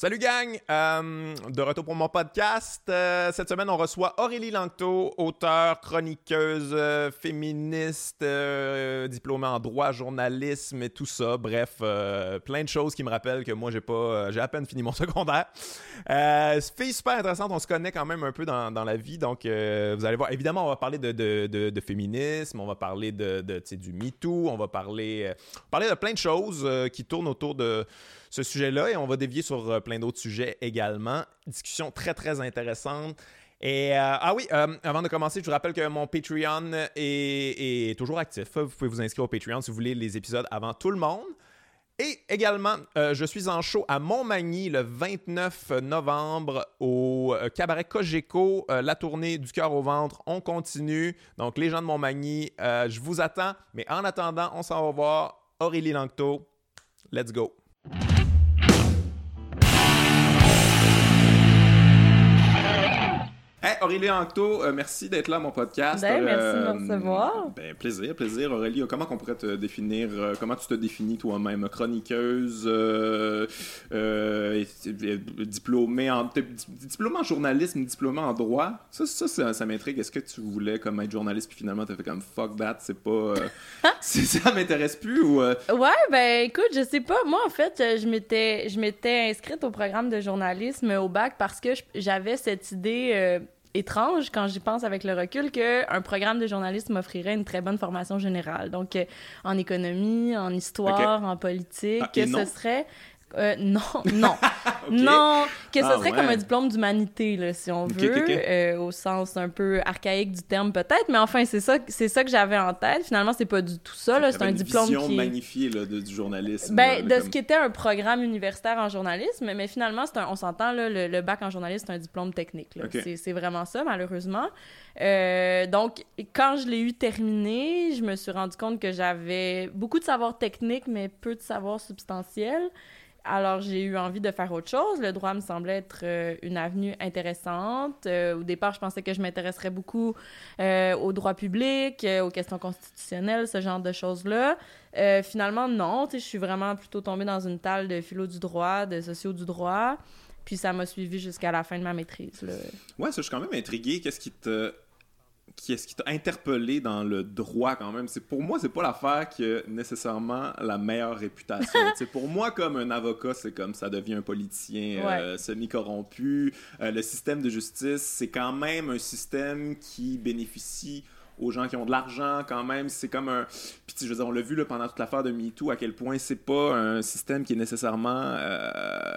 Salut gang! Euh, de retour pour mon podcast. Euh, cette semaine, on reçoit Aurélie Langto, auteure, chroniqueuse, euh, féministe, diplômée en droit, journalisme et tout ça. Bref, plein de choses qui me rappellent que moi, j'ai pas, j'ai à peine fini mon secondaire. fille super intéressante, on se connaît quand même un peu dans, la vie, donc vous allez voir. Évidemment, on va parler de, de, féminisme, on va parler de, du MeToo, on va parler, parler de plein de choses qui tournent autour de ce sujet-là et on va dévier sur euh, plein d'autres sujets également. Discussion très, très intéressante. Et euh, ah oui, euh, avant de commencer, je vous rappelle que mon Patreon est, toujours actif. Vous pouvez vous inscrire au Patreon si vous voulez les épisodes avant tout le monde. Et également, je suis en show à Montmagny le 29 novembre au cabaret Cogeco, la tournée du cœur au ventre. On continue. Donc, les gens de Montmagny, je vous attends. Mais en attendant, on s'en va voir Aurélie Langto. Let's go. Hey, Aurélie Ancto, euh, merci d'être là à mon podcast. Ben, merci de me euh, recevoir. Ben, plaisir, plaisir. Aurélie, comment on pourrait te définir, euh, comment tu te définis toi-même? Chroniqueuse, diplômée, en, diplômée en journalisme, diplômée en droit? Ça, ça, ça, m'intrigue. Est-ce que tu voulais comme être journaliste puis finalement tu as fait comme fuck that, c'est pas... ça m'intéresse plus ou... Ouais, ben écoute, je sais pas. Moi, en fait, je m'étais, je m'étais inscrite au programme de journalisme au bac parce que j'avais cette idée étrange quand j'y pense avec le recul qu'un programme de journalisme m'offrirait une très bonne formation générale. Donc, euh, en économie, en histoire, en politique, ah, ce serait euh, non, non. Non, que ce ah, serait comme un diplôme d'humanité, là, si on veut, euh, au sens un peu archaïque du terme peut-être, mais enfin, c'est ça, c'est ça que j'avais en tête. Finalement, c'est pas du tout ça, là, c'est un diplôme vision qui... magnifiée, là, de, du journalisme. Ben, de ce qui était un programme universitaire en journalisme, mais finalement, c'est on s'entend, là, le, bac en journalisme, c'est un diplôme technique, là. C'est vraiment ça, malheureusement. Euh, donc, quand je l'ai eu terminé, je me suis rendu compte que j'avais beaucoup de savoir technique, mais peu de savoir substantiel. Alors, j'ai eu envie de faire autre chose. Le droit me semblait être euh, une avenue intéressante. Euh, au départ, je pensais que je m'intéresserais beaucoup euh, au droit public, aux questions constitutionnelles, ce genre de choses-là. finalement, non. Je suis vraiment plutôt tombée dans une talle de philo du droit, de sociaux du droit. Puis ça m'a suivi jusqu'à la fin de ma maîtrise. Là. Ouais, ça, je suis quand même intriguée. Qu'est-ce qui te qui est-ce qui t'a interpellé dans le droit quand même? C'est pour moi c'est pas l'affaire qui a nécessairement la meilleure réputation. C'est pour moi comme un avocat c'est comme ça devient un politicien euh, semi corrompu euh, le système de justice c'est quand même un système qui bénéficie aux gens qui ont de l'argent quand même. C'est comme un puis je veux dire on l'a vu là, pendant toute l'affaire de MeToo à quel point c'est pas un système qui est nécessairement euh,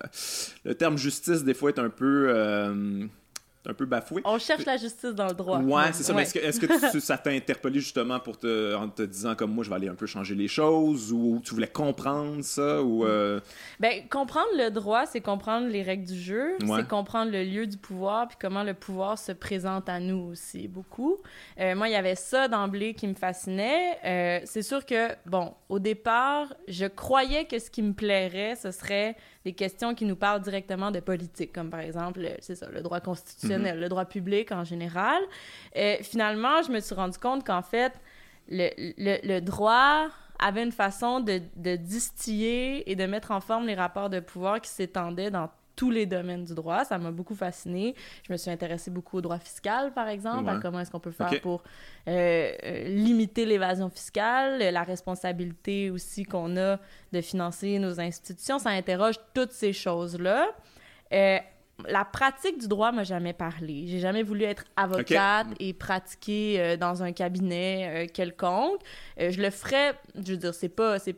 le terme justice des fois est un peu un peu bafoué. On cherche la justice dans le droit. Ouais, c'est ça. Mais est-ce que, ça t'a interpellé justement pour te, en te disant comme moi, je vais aller un peu changer les choses ou tu voulais comprendre ça ou euh... Ben comprendre le droit, c'est comprendre les règles du jeu, c'est comprendre le lieu du pouvoir puis comment le pouvoir se présente à nous aussi beaucoup. Euh, moi, il y avait ça d'emblée qui me fascinait. Euh, c'est sûr que bon, au départ, je croyais que ce qui me plairait, ce serait des questions qui nous parlent directement de politique, comme par exemple, c'est ça, le droit constitutionnel, mhm. le droit public en général. Et finalement, je me suis rendu compte qu'en fait, le, le, droit avait une façon de, de, distiller et de mettre en forme les rapports de pouvoir qui s'étendaient dans tous les domaines du droit. Ça m'a beaucoup fasciné. Je me suis intéressée beaucoup au droit fiscal, par exemple, à comment est-ce qu'on peut faire pour euh, euh, limiter l'évasion fiscale, la responsabilité aussi qu'on a de financer nos institutions. Ça interroge toutes ces choses-là. Euh, la pratique du droit m'a jamais parlé. J'ai jamais voulu être avocate et pratiquer dans un cabinet quelconque. je le ferais, je veux dire, c'est pas, c'est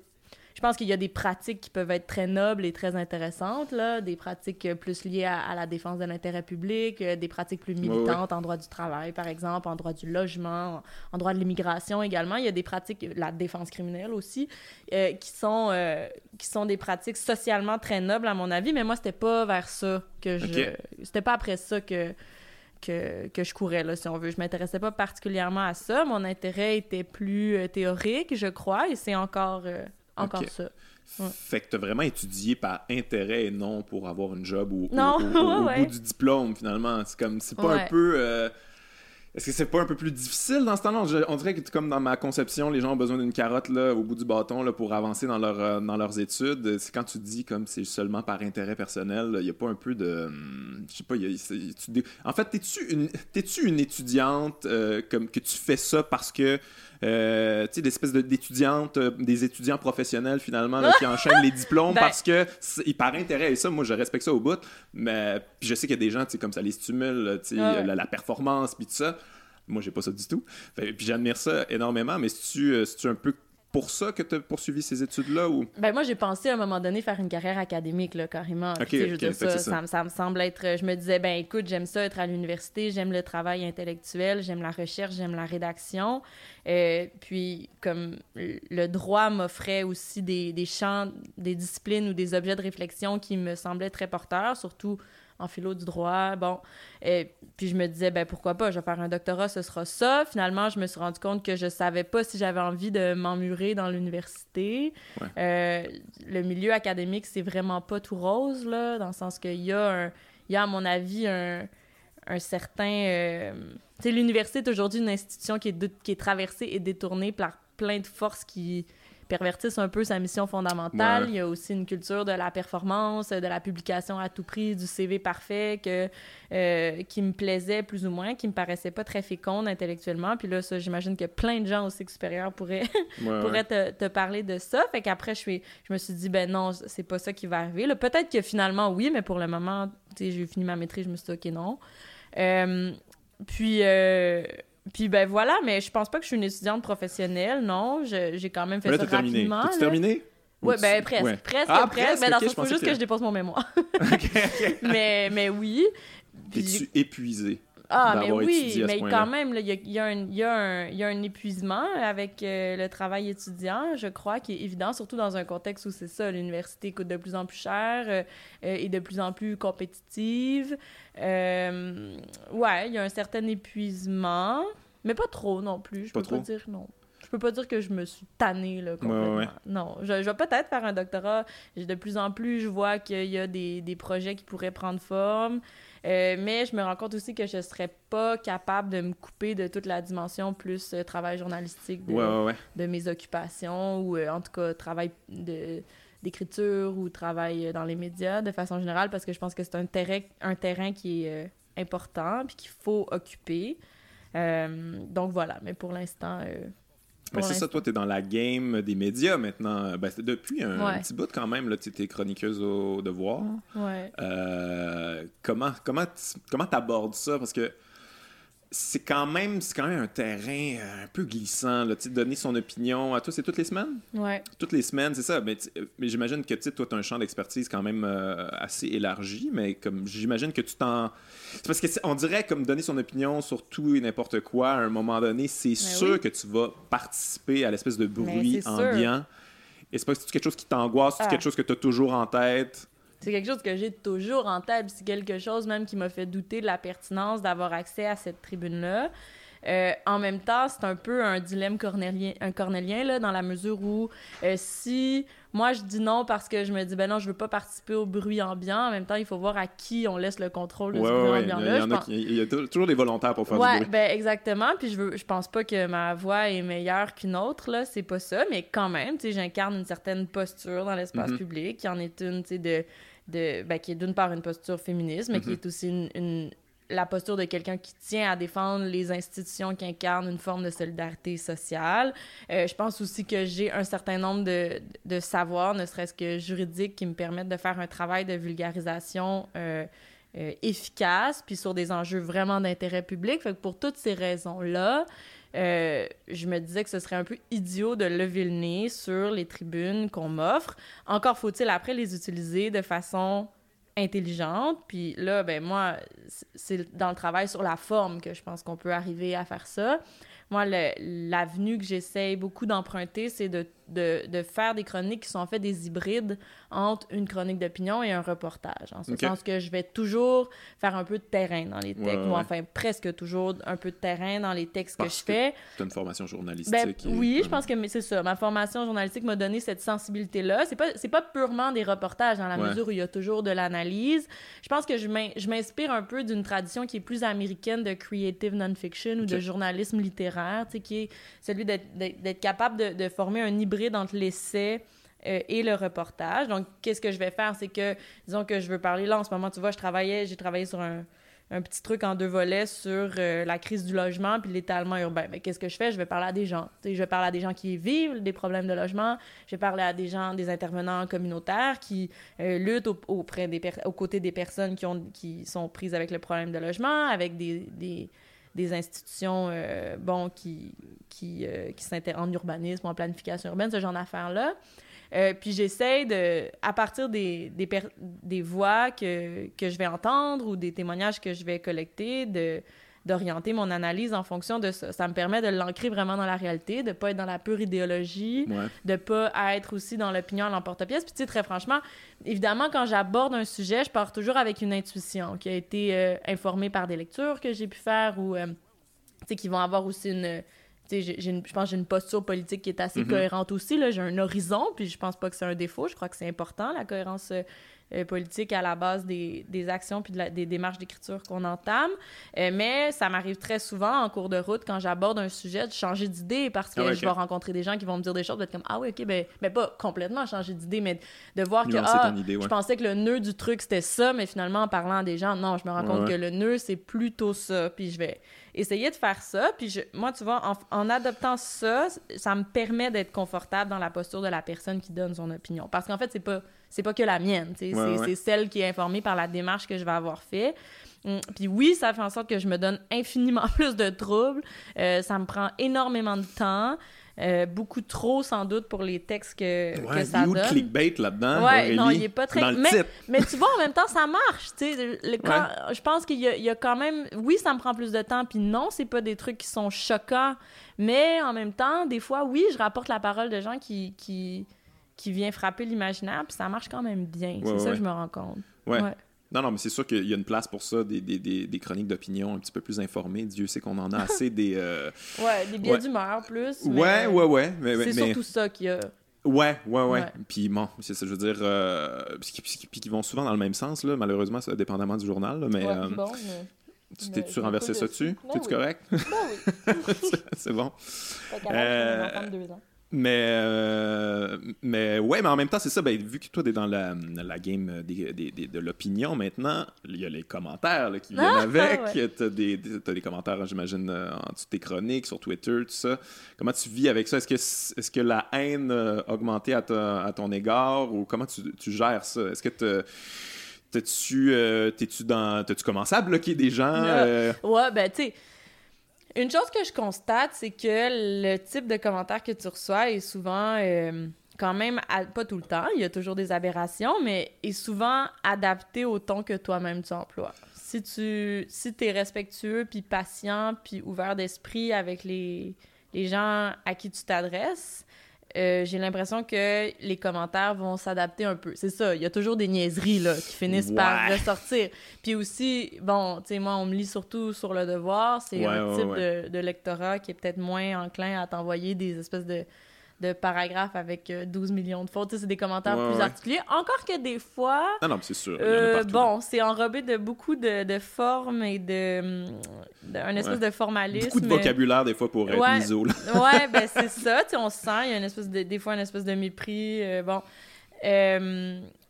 je pense qu'il y a des pratiques qui peuvent être très nobles et très intéressantes, là, des pratiques plus liées à, la défense de l'intérêt public, euh, des pratiques plus militantes en droit du travail, par exemple, en droit du logement, en droit de l'immigration également. Il y a des pratiques, la défense criminelle aussi, euh, qui, sont, euh, qui sont des pratiques socialement très nobles, à mon avis, mais moi, c'était pas vers ça que je... C'était pas après ça que... Que, que, je courais, là, si on veut. Je m'intéressais pas particulièrement à ça. Mon intérêt était plus théorique, je crois, et c'est encore, encore ça. Fait que tu as vraiment étudié par intérêt et non pour avoir une job ou au, bout du diplôme, finalement. C'est comme, c'est pas un peu. Euh, Est-ce que c'est pas un peu plus difficile dans ce temps-là? On dirait que, comme dans ma conception, les gens ont besoin d'une carotte là, au bout du bâton là, pour avancer dans, leur, euh, dans leurs études. C'est quand tu dis comme c'est seulement par intérêt personnel, il n'y a pas un peu de. Hmm, je sais pas, en fait, t'es-tu une, une étudiante euh, comme que tu fais ça parce que. Euh, tu sais, des espèces d'étudiantes, des étudiants professionnels finalement qui enchaînent les diplômes ben parce que par intérêt et ça, moi je respecte ça au bout, mais je sais qu'il y a des gens, tu sais, comme ça les stimule, tu sais, la, la, performance puis tout ça. Moi, j'ai pas ça du tout. puis j'admire ça énormément, mais si tu, euh, un peu pour ça que tu as poursuivi ces études-là ou? Ben moi j'ai pensé à un moment donné faire une carrière académique là carrément. ça, ça, me semble être je me disais ben écoute, j'aime ça être à l'université, j'aime le travail intellectuel, j'aime la recherche, j'aime la rédaction. Euh, puis comme le droit m'offrait aussi des, des champs, des disciplines ou des objets de réflexion qui me semblaient très porteurs, surtout en philo du droit. Bon, et puis je me disais, ben pourquoi pas, je vais faire un doctorat, ce sera ça. Finalement, je me suis rendu compte que je savais pas si j'avais envie de m'emmurer dans l'université. Euh, le milieu académique, c'est vraiment pas tout rose, là, dans le sens qu'il y a, un, il y a, à mon avis, un, un certain... Euh, tu sais, l'université est aujourd'hui une institution qui est, qui est traversée et détournée par plein de forces qui pervertissent un peu sa mission fondamentale. Il y a aussi une culture de la performance, de la publication à tout prix, du CV parfait que, euh, qui me plaisait plus ou moins, qui me paraissait pas très féconde intellectuellement. Puis là, ça, j'imagine que plein de gens au cycle supérieur pourraient, pourraient te, te, parler de ça. Fait qu'après, je, suis, je me suis dit, ben non, c'est pas ça qui va arriver. Peut-être que finalement, oui, mais pour le moment, tu sais, j'ai fini ma maîtrise, je me suis dit, OK, non. Euh, puis... Euh, puis ben voilà, mais je pense pas que je suis une étudiante professionnelle, non. J'ai quand même fait ça rapidement. T'as terminé? Ouais, ben presque, presque, ah, presque. Mais dans ce faut juste que... je dépose mon mémoire. mais, mais oui. Es-tu épuisé? Ah, mais oui, mais quand même, il y, y, y, a un épuisement avec euh, le travail étudiant, je crois, qui est évident, surtout dans un contexte où c'est ça, l'université coûte de plus en plus cher euh, euh, et de plus en plus compétitive. ouais, il y a un certain épuisement, mais pas trop non plus, je peux pas dire non. Je peux pas dire que je me suis tannée là, complètement. Non, je, vais peut-être faire un doctorat. De plus en plus, je vois qu'il y a des, des projets qui pourraient prendre forme. Euh, mais je me rends compte aussi que je serais pas capable de me couper de toute la dimension plus euh, travail journalistique de, de, mes occupations ou euh, en tout cas travail de d'écriture ou travail dans les médias de façon générale parce que je pense que c'est un terrain, un terrain qui est important puis qu'il faut occuper. donc voilà, mais pour l'instant, mais c'est ça, toi, tu es dans la game des médias maintenant. Ben, depuis un, petit bout quand même, tu es chroniqueuse au devoir. Ouais. Euh, comment comment comment abordes ça? Parce que c'est quand même c'est quand même un terrain euh, un peu glissant là, donner son opinion à toi. C'est toutes les semaines? Ouais. Toutes les semaines c'est ça. Mais, mais j'imagine que toi tu as un champ d'expertise quand même euh, assez élargi mais comme j'imagine que tu t'en c'est parce que on dirait comme donner son opinion sur tout et n'importe quoi à un moment donné c'est ben sûr que tu vas participer à l'espèce de bruit ambiant. Et c'est pas quelque chose qui t'angoisse? C'est ah. quelque chose que tu as toujours en tête? C'est quelque chose que j'ai toujours en tête. C'est quelque chose même qui m'a fait douter de la pertinence d'avoir accès à cette tribune-là. Euh, en même temps, c'est un peu un dilemme cornélien, un cornélien là, dans la mesure où euh, si moi je dis non parce que je me dis ben non, je veux pas participer au bruit ambiant, en même temps, il faut voir à qui on laisse le contrôle de ce bruit ambiant-là. Il, y, a toujours des volontaires pour faire du bruit. ben exactement. Puis je veux, je pense pas que ma voix est meilleure qu'une autre là, c'est pas ça, mais quand même, tu sais, j'incarne une certaine posture dans l'espace mm-hmm. public, qui en est une, tu sais, de de ben, qui est d'une part une posture féministe, mais qui mhm. est aussi une, la posture de quelqu'un qui tient à défendre les institutions qui incarnent une forme de solidarité sociale. Euh, je pense aussi que j'ai un certain nombre de, de savoirs, ne serait-ce que juridiques, qui me permettent de faire un travail de vulgarisation euh, euh, efficace, puis sur des enjeux vraiment d'intérêt public. Fait que pour toutes ces raisons-là, euh, je me disais que ce serait un peu idiot de lever le nez sur les tribunes qu'on m'offre. Encore faut-il après les utiliser de façon intelligente. Puis là, ben moi, c'est dans le travail sur la forme que je pense qu'on peut arriver à faire ça. Moi, l'avenue que j'essaye beaucoup d'emprunter, c'est de de, de, faire des chroniques qui sont en fait des hybrides entre une chronique d'opinion et un reportage. En ce sens que je vais toujours faire un peu de terrain dans les textes, ou enfin presque toujours un peu de terrain dans les textes que je fais. Tu as une formation journalistique. Ben, oui, je pense que c'est ça. Ma formation journalistique m'a donné cette sensibilité-là. C'est pas, pas purement des reportages dans la mesure où il y a toujours de l'analyse. Je pense que je m'inspire un peu d'une tradition qui est plus américaine de creative non-fiction ou de journalisme littéraire, qui est celui d'être capable de, de, former un hybride entre l'essai euh, et le reportage. Donc, qu'est-ce que je vais faire? C'est que, disons que je veux parler là, en ce moment, tu vois, je travaillais, j'ai travaillé sur un, un, petit truc en deux volets sur euh, la crise du logement puis l'étalement urbain. Mais qu'est-ce que je fais? Je vais parler à des gens. je vais parler à des gens qui vivent des problèmes de logement. Je vais parler à des gens, des intervenants communautaires qui euh, luttent auprès des aux côtés des personnes qui, ont, qui sont prises avec le problème de logement, avec des des institutions bon qui qui, qui s'intéressent en urbanisme, en planification urbaine, ce genre d'affaires-là. Euh, puis j'essaie de, à partir des, des, des voix que, que, je vais entendre ou des témoignages que je vais collecter, de d'orienter mon analyse en fonction de ça. Ça me permet de l'ancrer vraiment dans la réalité, de pas être dans la pure idéologie, de pas être aussi dans l'opinion à l'emporte-pièce. Puis tu sais, très franchement, évidemment, quand j'aborde un sujet, je pars toujours avec une intuition qui a été euh, informée par des lectures que j'ai pu faire ou, euh, tu sais, qui vont avoir aussi une je pense que j'ai une posture politique qui est assez mm-hmm. cohérente aussi. J'ai un horizon, puis je pense pas que c'est un défaut. Je crois que c'est important, la cohérence euh, politique à la base des, des actions puis des démarches d'écriture qu'on entame. Euh, mais ça m'arrive très souvent en cours de route, quand j'aborde un sujet, de changer d'idée parce que ah je vais rencontrer des gens qui vont me dire des choses, d'être comme Ah oui, ok, ben, mais pas complètement changer d'idée, mais de voir que ah, je pensais que le nœud du truc c'était ça, mais finalement en parlant à des gens, non, je me rends compte que le nœud c'est plutôt ça. Puis je vais essayer de faire ça. Puis je, moi, tu vois, en, en adoptant ça, ça me permet d'être confortable dans la posture de la personne qui donne son opinion. Parce qu'en fait, c'est pas, c'est pas que la mienne. c'est celle qui est informée par la démarche que je vais avoir fait. Hum, puis oui, ça fait en sorte que je me donne infiniment plus de troubles. Euh, ça me prend énormément de temps. Euh, beaucoup trop sans doute pour les textes que, ouais, que ça il donne. clickbait là-dedans. Ouais, non, il est pas très. mais, mais, tu vois, en même temps, ça marche. Tu sais, je pense qu'il y, y, a quand même. Oui, ça me prend plus de temps, puis non, c'est pas des trucs qui sont choquants, mais en même temps, des fois, oui, je rapporte la parole de gens qui qui qui vient frapper l'imaginaire, puis ça marche quand même bien. c'est ça que je me rends compte. ouais. Non, non, mais c'est sûr qu'il y a une place pour ça, des, des, des, chroniques d'opinion un petit peu plus informées. Dieu sait qu'on en a assez des. Euh, ouais, des biais d'humeur plus. Ouais, ouais, ouais. Mais, c'est surtout ça qu'il y a. Ouais, ouais, ouais. Puis bon, c'est ça, je veux dire. Euh, puis, qui vont souvent dans le même sens, là, malheureusement, ça, dépendamment du journal. mais, euh, bon, Tu t'es-tu renversé ça dessus? Ben T'es-tu correct? Ben oui. c'est bon. Fait deux ans. Mais, euh, mais ouais, mais en même temps, c'est ça. Ben, vu que toi, tu es dans la, la game des, des, de l'opinion maintenant, il y a les commentaires qui viennent ah, avec. Tu as, des, des commentaires, j'imagine, euh, en dessous de tes chroniques, sur Twitter, tout ça. Comment tu vis avec ça? Est-ce que, est-ce que la haine a augmenté à, à ton égard ou comment tu, tu gères ça? Est-ce que T'as-tu, euh, t'es-tu dans, t'as-tu commencé à bloquer des gens? Ouais, ben, tu sais, une chose que je constate, c'est que le type de commentaire que tu reçois est souvent euh, quand même, pas tout le temps, il y a toujours des aberrations, mais est souvent adapté au ton que toi-même tu emploies. Si tu si es respectueux, puis patient, puis ouvert d'esprit avec les, les gens à qui tu t'adresses, euh, j'ai l'impression que les commentaires vont s'adapter un peu. C'est ça, il y a toujours des niaiseries là, qui finissent par ressortir. Puis aussi, bon, tu sais, moi, on me lit surtout sur le devoir. C'est un type de, de, lectorat qui est peut-être moins enclin à t'envoyer des espèces de de paragraphes avec 12 euh, millions de fautes. C'est des commentaires plus articulés. Encore que des fois. Ah non, c'est sûr. Euh, bon, c'est enrobé de beaucoup de, de formes et de. un espèce de formalisme. Beaucoup de vocabulaire, des fois, pour être ouais. miso. ouais, ben c'est ça. On sent, il y a une espèce de, des fois une espèce de mépris. Euh, bon.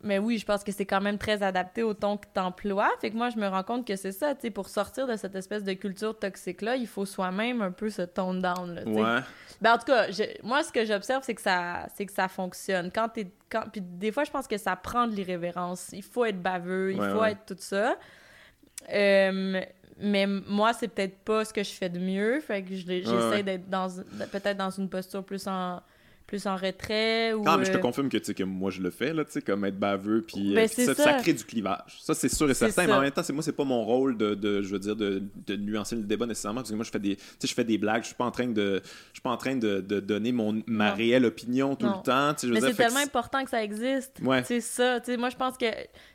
mais oui, je pense que c'est quand même très adapté au ton que tu emploies. Fait que moi, je me rends compte que c'est ça, tu sais, pour sortir de cette espèce de culture toxique-là, il faut soi-même un peu se tone down, là, Ouais. Ben, en tout cas, moi, ce que j'observe, c'est que ça c'est que ça fonctionne. Quand t'es... Quand... Puis des fois, je pense que ça prend de l'irrévérence. Il faut être baveux, il faut être tout ça. Euh, mais moi, c'est peut-être pas ce que je fais de mieux. Fait que j'essaie d'être dans peut-être dans une posture plus en plus en retrait ou mais je te confirme que tu sais que moi je le fais là tu sais comme être baveux puis ben, ça, crée du clivage. Ça c'est sûr et certain mais en même temps c'est moi c'est pas mon rôle de, de, je veux dire de, de, nuancer le débat nécessairement parce que moi je fais des tu sais je fais des blagues je suis pas en train de je suis pas en train de, donner mon ma réelle opinion tout le temps mais c'est tellement important que ça existe. C'est ça tu sais moi je pense que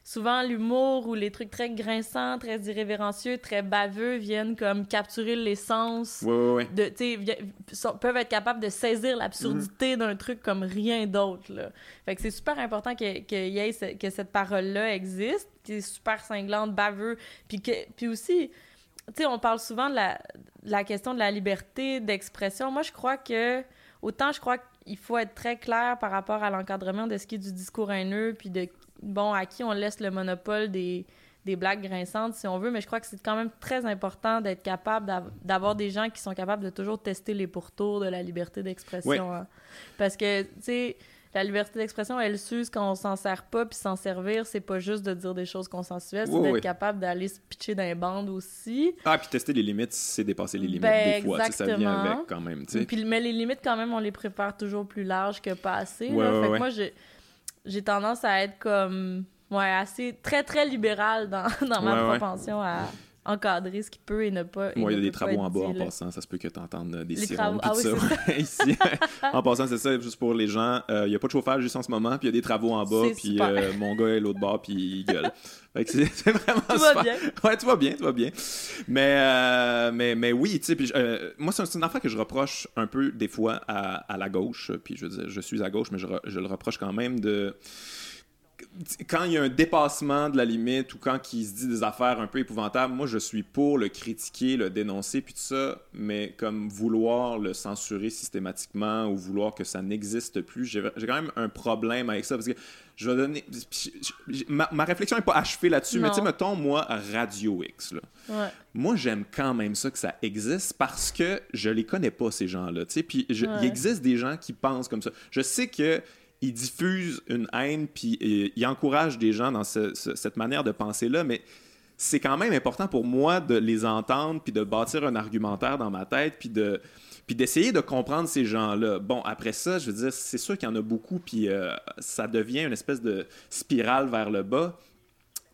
souvent l'humour ou les trucs très grinçants très irrévérencieux très baveux viennent comme capturer l'essence de tu sais peuvent être capables de saisir l'absurdité d'un truc comme rien d'autre. Fait que c'est super important que, que, y ait que cette parole-là existe, qui est super cinglante, baveux, puis, que, puis aussi, tu sais, on parle souvent de la, la question de la liberté d'expression. Moi, je crois que, autant je crois qu'il faut être très clair par rapport à l'encadrement de ce qui est du discours haineux, puis de, bon, à qui on laisse le monopole des des blagues grinçantes si on veut, mais je crois que c'est quand même très important d'être capable d'avoir des gens qui sont capables de toujours tester les pourtours de la liberté d'expression. Hein. Parce que, tu sais, la liberté d'expression, elle s'use quand on s'en sert pas, puis s'en servir, c'est pas juste de dire des choses consensuelles, c'est d'être capable d'aller se pitcher dans les bandes aussi. Ah, puis tester les limites, c'est dépasser les limites des fois, ça vient avec quand même, Puis, mais les limites, quand même, on les prépare toujours plus larges que pas assez. fait que moi, j'ai tendance à être comme ouais, assez très très libéral dans, dans ma propension à encadrer ce qui peut et ne pas. Moi, il y a des travaux en bas en passant, ça se peut que tu entendes des les sirènes travaux... ah, ça. ici. en passant, c'est ça, juste pour les gens. Euh, il n'y a pas de chauffage juste en ce moment, puis il y a des travaux en bas, puis euh, mon gars est l'autre bord, puis il gueule. c'est vraiment tout va bien. Ouais, tout va bien, tout va bien. Mais, euh, mais, mais oui, tu sais, moi, c'est une affaire que je reproche un peu des fois à, à la gauche, puis je veux dire, je suis à gauche, mais je, je le reproche quand même de quand il y a un dépassement de la limite ou quand il se dit des affaires un peu épouvantables, moi je suis pour le critiquer, le dénoncer, puis tout ça, mais comme vouloir le censurer systématiquement ou vouloir que ça n'existe plus, j'ai quand même un problème avec ça parce que je vais donner. Ma, réflexion n'est pas achevée là-dessus, mais tu sais, mettons, moi, Radio X, là, moi j'aime quand même ça que ça existe parce que je les connais pas, ces gens-là, tu sais, puis il existe des gens qui pensent comme ça. Je sais que il diffuse une haine, puis euh, il encourage des gens dans cette manière de penser-là, mais c'est quand même important pour moi de les entendre, puis de bâtir un argumentaire dans ma tête, puis de puis d'essayer de comprendre ces gens-là. Bon, après ça, je veux dire, c'est sûr qu'il y en a beaucoup, puis euh, ça devient une espèce de spirale vers le bas.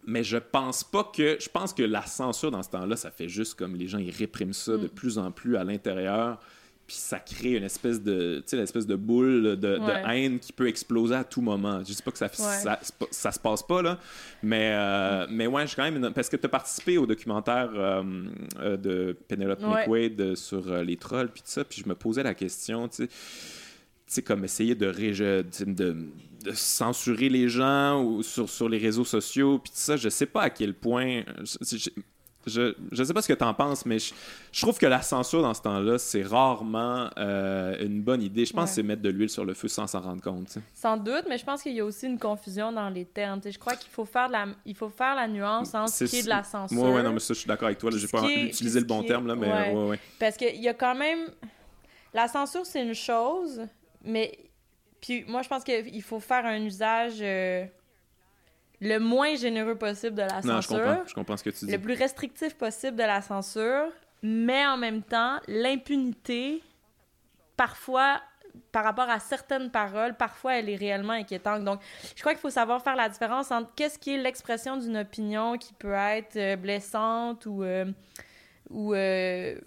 Mais je pense pas que. Je pense que la censure dans ce temps-là, ça fait juste comme les gens, ils répriment ça de mm. plus en plus à l'intérieur puis ça crée une espèce de tu sais de boule de, haine qui peut exploser à tout moment. Je sais pas que ça ça, ça, se passe pas là mais euh, mais ouais je quand même parce que tu as participé au documentaire euh, euh, de Penelope McQuaid sur les trolls puis tout ça puis je me posais la question tu sais comme essayer de, de, de, censurer les gens ou sur, sur les réseaux sociaux puis tout ça je sais pas à quel point je ne sais pas ce que tu en penses, mais je, trouve que la censure dans ce temps-là, c'est rarement euh, une bonne idée. Je pense que c'est mettre de l'huile sur le feu sans s'en rendre compte. Sans doute, mais je pense qu'il y a aussi une confusion dans les termes. je crois qu'il faut faire la, il faut faire la nuance entre ce qui est de la censure. Oui, ouais, non, mais ça, je suis d'accord avec toi. Je n'ai pas utilisé le bon terme, là, mais ouais. Ouais, Parce qu'il y a quand même. La censure, c'est une chose, mais. Puis moi, je pense qu'il faut faire un usage. Euh, le moins généreux possible de la censure. Non, je comprends, je comprends ce que tu dis. Le plus restrictif possible de la censure, mais en même temps, l'impunité, parfois, par rapport à certaines paroles, parfois elle est réellement inquiétante. Donc, je crois qu'il faut savoir faire la différence entre qu'est-ce qui est l'expression d'une opinion qui peut être euh, blessante ou, euh, ou euh,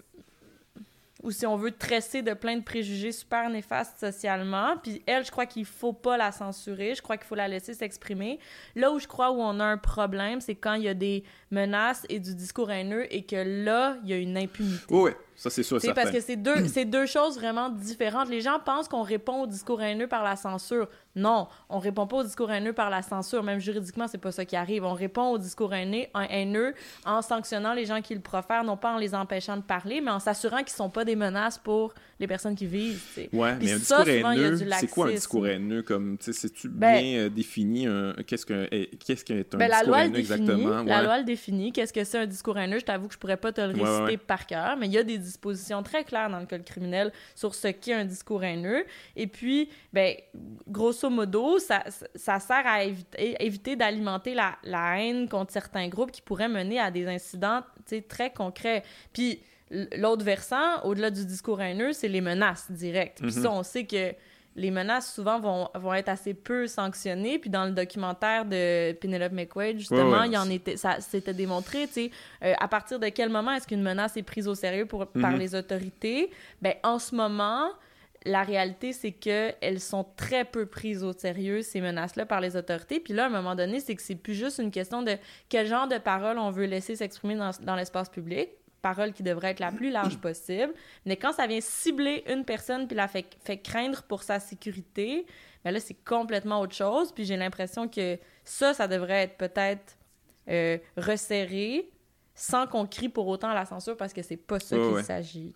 ou si on veut tresser de plein de préjugés super néfastes socialement. Puis elle, je crois qu'il faut pas la censurer. Je crois qu'il faut la laisser s'exprimer. Là où je crois où on a un problème, c'est quand il y a des menaces et du discours haineux et que là, il y a une impunité. Oui, ça c'est sûr. Parce que c'est deux, deux choses vraiment différentes. Les gens pensent qu'on répond au discours haineux par la censure. Non, on répond pas au discours haineux par la censure. Même juridiquement, c'est pas ça qui arrive. On répond au discours haineux, haineux en sanctionnant les gens qui le profèrent, non pas en les empêchant de parler, mais en s'assurant qu'ils sont pas des menaces pour les personnes qui vivent. Ouais, mais un discours haineux, c'est quoi un discours haineux comme c'est-tu ben, bien euh, défini qu'est-ce qu'un eh, qu'est-ce qu'est un ben, discours haineux exactement? La loi le définit. Qu'est-ce que c'est un discours haineux? Je t'avoue que je pourrais pas te le réciter par cœur, mais il y a des dispositions très claires dans le code criminel sur ce qu'est un discours haineux. Et puis, ben grosso modo, ça, ça sert à éviter, éviter d'alimenter la, la haine contre certains groupes qui pourraient mener à des incidents très concrets. Puis L'autre versant, au-delà du discours haineux, c'est les menaces directes. Puis mhm. ça, on sait que les menaces souvent vont, vont être assez peu sanctionnées. Puis dans le documentaire de Penelope McQuaid, justement, il y en était, ça s'était démontré, tu sais, euh, à partir de quel moment est-ce qu'une menace est prise au sérieux pour, par mhm. les autorités? Ben, en ce moment, la réalité, c'est qu'elles sont très peu prises au sérieux, ces menaces-là, par les autorités. Puis là, à un moment donné, c'est que c'est plus juste une question de quel genre de paroles on veut laisser s'exprimer dans, dans l'espace public parole qui devrait être la plus large possible. Mais quand ça vient cibler une personne puis la fait, fait craindre pour sa sécurité, ben là, c'est complètement autre chose. Puis j'ai l'impression que ça, ça devrait être peut-être euh, resserré sans qu'on crie pour autant à la censure parce que c'est pas ça qu'il s'agit.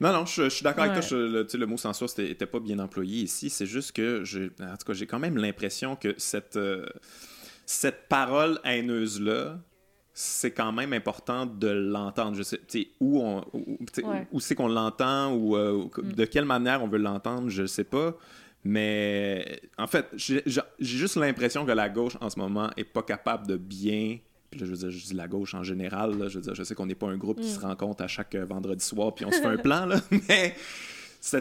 Non, non, je, suis d'accord avec toi. le, le, mot censure n'était pas bien employé ici. C'est juste que, en tout cas, j'ai quand même l'impression que cette, euh, cette parole haineuse-là, c'est quand même important de l'entendre. Je sais, où, on, où, c'est qu'on l'entend ou euh, mm. de quelle manière on veut l'entendre, je ne sais pas. Mais en fait, j'ai juste l'impression que la gauche en ce moment est pas capable de bien. Puis là, je veux dire, je dis la gauche en général. je veux dire, je sais qu'on n'est pas un groupe qui mm. se rencontre à chaque vendredi soir puis on se fait un plan, là, mais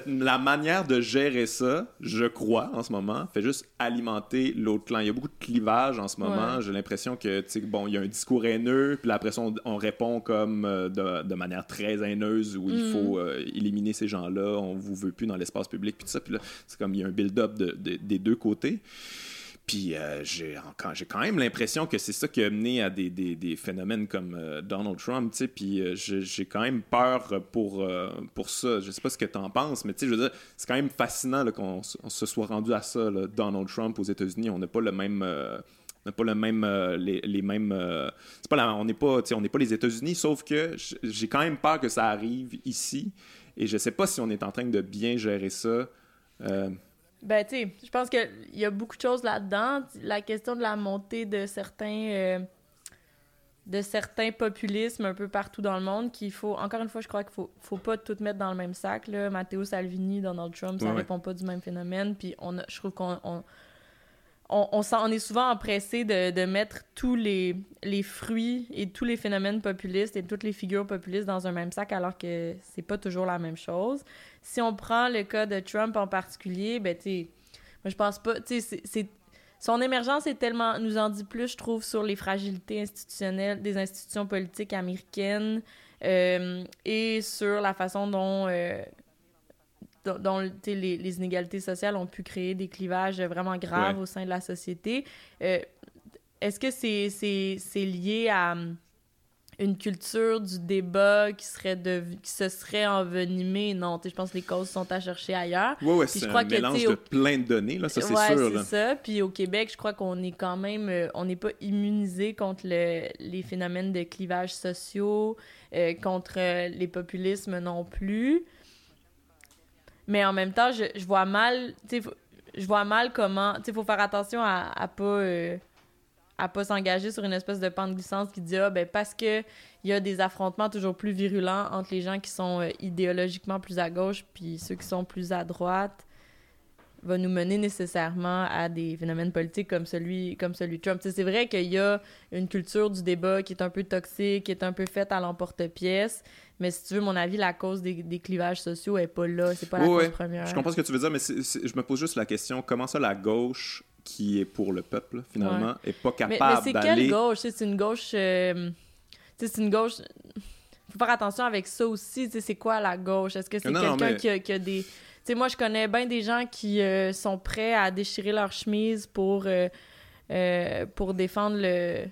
la manière de gérer ça, je crois, en ce moment, fait juste alimenter l'autre clan. Il y a beaucoup de clivage en ce moment. J'ai l'impression que, tu sais, bon, il y a un discours haineux, puis après ça, on, répond comme euh, de, manière très haineuse où il mm. faut euh, éliminer ces gens-là, on vous veut plus dans l'espace public, puis tout ça. Puis là, c'est comme il y a un build-up des deux côtés. Puis euh, j'ai quand même l'impression que c'est ça qui a mené à des, des, phénomènes comme euh, Donald Trump, tu sais, puis euh, j'ai quand même peur pour, pour ça. Je sais pas ce que tu en penses, mais tu sais, je veux dire, c'est quand même fascinant qu'on se soit rendu à ça, Donald Trump aux États-Unis. On n'a pas le même... on pas le même les, les mêmes pas on n'est pas pas les États-Unis sauf que j'ai quand même peur que ça arrive ici et je sais pas si on est en train de bien gérer ça ben, tu sais, je pense qu'il y a beaucoup de choses là-dedans. La question de la montée de certains. Euh, de certains populismes un peu partout dans le monde qu'il faut encore une fois je crois qu'il faut faut pas tout mettre dans le même sac là Matteo Salvini Donald Trump ça répond pas du même phénomène puis on je trouve qu'on on, on, est souvent empressé de, de, mettre tous les, les fruits et tous les phénomènes populistes et toutes les figures populistes dans un même sac alors que c'est pas toujours la même chose si on prend le cas de Trump en particulier, ben, tu moi, je pense pas, tu sais, son émergence est tellement nous en dit plus je trouve sur les fragilités institutionnelles des institutions politiques américaines euh, et sur la façon dont euh, dont, les, les, inégalités sociales ont pu créer des clivages vraiment graves au sein de la société. Euh, est-ce que c'est lié à une culture du débat qui serait de qui se serait envenimée. Non je pense que les causes sont à chercher ailleurs. Oui oui c'est un mélange de plein de données là ça c'est ouais, sûr c'est ça. Puis au Québec je crois qu'on est quand même euh, on n'est pas immunisé contre le, les phénomènes de clivage sociaux euh, contre euh, les populismes non plus. Mais en même temps je, je vois mal je vois mal comment tu sais faut faire attention à, à pas à pas s'engager sur une espèce de pente glissante qui dit ah ben parce que il y a des affrontements toujours plus virulents entre les gens qui sont euh, idéologiquement plus à gauche puis ceux qui sont plus à droite va nous mener nécessairement à des phénomènes politiques comme celui comme celui de Trump. c'est vrai qu'il y a une culture du débat qui est un peu toxique, qui est un peu faite à l'emporte-pièce, mais si tu veux mon avis, la cause des, des clivages sociaux est pas là, c'est pas la cause première. Je comprends ce que tu veux dire, mais je me pose juste la question comment ça la gauche qui est pour le peuple, finalement, est pas capable d'aller... Mais, c'est quelle gauche? C'est une gauche... Euh, c'est une gauche... faut faire attention avec ça aussi. C'est quoi la gauche? Est-ce que c'est quelqu'un qui, a, des... sais, moi, je connais bien des gens qui euh, sont prêts à déchirer leur chemise pour, euh, pour défendre le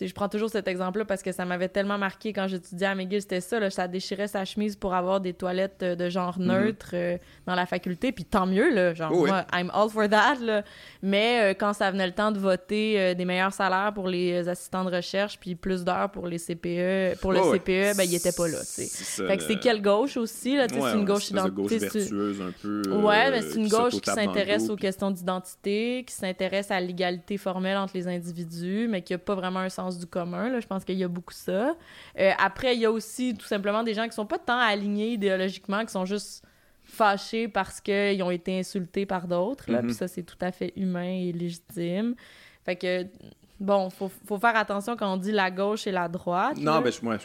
je prends toujours cet exemple-là parce que ça m'avait tellement marqué quand j'étudiais à McGill, c'était ça, là, ça déchirait sa chemise pour avoir des toilettes euh, de genre mhm. neutre euh, dans la faculté, puis tant mieux, là, genre, moi, I'm all for that, là. mais euh, quand ça venait le temps de voter des meilleurs salaires pour les assistants de recherche, puis plus d'heures pour les CPE, pour le CPE, ben, il était pas là, tu sais. Fait que c'est quelle gauche aussi, là, tu sais, c'est une gauche identité. un peu. ouais, mais c'est une gauche qui s'intéresse aux questions d'identité, qui s'intéresse à l'égalité formelle entre les individus, mais qui a pas vraiment un sens du commun. Là. Je pense qu'il y a beaucoup ça. Euh, après, il y a aussi tout simplement des gens qui sont pas tant alignés idéologiquement, qui sont juste fâchés parce qu'ils ont été insultés par d'autres. Mm-hmm. Puis ça, c'est tout à fait humain et légitime. Fait que bon, faut, faut faire attention quand on dit la gauche et la droite. Non, ben, moi,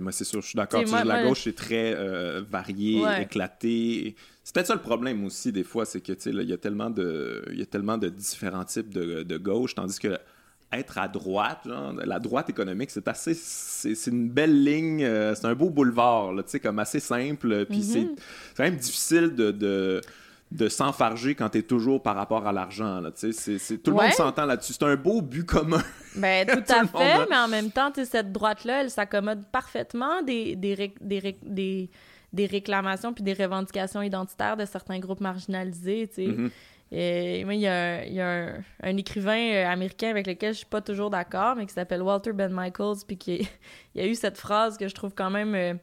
moi c'est sûr, je suis d'accord. La gauche, c'est très euh, varié, éclaté. C'est peut-être ça le problème aussi, des fois, c'est que, il y a tellement de, il y a tellement de différents types de, de gauche, tandis que être à droite, genre, la droite économique, c'est assez, c'est une belle ligne, euh, c'est un beau boulevard, tu sais, comme assez simple, puis c'est mhm. quand même difficile de, de, de s'enfarger quand t'es toujours par rapport à l'argent, tu sais, tout le monde s'entend là-dessus, c'est un beau but commun. Ben, tout, à fait, mais en même temps, cette droite-là, elle s'accommode parfaitement des, des, des, des, réclamations puis des revendications identitaires de certains groupes marginalisés, tu sais. Et moi, il y a, un, écrivain euh, américain avec lequel je suis pas toujours d'accord, mais qui s'appelle Walter Ben Michaels, puis qui il a eu cette phrase que je trouve quand même euh,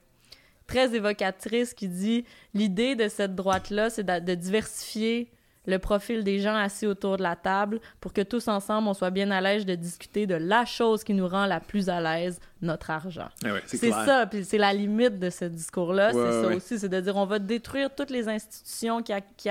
très évocatrice qui dit l'idée de cette droite-là, c'est de, diversifier le profil des gens assis autour de la table pour que tous ensemble, on soit bien à l'aise de discuter de la chose qui nous rend la plus à l'aise, notre argent. Eh c'est ça, puis c'est la limite de ce discours-là. c'est ça aussi, c'est de dire on va détruire toutes les institutions qui, qui,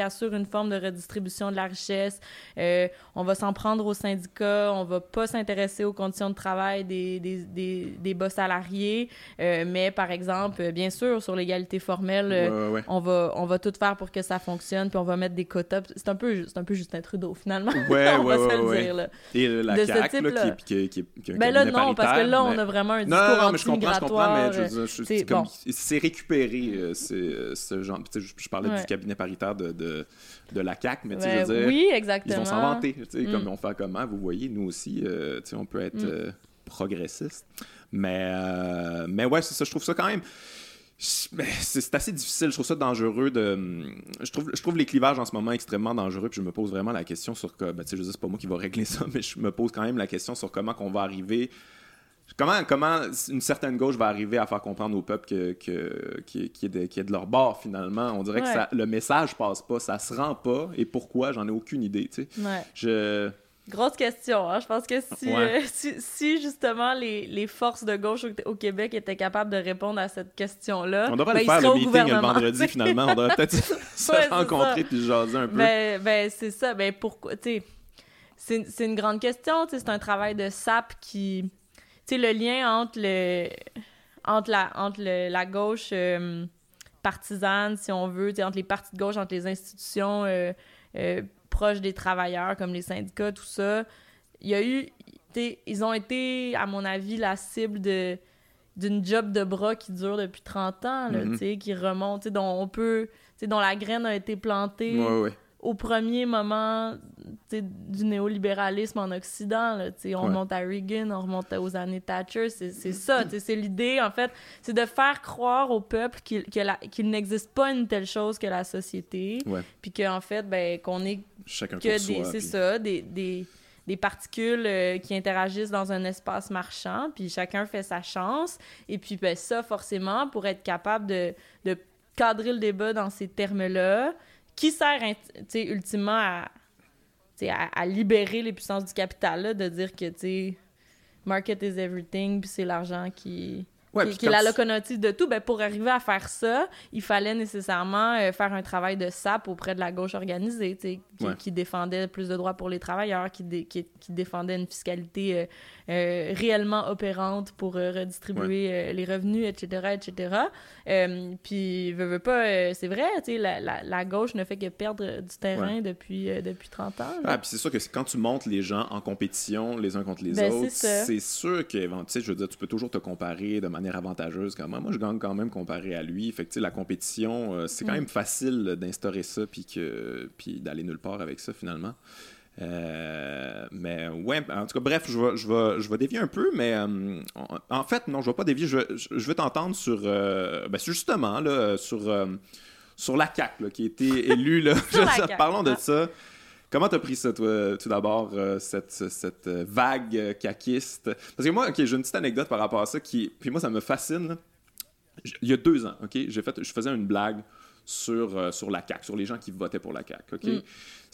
assurent, une forme de redistribution de la richesse. Euh, on va s'en prendre aux syndicats. On va pas s'intéresser aux conditions de travail des, des, des, des bas salariés. Euh, mais par exemple, bien sûr, sur l'égalité formelle, euh, on, va, on va tout faire pour que ça fonctionne, puis on va mettre des quotas. C'est un peu, c'est un peu Justin Trudeau, finalement. Ouais, on va se le dire. Là. Et la de CAQ, là, qui, qui, qui, ben là, non, parce que là, on a vraiment un discours non, non, mais je comprends, je comprends, mais c'est récupéré, euh, c'est ce genre. Je, parlais du cabinet paritaire de, de, de la CAQ, mais tu sais, dire, oui, exactement. Ils vont s'inventer, mm. comme on fait comment, vous voyez, nous aussi, euh, tu sais, on peut être mm. euh, progressiste. Mais, mais ouais, c'est ça, je trouve ça quand même c'est assez difficile, je trouve ça dangereux de. Je trouve, je trouve les clivages en ce moment extrêmement dangereux, puis je me pose vraiment la question sur que. Ben, je sais, c'est pas moi qui va régler ça, mais je me pose quand même la question sur comment qu'on va arriver Comment, comment une certaine gauche va arriver à faire comprendre au peuple que, que, qui, est de, qui est de leur bord, finalement? On dirait que ça, le message passe pas, ça se rend pas. Et pourquoi? J'en ai aucune idée, tu sais. Je... Grosse question. Hein? Je pense que euh, si, si, justement les, les, forces de gauche au, Québec étaient capables de répondre à cette question-là, on devrait ben, faire le meeting le vendredi finalement. On devrait peut-être se rencontrer puis jaser un peu. Ben, ben c'est ça. Ben pourquoi c'est une grande question. C'est un travail de sap qui sais, le lien entre le entre la, entre la gauche euh, partisane, si on veut, entre les partis de gauche, entre les institutions euh, euh, proches des travailleurs, comme les syndicats, tout ça, il y a eu... Ils ont été, à mon avis, la cible de d'une job de bras qui dure depuis 30 ans, là, mm-hmm. qui remonte, dont on peut... dont la graine a été plantée au premier moment du néolibéralisme en Occident. Là, on remonte à Reagan, on remonte aux années Thatcher. C'est ça. C'est l'idée, en fait, c'est de faire croire au peuple qu'il n'existe pas une telle chose que la société. Puis qu'en fait, ben, qu'on est Chacun que des, c'est ça, des, des, des particules euh, qui interagissent dans un espace marchand, puis chacun fait sa chance. Et puis ben, ça, forcément, pour être capable de, de cadrer le débat dans ces termes-là, qui sert ultimement à, à, libérer les puissances du capital, de dire que market is everything, puis c'est l'argent qui, qui, est la locomotive de tout, ben, pour arriver à faire ça, il fallait nécessairement euh, faire un travail de sape auprès de la gauche organisée, qui, qui, défendait plus de droits pour les travailleurs, qui, qui, défendait une fiscalité euh, réellement opérante pour redistribuer les revenus, etc., etc. puis, veut, veut pas, c'est vrai, la, la, la, gauche ne fait que perdre du terrain depuis, depuis 30 ans. Ah, puis c'est sûr que quand tu montes les gens en compétition les uns contre les ben, autres, c'est sûr que, je veux dire, tu peux toujours te comparer de manière avantageuse. Quand moi, moi, je gagne quand même comparé à lui. Fait que, la compétition, euh, c'est quand mm. même facile d'instaurer ça puis, que, puis d'aller nulle part avec ça finalement. Euh, mais ouais, en tout cas, bref, je vais, je vais, je vais dévier un peu, mais euh, en fait, non, je vais pas dévier. Je, je, vais t'entendre sur, ben, justement, là, sur, sur la CAQ, qui a été élue. Là. Parlons de ça. Comment t'as pris ça, toi, tout d'abord, euh, cette, cette, vague caquiste? Parce que moi, OK, j'ai une petite anecdote par rapport à ça qui... Puis moi, ça me fascine. Il y a deux ans, OK, j'ai fait, je faisais une blague sur, euh, sur la CAQ, sur les gens qui votaient pour la CAQ, OK? Mm.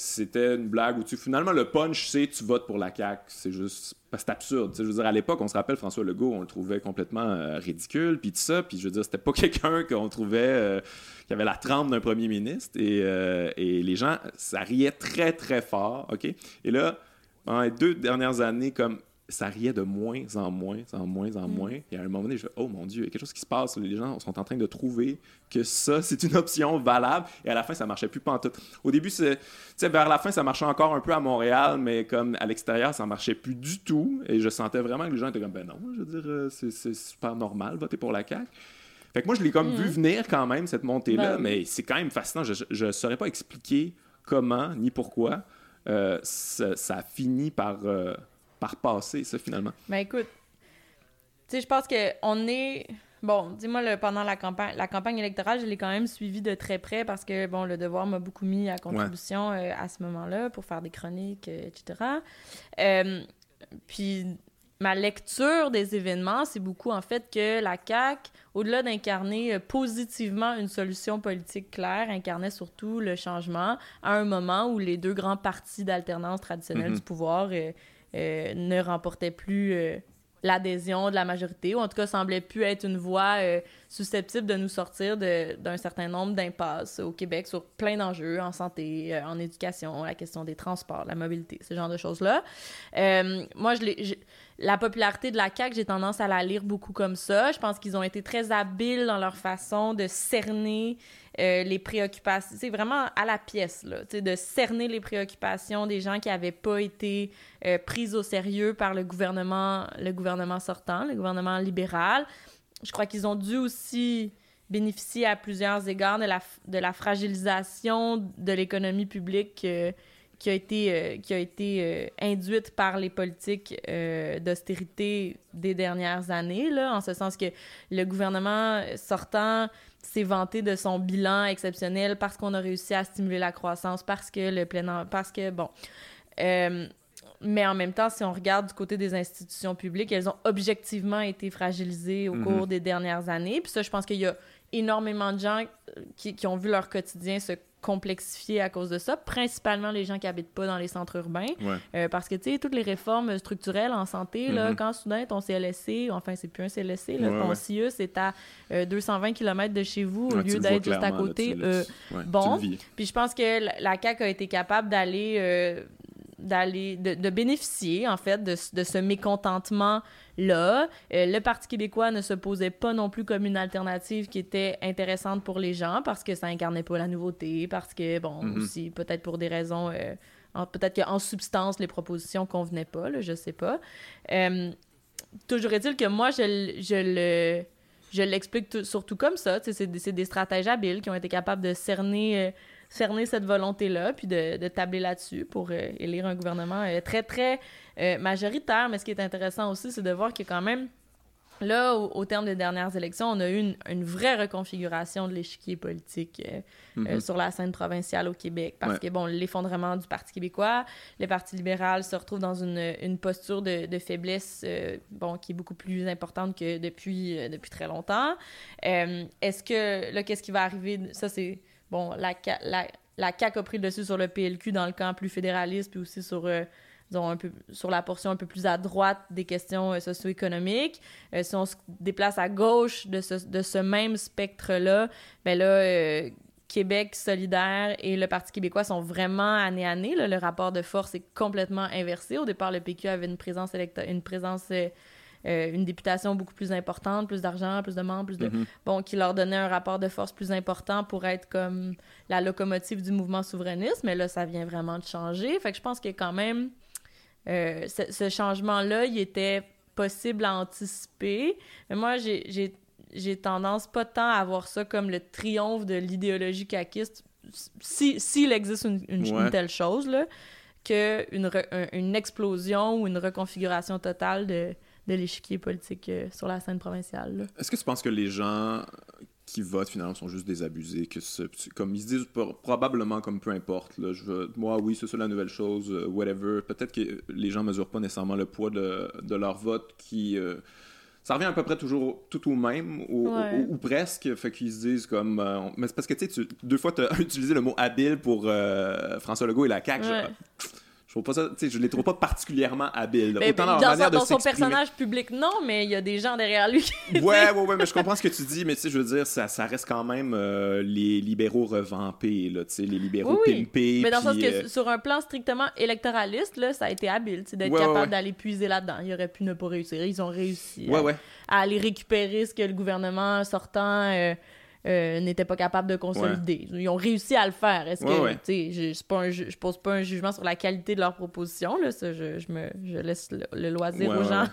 C'était une blague où tu, finalement, le punch, c'est tu votes pour la CAQ. C'est juste... C'est absurde. Je veux dire, à l'époque, on se rappelle François Legault, on le trouvait complètement euh, ridicule, puis tout ça. Puis je veux dire, c'était pas quelqu'un qu'on trouvait qui avait la trempe d'un premier ministre. Et, et les gens, ça riait très, très fort, OK? Et là, pendant les deux dernières années, comme ça riait de moins en moins, en moins, en mm. moins. Et à un moment donné, je fais, oh mon Dieu, il y a quelque chose qui se passe. Les gens sont en train de trouver que ça, c'est une option valable. Et à la fin, ça marchait plus tout. Au début, c'est, vers la fin, ça marchait encore un peu à Montréal, mais comme à l'extérieur, ça marchait plus du tout. Et je sentais vraiment que les gens étaient comme, ben non, je veux dire, euh, c'est, super normal, voter pour la CAQ. Fait que moi, je l'ai comme vu mm. venir quand même, cette montée-là, ben mais c'est quand même fascinant. Je ne saurais pas expliquer comment ni pourquoi euh, ça, ça, a fini par. Euh, par passer, ça, finalement? Ben écoute, tu sais, je pense qu'on est... Bon, dis-moi, pendant la campagne, la campagne électorale, je l'ai quand même suivi de très près parce que, bon, le devoir m'a beaucoup mis à contribution euh, à ce moment-là pour faire des chroniques, euh, etc. Euh, puis ma lecture des événements, c'est beaucoup en fait que la CAQ, au-delà d'incarner positivement une solution politique claire, incarnait surtout le changement à un moment où les deux grands partis d'alternance traditionnels mm-hmm. du pouvoir euh, ne remportait plus euh, l'adhésion de la majorité, ou en tout cas semblait plus être une voie euh, susceptible de nous sortir d'un certain nombre d'impasses au Québec sur plein d'enjeux, en santé, en éducation, la question des transports, la mobilité, ce genre de choses-là. moi, la popularité de la CAQ, j'ai tendance à la lire beaucoup comme ça. Je pense qu'ils ont été très habiles dans leur façon de cerner euh, les préoccupations. C'est vraiment à la pièce, là, de cerner les préoccupations des gens qui n'avaient pas été euh, pris au sérieux par le gouvernement, le gouvernement sortant, le gouvernement libéral. Je crois qu'ils ont dû aussi bénéficier à plusieurs égards de la, de la fragilisation de l'économie publique euh, qui a été, qui a été induite par les politiques d'austérité des dernières années, là, en ce sens que le gouvernement sortant s'est vanté de son bilan exceptionnel parce qu'on a réussi à stimuler la croissance, parce que le plein parce que bon. Euh, mais en même temps, si on regarde du côté des institutions publiques, elles ont objectivement été fragilisées au mhm. cours des dernières années. Puis ça, je pense qu'il y a énormément de gens qui, qui, ont vu leur quotidien se complexifié à cause de ça, principalement les gens qui habitent pas dans les centres urbains. Euh, parce que, tu sais, toutes les réformes structurelles en santé, là, mm-hmm. quand soudain ton CLSC, enfin, c'est plus un CLSC, là, ton CIE, c'est à 220 euh, km de chez vous au lieu d'être juste à côté. Euh, bon. Puis je pense que la, la CAQ a été capable d'aller d'aller de, de, bénéficier en fait de, de ce mécontentement là. Euh, le Parti québécois ne se posait pas non plus comme une alternative qui était intéressante pour les gens parce que ça incarnait pas la nouveauté, parce que, bon, mm-hmm. aussi, peut-être pour des raisons... Euh, peut-être qu'en substance, les propositions convenaient pas, là, je sais pas. Euh, toujours est-il que moi, je, je le... Je l'explique surtout comme ça. C'est des, des stratèges habiles qui ont été capables de cerner cerner cette volonté-là, puis de, de tabler là-dessus pour élire un gouvernement très, très euh, majoritaire. Mais ce qui est intéressant aussi, c'est de voir que quand même, là, au, terme des dernières élections, on a eu une, une vraie reconfiguration de l'échiquier politique euh, euh, mm-hmm. sur la scène provinciale au Québec. Parce que, bon, l'effondrement du Parti québécois, le Parti libéral se retrouve dans une, une posture de, de faiblesse, bon, qui est beaucoup plus importante que depuis, depuis très longtemps. Est-ce que, là, qu'est-ce qui va arriver? Ça, c'est, bon, la, la, CAQ a pris le dessus sur le PLQ dans le camp plus fédéraliste, puis aussi sur un peu, sur la portion un peu plus à droite des questions euh, socio-économiques. Euh, si on se déplace à gauche de ce, même spectre-là, ben là, euh, Québec solidaire et le Parti québécois sont vraiment année à année. Le rapport de force est complètement inversé. Au départ, le PQ avait une présence, une présence une députation beaucoup plus importante, plus d'argent, plus de membres, plus de... Mm-hmm. Bon, qui leur donnait un rapport de force plus important pour être comme la locomotive du mouvement souverainiste. Mais là, ça vient vraiment de changer. Fait que je pense a quand même euh, ce, changement-là, il était possible à anticiper. Mais moi, j'ai tendance pas tant à voir ça comme le triomphe de l'idéologie caquiste, s'il si, existe une, telle chose, là, qu'une une explosion ou une reconfiguration totale de, de l'échiquier politique euh, sur la scène provinciale. Est-ce que tu penses que les gens qui votent finalement sont juste désabusés, que comme ils se disent probablement comme peu importe, là, je veux, moi oui c'est ça la nouvelle chose, euh, whatever. Peut-être que les gens mesurent pas nécessairement le poids de, de leur vote qui euh, ça revient à peu près toujours tout au même ou, presque fait qu'ils se disent comme euh, mais c'est parce que tu sais deux fois tu as utilisé le mot habile pour François Legault et la CAQ Je trouve pas ça, je les trouve pas particulièrement habiles. Mais, Autant dans, dans, dans son personnage public, non, mais il y a des gens derrière lui. ouais, ouais, ouais, mais je comprends ce que tu dis, mais tu sais, je veux dire, ça, ça reste quand même euh, les libéraux revampés, là, tu sais, les libéraux oui, pimpés. Mais dans le sens que sur un plan strictement électoraliste, là, ça a été habile, d'être capable d'aller puiser là-dedans. Il aurait pu ne pas réussir. Ils ont réussi à, à, aller récupérer ce que le gouvernement sortant. Euh, euh, n'étaient pas capables de consolider. Ils ont réussi à le faire. Est-ce que, tu sais, je, pas je pose pas un jugement sur la qualité de leur proposition, là, ça, je, je, me, je laisse le, loisir aux gens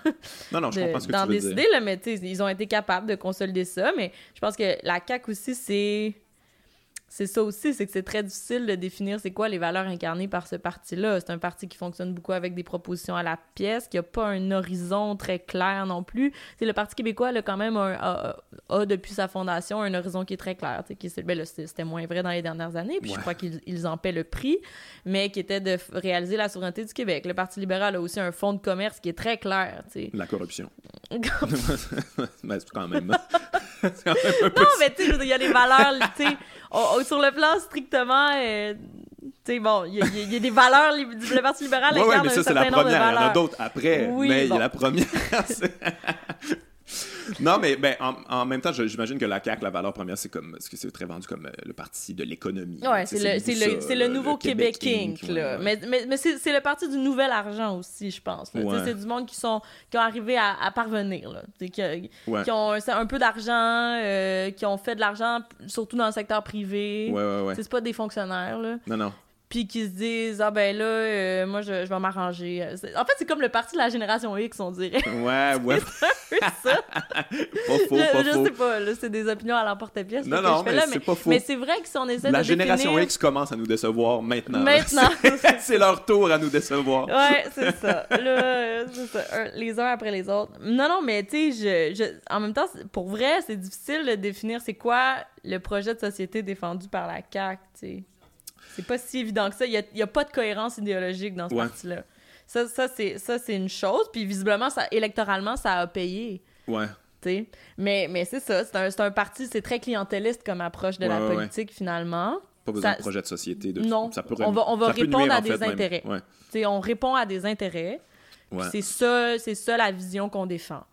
non, non, je comprends ce que d'en tu veux décider, dire. Là, mais tu sais, ils ont été capables de consolider ça, mais je pense que la CAQ aussi, c'est c'est ça aussi, c'est que c'est très difficile de définir c'est quoi les valeurs incarnées par ce parti-là. C'est un parti qui fonctionne beaucoup avec des propositions à la pièce, qui a pas un horizon très clair non plus. C'est le Parti québécois là, quand même a, depuis sa fondation un horizon qui est très clair. Qui, ben c'était moins vrai dans les dernières années, puis je crois qu'ils en paient le prix, mais qui était de réaliser la souveraineté du Québec. Le Parti libéral a aussi un fonds de commerce qui est très clair. La corruption. ben, c'est quand même. non, mais tu sais, il y a des valeurs, sur le plan strictement. Euh, tu sais, bon, il y, a des valeurs. Le Parti libéral ouais, ouais, mais ça, c'est la première. Il y en a d'autres après. mais il y a la première. non, mais ben, en, même temps, j'imagine que la CAQ, la valeur première, c'est comme. ce que c'est très vendu comme euh, le parti de l'économie. Ouais, c'est le, le, nouveau Québec, Inc. là. Mais, mais, mais c'est le parti du nouvel argent aussi, je pense. C'est du monde qui, sont, qui ont arrivé à, à parvenir. Là. Qui, qui, ont un, peu d'argent, euh, qui ont fait de l'argent, surtout dans le secteur privé. Ouais, ouais, ouais. C'est pas des fonctionnaires. Là. Non, non puis qui se disent ah ben là euh, moi je, je vais m'arranger. En fait c'est comme le parti de la génération X on dirait. Ouais ouais. C'est ça. Pas faux je, pas je sais pas là c'est des opinions à l'emporte-pièce non non mais c'est pas faux. mais c'est vrai que si on essaie la de génération définir... X commence à nous décevoir maintenant maintenant. C'est leur tour à nous décevoir. Ouais c'est ça. Là c'est ça. Les uns après les autres. Non non mais tu sais je, je en même temps pour vrai c'est difficile de définir c'est quoi le projet de société défendu par la CAQ tu sais c'est pas si évident que ça. Il n'y a, pas de cohérence idéologique dans ce parti-là. Ça, ça c'est une chose. Puis visiblement, ça, électoralement, ça a payé. Ouais. sais Mais, mais c'est ça. C'est un, un, parti, c'est très clientéliste comme approche de la politique, finalement. Pas besoin de projet de société. De non. Ça peut, on va, on va répondre à des intérêts. Ouais. On répond à des intérêts. C'est ça, ça la vision qu'on défend.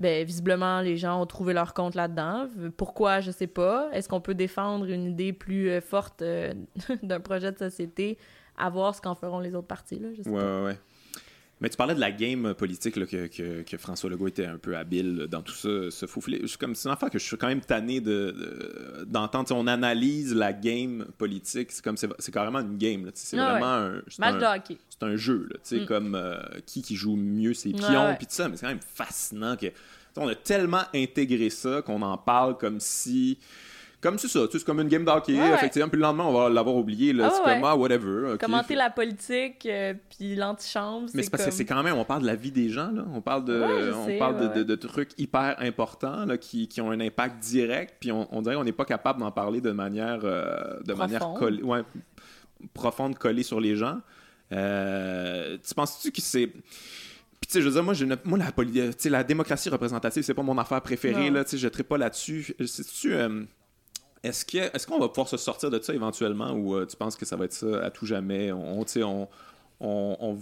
Ben, visiblement, les gens ont trouvé leur compte là-dedans. Pourquoi, je sais pas. Est-ce qu'on peut défendre une idée plus euh, forte euh, d'un projet de société à voir ce qu'en feront les autres partis, là? Je sais ouais, ouais, ouais. Mais tu parlais de la game politique là, que, que, que, François Legault était un peu habile dans tout ça, ce fouflé. C'est une affaire que je suis quand même tanné d'entendre. De, on analyse la game politique, c'est comme c'est carrément une game. C'est ah vraiment un. Match de hockey. C'est un jeu, là, mm. comme euh, qui qui joue mieux ses pions, puis tout ça. Mais c'est quand même fascinant que. On a tellement intégré ça qu'on en parle comme si comme c'est ça, c'est comme une game d'hockey, effectivement. Puis le lendemain, on va l'avoir oublié. Là, c'est comme, ah, whatever. Commenter la politique, euh, puis l'antichambre. Mais c'est parce que c'est quand même, on parle de la vie des gens, là. On parle de, on parle de, de, trucs hyper importants, là, qui, qui, ont un impact direct. Puis on, on dirait qu'on n'est pas capable d'en parler de manière, euh, de manière collée, ouais, profonde, collée sur les gens. Euh, tu penses-tu que c'est puis, tu sais, je veux dire, moi, moi la, la démocratie représentative, c'est pas mon affaire préférée, là, tu sais, je ne pas là-dessus. C'est-tu. Est-ce qu'on est va pouvoir se sortir de ça éventuellement ou euh, tu penses que ça va être ça à tout jamais? On,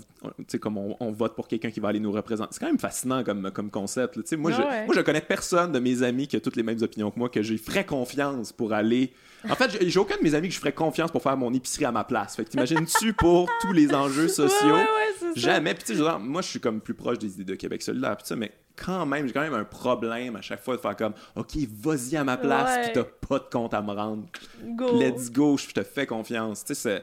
comme on, vote pour quelqu'un qui va aller nous représenter. C'est quand même fascinant comme, comme concept. Moi, je, moi, je connais personne de mes amis qui a toutes les mêmes opinions que moi, que j'ai ferais confiance pour aller. En fait, j'ai aucun de mes amis que je ferais confiance pour faire mon épicerie à ma place. Fait que t'imagines-tu pour tous les enjeux sociaux? Jamais. Puis, moi, je suis comme plus proche des idées de Québec solidaire, pis ça, mais quand même, j'ai quand même un problème à chaque fois de faire comme, OK, vas-y à ma place, puis t'as pas de compte à me rendre. Let's go, je te fais confiance. Tu sais,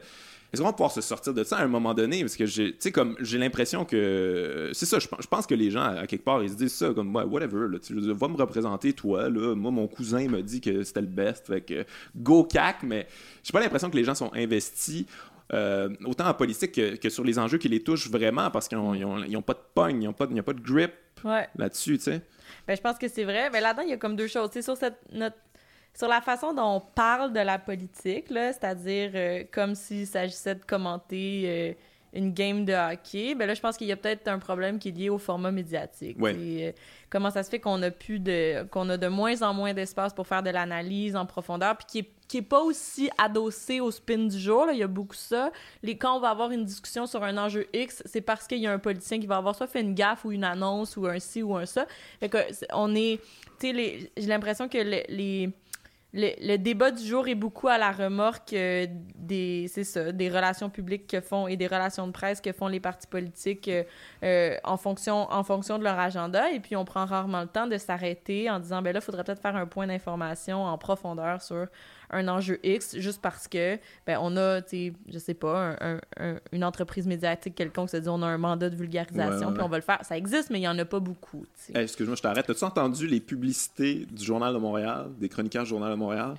est-ce qu'on va pouvoir se sortir de ça à un moment donné? Parce que j'ai, comme, j'ai l'impression que. C'est ça, je, pense que les gens, à quelque part, ils se disent ça, comme, ouais, whatever, là, tu va me représenter, toi, là. Moi, mon cousin m'a dit que c'était le best, fait que go cac, mais j'ai pas l'impression que les gens sont investis. Euh, autant en politique que, sur les enjeux qui les touchent vraiment parce qu'ils n'ont pas de pogne, ils n'ont pas, pas de grip là-dessus, tu sais. Ben, je pense que c'est vrai. Mais là-dedans, il y a comme deux choses. C'est sur cette notre sur la façon dont on parle de la politique, c'est-à-dire euh, comme s'il s'agissait de commenter euh, une game de hockey, ben là, je pense qu'il y a peut-être un problème qui est lié au format médiatique. Ouais. Euh, comment ça se fait qu'on a plus de qu'on a de moins en moins d'espace pour faire de l'analyse en profondeur, puis qui est, qui est pas aussi adossé au spin du jour. Là. Il y a beaucoup ça. Les, quand on va avoir une discussion sur un enjeu X, c'est parce qu'il y a un politicien qui va avoir soit fait une gaffe ou une annonce ou un ci ou un ça. Fait que on est, tu sais, j'ai l'impression que les le, débat du jour est beaucoup à la remorque euh, des relations publiques que font et des relations de presse que font les partis politiques euh, euh, en, fonction, en fonction de leur agenda. Et puis, on prend rarement le temps de s'arrêter en disant, ben là, il faudrait peut-être faire un point d'information en profondeur sur un enjeu X juste parce que ben, on a, tu je sais pas, une entreprise médiatique quelconque se dit on a un mandat de vulgarisation, puis on va le faire. Ça existe, mais il y en a pas beaucoup. Excuse-moi, je t'arrête. As-tu entendu les publicités du Journal de Montréal, des chroniqueurs du Journal de Montréal?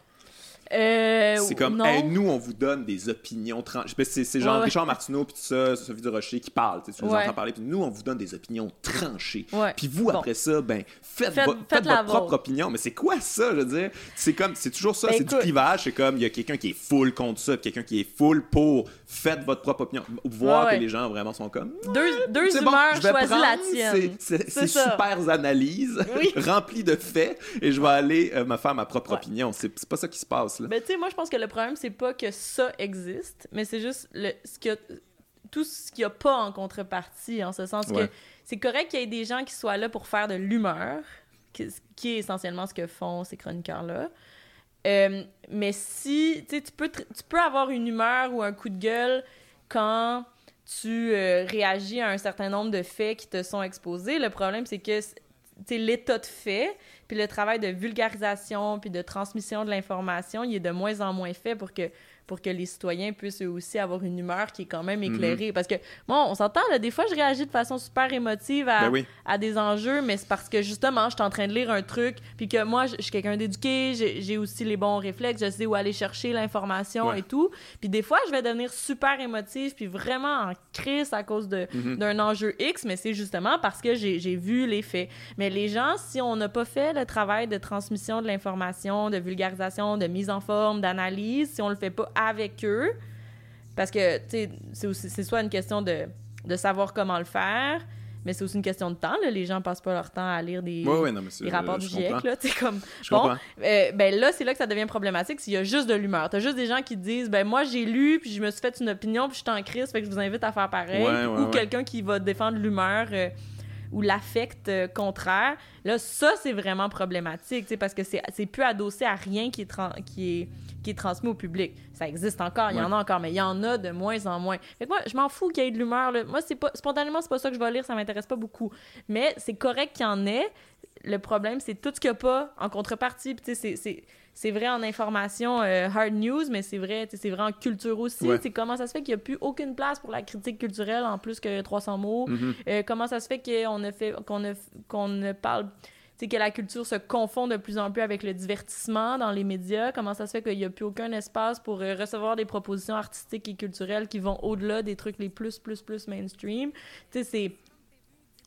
Euh, c'est comme, nous, on vous donne des opinions tranchées. C'est genre Richard Martineau, puis tout ça, Sophie de Rocher qui parle. Tu les entends parler, puis nous, on vous donne des opinions tranchées. Puis vous, après ça, ben, faites, votre propre opinion. Mais c'est quoi ça, je veux dire? C'est comme, c'est toujours ça, ben, c'est du clivage. C'est comme, il y a quelqu'un qui est full contre ça, quelqu'un qui est full pour faites votre propre opinion. Voir que les gens vraiment sont comme. Deux, deux humeurs, choisis la tienne. C'est super analyses, remplies de faits, et je vais aller euh, me faire ma propre opinion. C'est pas ça qui se passe. Ben, tu sais, moi, je pense que le problème, c'est pas que ça existe, mais c'est juste le, ce que, tout ce qu'il n'y a pas en contrepartie, en ce sens que c'est correct qu'il y ait des gens qui soient là pour faire de l'humeur, qui, qui, est essentiellement ce que font ces chroniqueurs-là. Euh, mais si, tu peux, tu peux avoir une humeur ou un coup de gueule quand tu euh, réagis à un certain nombre de faits qui te sont exposés. Le problème, c'est que l'état de fait, puis le travail de vulgarisation, puis de transmission de l'information, il est de moins en moins fait pour que pour que les citoyens puissent eux aussi avoir une humeur qui est quand même éclairée. Mhm. Parce que, bon, on s'entend, là, des fois, je réagis de façon super émotive à, ben à des enjeux, mais c'est parce que, justement, je suis en train de lire un truc, puis que moi, je suis quelqu'un d'éduqué, j'ai aussi les bons réflexes, je sais où aller chercher l'information et tout. Puis des fois, je vais devenir super émotive, puis vraiment en crise à cause mhm. d'un enjeu X, mais c'est justement parce que j'ai vu les faits. Mais les gens, si on n'a pas fait le travail de transmission de l'information, de vulgarisation, de mise en forme, d'analyse, si on le fait pas avec eux, parce que, tu sais, c'est soit une question de, de savoir comment le faire, mais c'est aussi une question de temps. Là. Les gens passent pas leur temps à lire des, rapports du GIEC. Là, comme, bon, euh, ben là, c'est là que ça devient problématique s'il y a juste de l'humeur. T'as juste des gens qui disent ben moi j'ai lu puis je me suis fait une opinion puis je suis en crise, fait que je vous invite à faire pareil. ou quelqu'un qui va défendre l'humeur. Euh, ou l'affect euh, contraire, là, ça, c'est vraiment problématique, parce que c'est plus adossé à rien qui est, qui est, qui est transmis au public. Ça existe encore, il y en a encore, mais il y en a de moins en moins. Fait que moi, je m'en fous qu'il y ait de l'humeur. Moi, c'est pas, spontanément, c'est pas ça que je vais lire, ça m'intéresse pas beaucoup. Mais c'est correct qu'il y en ait. Le problème, c'est tout ce qu'il n'y a pas en contrepartie. Puis, c'est c'est vrai en information euh, hard news, mais c'est vrai, c'est vrai en culture aussi. c'est Comment ça se fait qu'il n'y a plus aucune place pour la critique culturelle en plus que 300 mots? Mm-hmm. Euh, comment ça se fait qu'on ne fait qu'on ne, qu'on ne parle c'est que la culture se confond de plus en plus avec le divertissement dans les médias. Comment ça se fait qu'il n'y a plus aucun espace pour euh, recevoir des propositions artistiques et culturelles qui vont au-delà des trucs les plus, plus, plus mainstream? Tu sais, c'est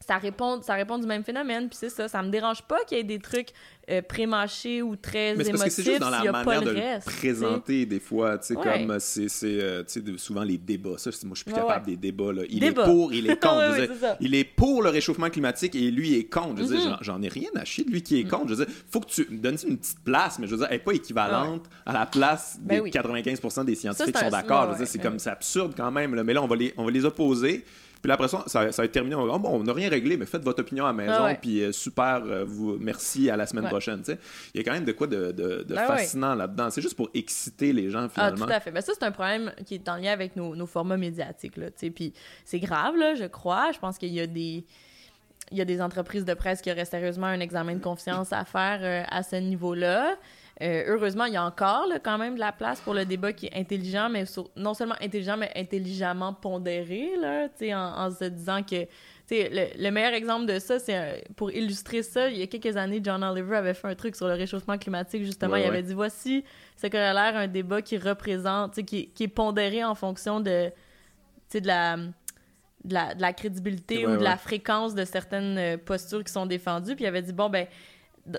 ça répond, ça répond du même phénomène. Puis c'est ça, ça me dérange pas qu'il y ait des trucs euh, pré-mâchés ou très mais émotifs c'est juste dans la manière de le présenter des fois, tu sais, comme c'est, euh, souvent les débats. Ça, moi, je suis plus capable des débats. Là. Il est pour, il est contre. il est pour le réchauffement climatique et lui est contre. Je veux dire, mm-hmm. j'en ai rien à chier de lui qui est contre. Je veux dire, faut que tu me donnes une petite place, mais je veux dire, elle n'est pas équivalente à la place ben des 95% des scientifiques qui sont d'accord. c'est comme, c'est absurde quand même. Là. Mais là, on va les, on va les opposer. Puis là, après ça, ça, va être terminé. On oh, bon, on n'a rien réglé, mais faites votre opinion à la maison. Ah puis euh, super, euh, vous, merci, à la semaine prochaine. Il y a quand même de quoi de, de, ben fascinant là-dedans. C'est juste pour exciter les gens, finalement. Ah, tout à fait. Ben, ça, c'est un problème qui est en lien avec nos, nos formats médiatiques. Là, puis c'est grave, là, je crois. Je pense qu'il y a des il y a des entreprises de presse qui auraient sérieusement un examen de confiance à faire euh, à ce niveau-là. Euh, heureusement, il y a encore quand même de la place pour le débat qui est intelligent, mais non seulement intelligent, mais intelligemment pondéré, là, en, en se disant que le, le, meilleur exemple de ça, c'est euh, pour illustrer ça, il y a quelques années, John Oliver avait fait un truc sur le réchauffement climatique, justement. il avait dit voici ce que l'air un débat qui représente, qui, qui est pondéré en fonction de, de la. De la, de la crédibilité ou de la fréquence de certaines euh, postures qui sont défendues. Puis il avait dit, bon, ben,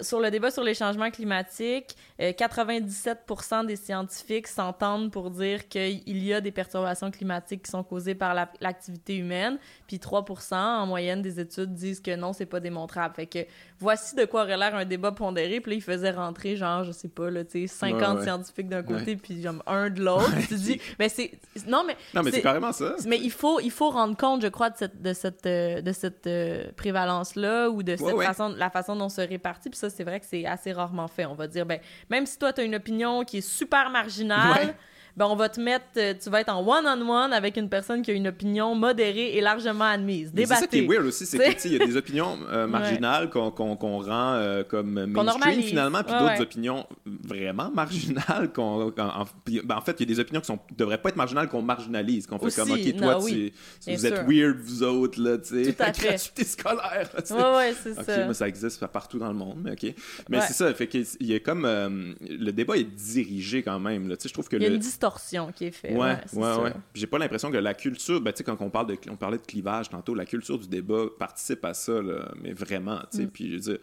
sur le débat sur les changements climatiques, 97 euh, des scientifiques s'entendent pour dire qu'il y a des perturbations climatiques qui sont causées par l'activité humaine, puis 3 en moyenne des études disent que non, c'est pas démontrable. Fait que voici de quoi aurait l'air un débat pondéré, puis là, il faisait rentrer, genre, je sais pas, là, tu sais, 50 scientifiques d'un côté, puis genre, un de l'autre. tu dis, mais c'est... Non, mais... Non, mais c'est carrément ça. Mais il faut, il faut rendre compte, je crois, de cette, de cette, euh, de cette euh, prévalence-là, ou de cette façon, la façon dont se répartit, puis ça, c'est vrai que c'est assez rarement fait. On va dire, ben, même si toi, tu as une opinion qui est super marginale, ben on va te mettre, euh, tu vas être en one-on-one avec une personne qui a une opinion modérée et largement admise. C'est ça qui est weird aussi, c'est qu'il y a des opinions euh, marginales qu'on rend euh, comme mainstream finalement, puis d'autres opinions vraiment marginales qu'on... En, ben, en, fait, il y a des opinions qui sont devraient pas être marginales qu'on marginalise, qu'on fait comme, OK, toi, vous êtes weird, vous autres, là, tu sais, la gratuité scolaire. ouais, ouais, c'est ça. Moi, ça existe partout dans le monde, mais OK. Mais c'est ça, fait qu'il y a comme... le débat est dirigé quand même, là, tu sais, je trouve que... Il y a le, une qui est faite. Ouais, ouais, ouais. J'ai pas l'impression que la culture, ben, tu sais, quand on, parle de, on parlait de clivage tantôt, la culture du débat participe à ça, là, mais vraiment, tu sais. Mm. Puis je veux dire,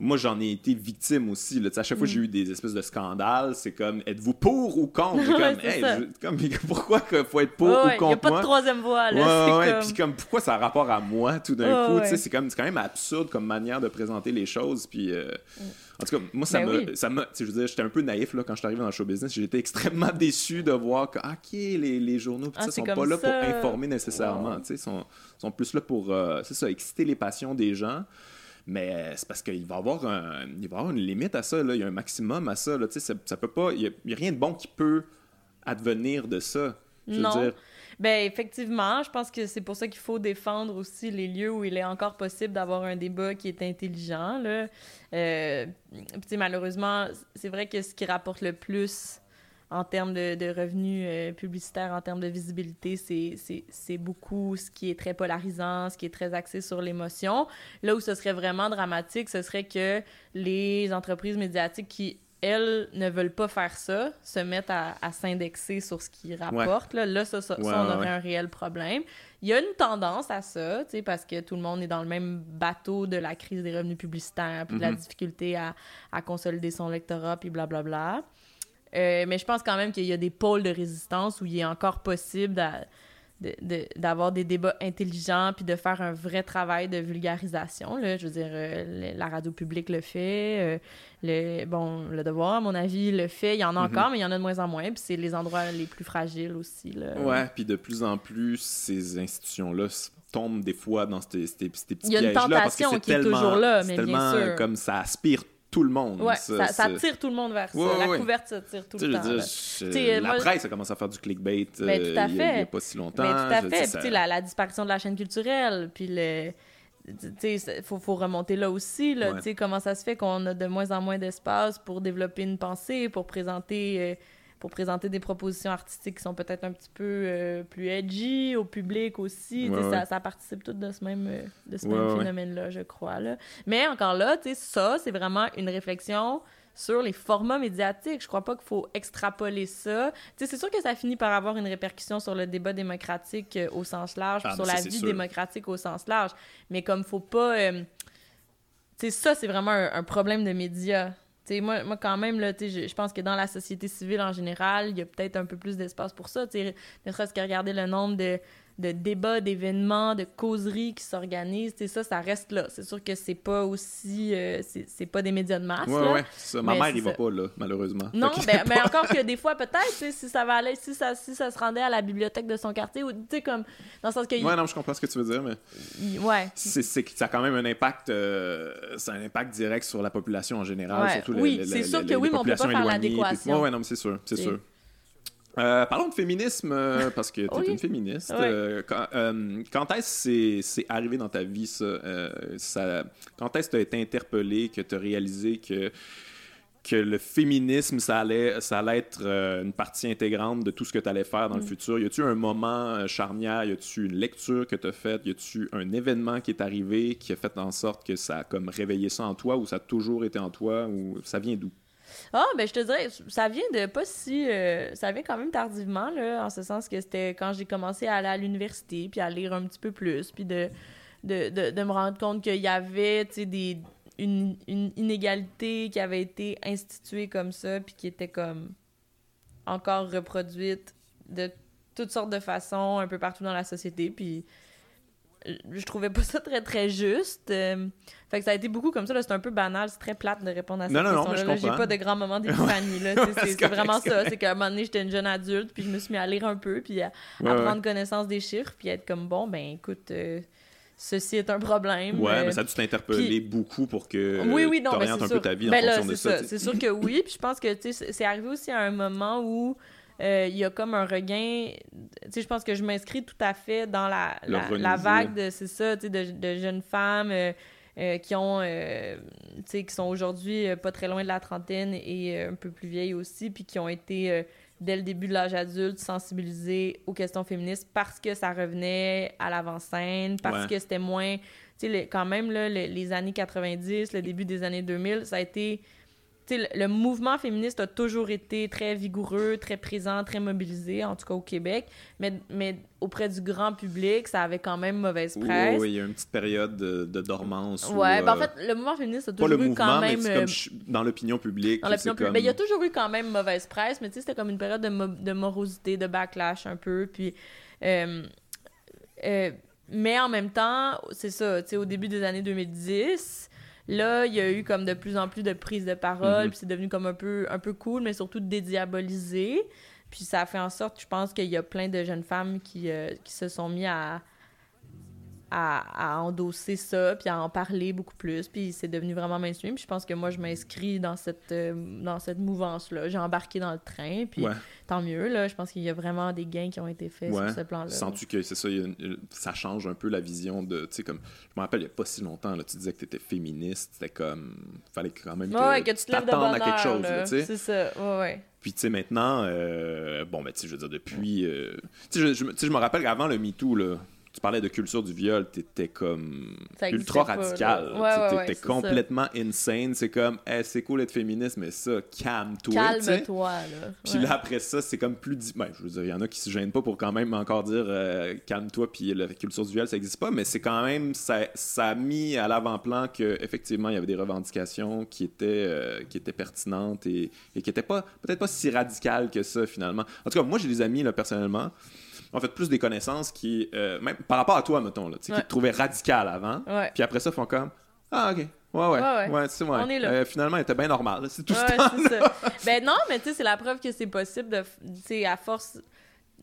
moi, j'en ai été victime aussi. Là. À chaque fois que j'ai mm. eu des espèces de scandales, c'est comme êtes-vous pour ou contre? Comme, hey, comme, pourquoi il faut être pour ou contre Il n'y a pas de troisième voie. Là, ouais, Puis comme, pourquoi ça a rapport à moi tout d'un coup? C'est quand même absurde comme manière de présenter les choses. Puis. Euh, mm. En tout cas, moi, ça ben me. Ça me je veux dire, j'étais un peu naïf là, quand je suis arrivé dans le show business. J'étais extrêmement déçu de voir que, OK, les, les journaux, ah, ça, sont pas là pour informer nécessairement. Ils sont, sont plus là pour, euh, c'est ça, exciter les passions des gens. Mais c'est parce qu'il va, y avoir un, il va avoir une limite à ça. Là. Il y a un maximum à ça. Là. Ça, ça peut pas. Il n'y a, rien de bon qui peut advenir de ça. Je non. Dire. Ben effectivement, je pense que c'est pour ça qu'il faut défendre aussi les lieux où il est encore possible d'avoir un débat qui est intelligent. Là. Euh, malheureusement, c'est vrai que ce qui rapporte le plus en termes de, revenus euh, publicitaires, en termes de visibilité, c'est beaucoup ce qui est très polarisant, ce qui est très axé sur l'émotion. Là où ce serait vraiment dramatique, ce serait que les entreprises médiatiques qui elles ne veulent pas faire ça, se mettent à, s'indexer sur ce qu'ils rapportent. Là, ça, ça, on aurait un réel problème. Il y a une tendance à ça, parce que tout le monde est dans le même bateau de la crise des revenus publicitaires, puis de la mm-hmm. difficulté à, à, consolider son lectorat, puis blablabla. Euh, mais je pense quand même qu'il y a des pôles de résistance où il est encore possible d'avoir des débats intelligents puis de faire un vrai travail de vulgarisation. Là. Je veux dire, euh, la radio publique le fait, euh, le, bon, le devoir, à mon avis, le fait. Il y en a mm-hmm. encore, mais il y en a de moins en moins. Puis c'est les endroits les plus fragiles aussi. Là. Ouais, puis de plus en plus, ces institutions-là tombent des fois dans ces, petits pièges-là. parce que c'est tellement, toujours là, mais tellement bien sûr. comme ça aspire tout le monde. Ouais, ça, ça, tire tout le monde vers ça. la couverture tire tout le temps. Dire, la presse a commencé à faire du clickbait ben, tout à fait. Euh, il a, pas si longtemps. Mais ben, tout à fait. Puis, la, la, disparition de la chaîne culturelle, puis le... Il faut, faut remonter là aussi. Là, Comment ça se fait qu'on a de moins en moins d'espace pour développer une pensée, pour présenter... Euh, pour présenter des propositions artistiques qui sont peut-être un petit peu euh, plus edgy au public aussi. Ça, ça, participe tout de ce même, euh, de ce même phénomène-là, je crois. Là. Mais encore là, ça, c'est vraiment une réflexion sur les formats médiatiques. Je crois pas qu'il faut extrapoler ça. c'est sûr que ça finit par avoir une répercussion sur le débat démocratique euh, au sens large, ah, sur la vie démocratique au sens large. Mais comme faut pas... sais ça, c'est vraiment un, un, problème de médias moi, moi, quand même, là, je, je pense que dans la société civile en général, il y a peut-être un peu plus d'espace pour ça. Ne serait-ce que regarder le nombre de, de débats, d'événements, de causeries qui s'organisent. Ça, ça reste là. C'est sûr que c'est pas aussi... Euh, c'est pas des médias de masse. Ouais, là, ouais, ça. Ma mère, il va pas, là, malheureusement. Non, ben, mais encore que des fois, peut-être, si ça va aller, si ça, si ça se rendait à la bibliothèque de son quartier, ou, tu sais, comme, dans le sens que... Ouais, non, je comprends ce que tu veux dire, mais... Ouais. C'est que ça a quand même un impact... Euh, c'est un impact direct sur la population en général, surtout oui, c'est sûr que oui, mais on peut pas faire l'adéquation. Ouais, ouais, non, mais c'est sûr, c'est sûr. Euh, parlons de féminisme, euh, parce que tu es une féministe. Euh, quand, est-ce que c'est arrivé dans ta vie, ça? ça quand est-ce que tu as été interpellé, que tu as réalisé que, que le féminisme, ça allait, ça allait être une partie intégrante de tout ce que tu allais faire dans le mm. futur? Y a-tu un moment charnière? Y a-tu une lecture que tu as faite? Y a-tu un événement qui est arrivé qui a fait en sorte que ça a comme réveillé ça en toi ou ça a toujours été en toi? ou Ça vient d'où? Ah, ben je te dirais, ça vient de pas si. Euh, ça vient quand même tardivement, là, en ce sens que c'était quand j'ai commencé à aller à l'université, puis à lire un petit peu plus, puis de, de, de, me rendre compte qu'il y avait, tu sais, des une, une, inégalité qui avait été instituée comme ça, puis qui était comme encore reproduite de toutes sortes de façons un peu partout dans la société. Puis je trouvais pas ça très très juste. Euh, fait que ça a été beaucoup comme ça. C'est un peu banal, c'est très plate de répondre à cette question-là. J'ai pas de grands moments d'épiphanie. c'est vraiment ça. C'est qu'à un moment donné, j'étais une jeune adulte, puis je me suis mis à lire un peu, puis à, prendre connaissance des chiffres, puis à être comme bon, ben écoute. Euh, ceci est un problème. Ouais, mais ça a dû t'interpeller beaucoup pour que oui, oui, tu un peu ta vie en ben fonction de ça. C'est sûr que oui, puis je pense que c'est arrivé aussi à un moment où euh, il y a comme un regain. Tu sais, je pense que je m'inscris tout à fait dans la, la, vague de, c'est ça, tu sais, de, de, jeunes femmes euh, euh, qui ont, tu sais, qui sont aujourd'hui pas très loin de la trentaine et un peu plus vieilles aussi, puis qui ont été, dès le début de l'âge adulte, sensibilisées aux questions féministes parce que ça revenait à l'avant-scène, parce que c'était moins, tu sais, quand même, là, les années 90, le début des années 2000, ça a été le mouvement féministe a toujours été très vigoureux, très présent, très mobilisé, en tout cas au Québec, mais, mais auprès du grand public, ça avait quand même mauvaise presse. Oui, il y a une petite période de, dormance. Ouais, ben, en euh, fait, le mouvement féministe a toujours eu quand même. Mais comme euh, dans l'opinion publique. Dans l'opinion publique. Ben, il y a toujours eu quand même mauvaise presse, mais tu sais, c'était comme une période de, de, morosité, de backlash un peu. Puis. Euh, mais en même temps, c'est ça, tu sais, au début des années 2010, Là, il y a eu comme de plus en plus de prises de parole, mhm. puis c'est devenu comme un peu, un peu cool, mais surtout dédiabolisé. Puis ça a fait en sorte, je pense qu'il y a plein de jeunes femmes qui, euh, qui se sont mis à, à, endosser ça, puis à en parler beaucoup plus, puis c'est devenu vraiment mainstream. Puis je pense que moi, je m'inscris dans cette, euh, dans cette mouvance-là. J'ai embarqué dans le train, puis tant mieux, là. Je pense qu'il y a vraiment des gains qui ont été faits sur ce plan-là. Sens-tu que c'est ça, ça change un peu la vision de, tu sais, comme, je me rappelle, il n'y a pas si longtemps, là, tu disais que tu étais féministe, c'était comme, fallait quand même que, que tu t'attendes à quelque chose, tu sais. C'est ça, ouais, ouais. Puis, tu sais, maintenant, euh, bon, ben, tu sais, je veux dire, depuis. Euh, tu sais, je, je, me rappelle qu'avant le MeToo, là, tu parlais de culture du viol, t'étais comme ultra radical. Ouais, t'étais complètement insane. C'est comme, hey, c'est cool d'être féministe, mais ça, calme-toi. Calme-toi, là. Puis là, après ça, c'est comme plus. Ben, je veux dire, il y en a qui se gênent pas pour quand même encore dire euh, calme-toi, puis la culture du viol, ça existe pas, mais c'est quand même. Ça, ça a mis à l'avant-plan qu'effectivement, il y avait des revendications qui étaient, euh, qui étaient pertinentes et, et qui étaient pas, peut-être pas si radicales que ça, finalement. En tout cas, moi, j'ai des amis, là, personnellement en fait plus des connaissances qui, euh, même par rapport à toi, mettons, là, qui te trouvaient radical avant, puis après ça, font comme Ah, ok. Ouais, ouais. ouais, ouais. c'est On est là. Euh, finalement, elle était bien normal. C'est tout ça. ben non, mais tu sais, c'est la preuve que c'est possible de. Tu sais, à force.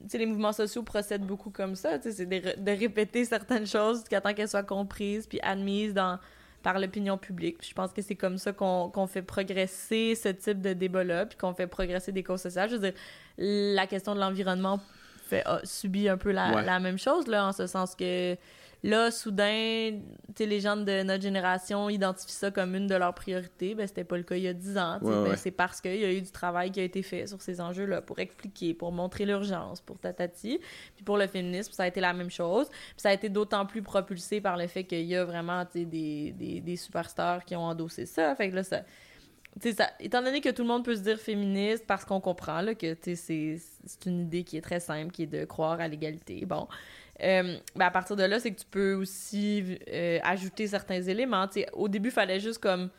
Tu sais, les mouvements sociaux procèdent beaucoup comme ça. Tu sais, c'est de, de, répéter certaines choses jusqu'à temps qu'elles soient comprises puis admises dans, par l'opinion publique. je pense que c'est comme ça qu'on fait progresser ce type de débat-là, puis qu'on fait progresser des causes sociales. Je veux dire, la question de l'environnement fait, subi un peu la, même chose, là, en ce sens que là, soudain, les gens de notre génération identifient ça comme une de leurs priorités. Ben, c'était pas le cas il y a 10 ans. ben, C'est parce qu'il y a eu du travail qui a été fait sur ces enjeux-là pour expliquer, pour montrer l'urgence, pour tatati. Puis pour le féminisme, ça a été la même chose. Puis ça a été d'autant plus propulsé par le fait qu'il y a vraiment des, des, des superstars qui ont endossé ça. Fait que là, ça étant donné que tout le monde peut se dire féministe parce qu'on comprend que c'est une idée qui est très simple, qui est de croire à l'égalité. Bon. Euh, ben à partir de là, c'est que tu peux aussi euh, ajouter certains éléments. au début, il fallait juste comme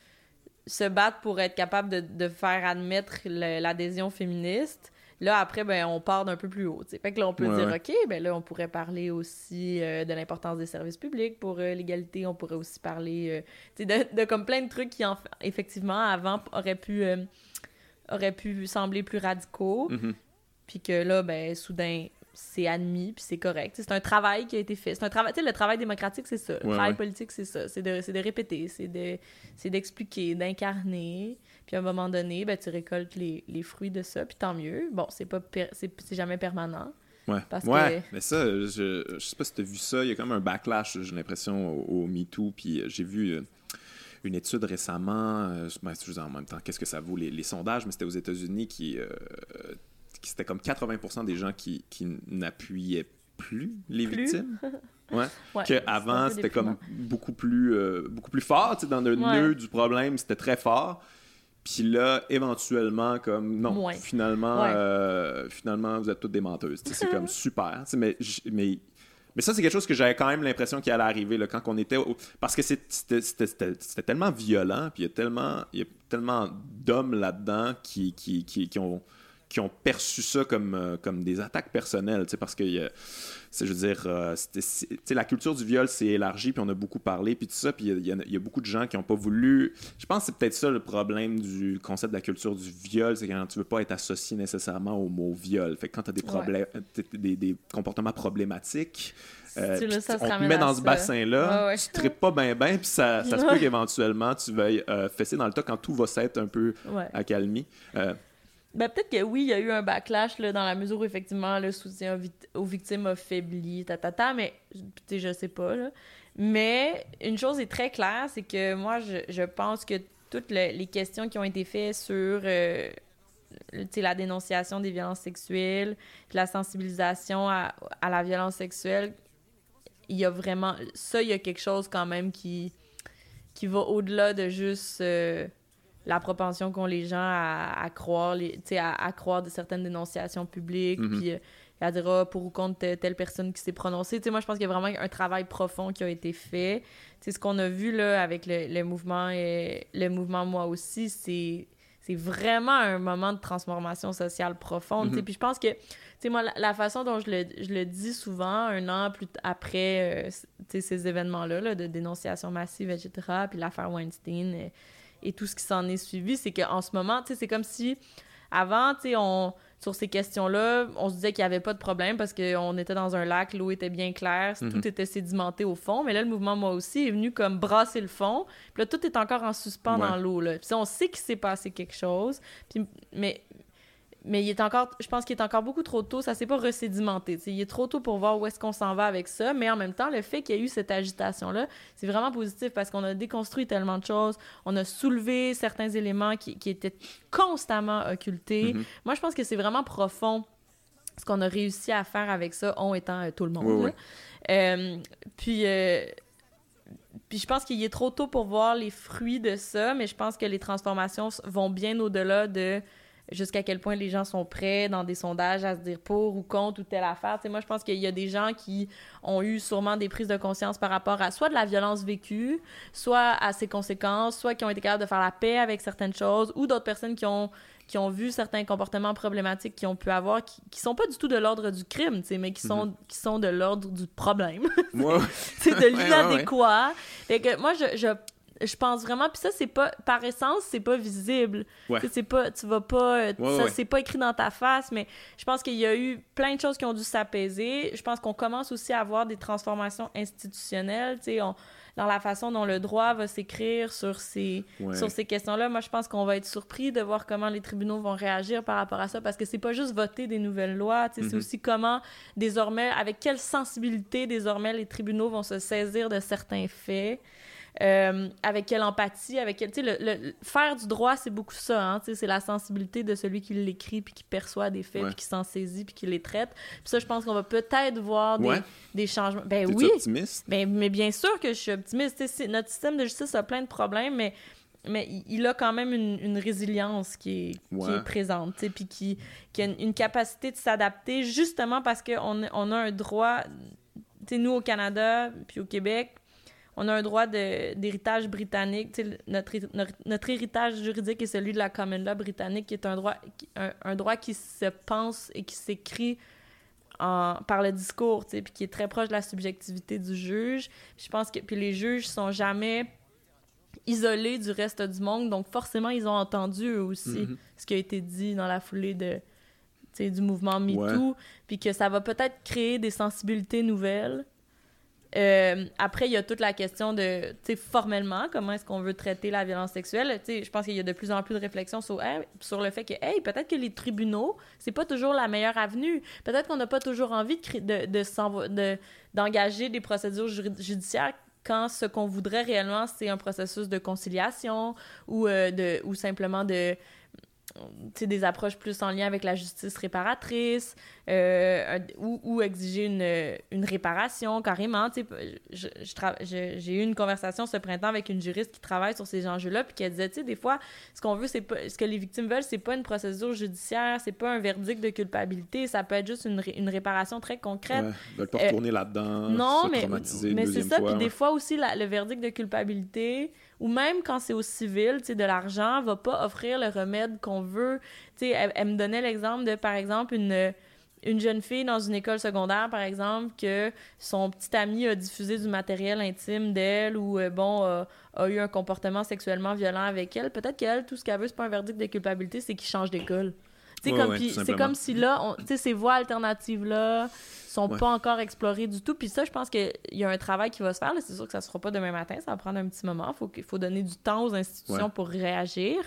se battre pour être capable de faire admettre l'adhésion féministe. Là, après, ben, on part d'un peu plus haut. T'sais. Fait que là, on peut dire, OK, ben là, on pourrait parler aussi euh, de l'importance des services publics pour euh, l'égalité. On pourrait aussi parler euh, de, de, comme plein de trucs qui, en, effectivement, avant, auraient pu, auraient pu sembler plus radicaux. Mm-hmm. Puis que là, ben, soudain, c'est admis, puis c'est correct. C'est un travail qui a été fait. C'est un travail, le travail démocratique, c'est ça. le travail politique, c'est ça. C'est de, de, répéter, c'est d'expliquer, d'incarner. Puis à un moment donné, ben, tu récoltes les, les, fruits de ça, puis tant mieux. Bon, c'est pas c'est jamais permanent. Ouais. Parce ouais, mais ça, je, je sais pas si tu as vu ça, il y a quand même un backlash, j'ai l'impression, au, MeToo, puis euh, j'ai vu euh, une étude récemment, euh, ben, en même temps, qu'est-ce que ça vaut, les, les sondages, mais c'était aux États-Unis qui, qui c'était comme 80% des gens qui, qui n'appuyaient plus les victimes. Ouais. ouais Qu'avant, c'était comme beaucoup plus, beaucoup plus fort. Dans le nœud du problème, c'était très fort. Puis là, éventuellement, comme non, finalement, euh, finalement, vous êtes toutes des menteuses. C'est comme super. Mais, mais Mais ça, c'est quelque chose que j'avais quand même l'impression qu'il allait arriver là, quand on était. Parce que c'était tellement violent, puis il y a tellement, il y a tellement d'hommes là-dedans qui, qui, qui, qui, ont, qui ont perçu ça comme, euh, comme des attaques personnelles, parce que, je veux dire, euh, la culture du viol s'est élargie, puis on a beaucoup parlé, puis tout ça, puis il y, a beaucoup de gens qui n'ont pas voulu... Je pense que c'est peut-être ça le problème du concept de la culture du viol, c'est quand tu veux pas être associé nécessairement au mot viol. Fait que quand tu as des, problèmes, des, des, comportements problématiques, euh, on te met dans ce bassin-là, tu ne pas bien, bien, puis ça, ça se peut qu'éventuellement tu veuilles fesser dans le tas quand tout va s'être un peu accalmi. Ben, peut-être que oui, il y a eu un backlash là, dans la mesure où effectivement le soutien aux, victimes a faibli, ta, ta, ta, mais je sais pas. Là. Mais une chose est très claire, c'est que moi, je, je, pense que toutes les questions qui ont été faites sur euh, la dénonciation des violences sexuelles, la sensibilisation à, à, la violence sexuelle, il y a vraiment. Ça, il y a quelque chose quand même qui, qui va au-delà de juste. Euh, la propension qu'ont les gens à, croire les, à, à, croire de certaines dénonciations publiques, mhm. puis euh, à dire ah, pour ou contre telle, personne qui s'est prononcée. moi, je pense qu'il y a vraiment un travail profond qui a été fait. c'est ce qu'on a vu là, avec le, le, mouvement et le mouvement Moi aussi, c'est c'est vraiment un moment de transformation sociale profonde. Mhm. Puis je pense que, tu sais, moi, la, façon dont je le, je le, dis souvent, un an plus après euh, ces événements-là, là, de dénonciation massive, etc., puis l'affaire Weinstein, euh, et tout ce qui s'en est suivi, c'est qu'en ce moment, tu sais, c'est comme si avant, tu sais, on sur ces questions-là, on se disait qu'il n'y avait pas de problème parce qu'on était dans un lac, l'eau était bien claire, tout mhm. était sédimenté au fond. Mais là, le mouvement Moi aussi est venu comme brasser le fond. Puis là, tout est encore en suspens dans l'eau. Puis on sait qu'il s'est passé quelque chose. Puis, mais mais il est encore, je pense qu'il est encore beaucoup trop tôt, ça s'est pas resédimenté. Il est trop tôt pour voir où est-ce qu'on s'en va avec ça, mais en même temps, le fait qu'il y ait eu cette agitation-là, c'est vraiment positif parce qu'on a déconstruit tellement de choses, on a soulevé certains éléments qui, qui étaient constamment occultés. Mm-hmm. Moi, je pense que c'est vraiment profond ce qu'on a réussi à faire avec ça, on étant euh, tout le monde. Euh, puis... Euh, puis je pense qu'il est trop tôt pour voir les fruits de ça, mais je pense que les transformations vont bien au-delà de jusqu'à quel point les gens sont prêts dans des sondages à se dire pour ou contre ou telle affaire. moi, je pense qu'il y a des gens qui ont eu sûrement des prises de conscience par rapport à soit de la violence vécue, soit à ses conséquences, soit qui ont été capables de faire la paix avec certaines choses, ou d'autres personnes qui ont qui ont vu certains comportements problématiques qu'ils ont pu avoir, qui, qui sont pas du tout de l'ordre du crime, mais qui sont, mhm. qui sont de l'ordre du problème. c'est de l'inadéquat. Fait que moi, je, je je pense vraiment puis ça c'est pas par essence c'est pas visible. C'est pas tu vas pas euh, ça c'est pas écrit dans ta face mais je pense qu'il y a eu plein de choses qui ont dû s'apaiser. Je pense qu'on commence aussi à avoir des transformations institutionnelles tu sais dans la façon dont le droit va s'écrire sur ces sur ces questions-là. Moi je pense qu'on va être surpris de voir comment les tribunaux vont réagir par rapport à ça parce que c'est pas juste voter des nouvelles lois tu sais c'est mm-hmm. aussi comment désormais avec quelle sensibilité désormais les tribunaux vont se saisir de certains faits euh, avec quelle empathie, avec quel... Tu sais, le, faire du droit, c'est beaucoup ça, hein, tu sais, c'est la sensibilité de celui qui l'écrit, puis qui perçoit des faits, puis qui s'en saisit, puis qui les traite. Puis ça, je pense qu'on va peut-être voir des, des changements. Ben oui! optimiste? Ben, mais bien sûr que je suis optimiste. notre système de justice a plein de problèmes, mais mais il a quand même une, une résilience qui est, qui est présente, puis qui, qui a une, capacité de s'adapter justement parce qu'on on a un droit, tu sais, nous au Canada, puis au Québec, on a un droit d'héritage britannique. Notre, notre, héritage juridique est celui de la common law britannique, qui est un droit, un, droit qui se pense et qui s'écrit par le discours, puis qui est très proche de la subjectivité du juge. je pense que puis les juges sont jamais isolés du reste du monde, donc forcément, ils ont entendu eux aussi mm-hmm. ce qui a été dit dans la foulée de, du mouvement MeToo, puis que ça va peut-être créer des sensibilités nouvelles euh, après, il y a toute la question de, tu sais, formellement, comment est-ce qu'on veut traiter la violence sexuelle. Tu sais, je pense qu'il y a de plus en plus de réflexions sur, sur le fait que, hey, peut-être que les tribunaux, c'est pas toujours la meilleure avenue. Peut-être qu'on n'a pas toujours envie de, de, d'engager des procédures judiciaires quand ce qu'on voudrait réellement, c'est un processus de conciliation ou, euh, de, ou simplement de des approches plus en lien avec la justice réparatrice euh, ou, ou, exiger une, une réparation carrément. J'ai eu une conversation ce printemps avec une juriste qui travaille sur ces enjeux-là puis qui disait, tu sais, des fois, ce qu'on veut, c'est ce que les victimes veulent, c'est pas une procédure judiciaire, c'est pas un verdict de culpabilité, ça peut être juste une, une réparation très concrète. Ouais, veulent pas retourner là-dedans, non, mais, mais c'est ça. Puis des fois aussi, le verdict de culpabilité ou même quand c'est au civil, tu de l'argent va pas offrir le remède qu'on veut. Tu sais, elle, me donnait l'exemple de, par exemple, une, une jeune fille dans une école secondaire, par exemple, que son petit ami a diffusé du matériel intime d'elle ou, euh, bon, a eu un comportement sexuellement violent avec elle. Peut-être qu'elle, tout ce qu'elle veut, c'est pas un verdict de culpabilité, c'est qu'il change d'école. C'est comme, comme si là, ces voies alternatives-là, sont pas encore explorés du tout. Puis ça, je pense qu'il y a un travail qui va se faire. C'est sûr que ça se fera pas demain matin, ça va prendre un petit moment. Faut il faut donner du temps aux institutions pour réagir.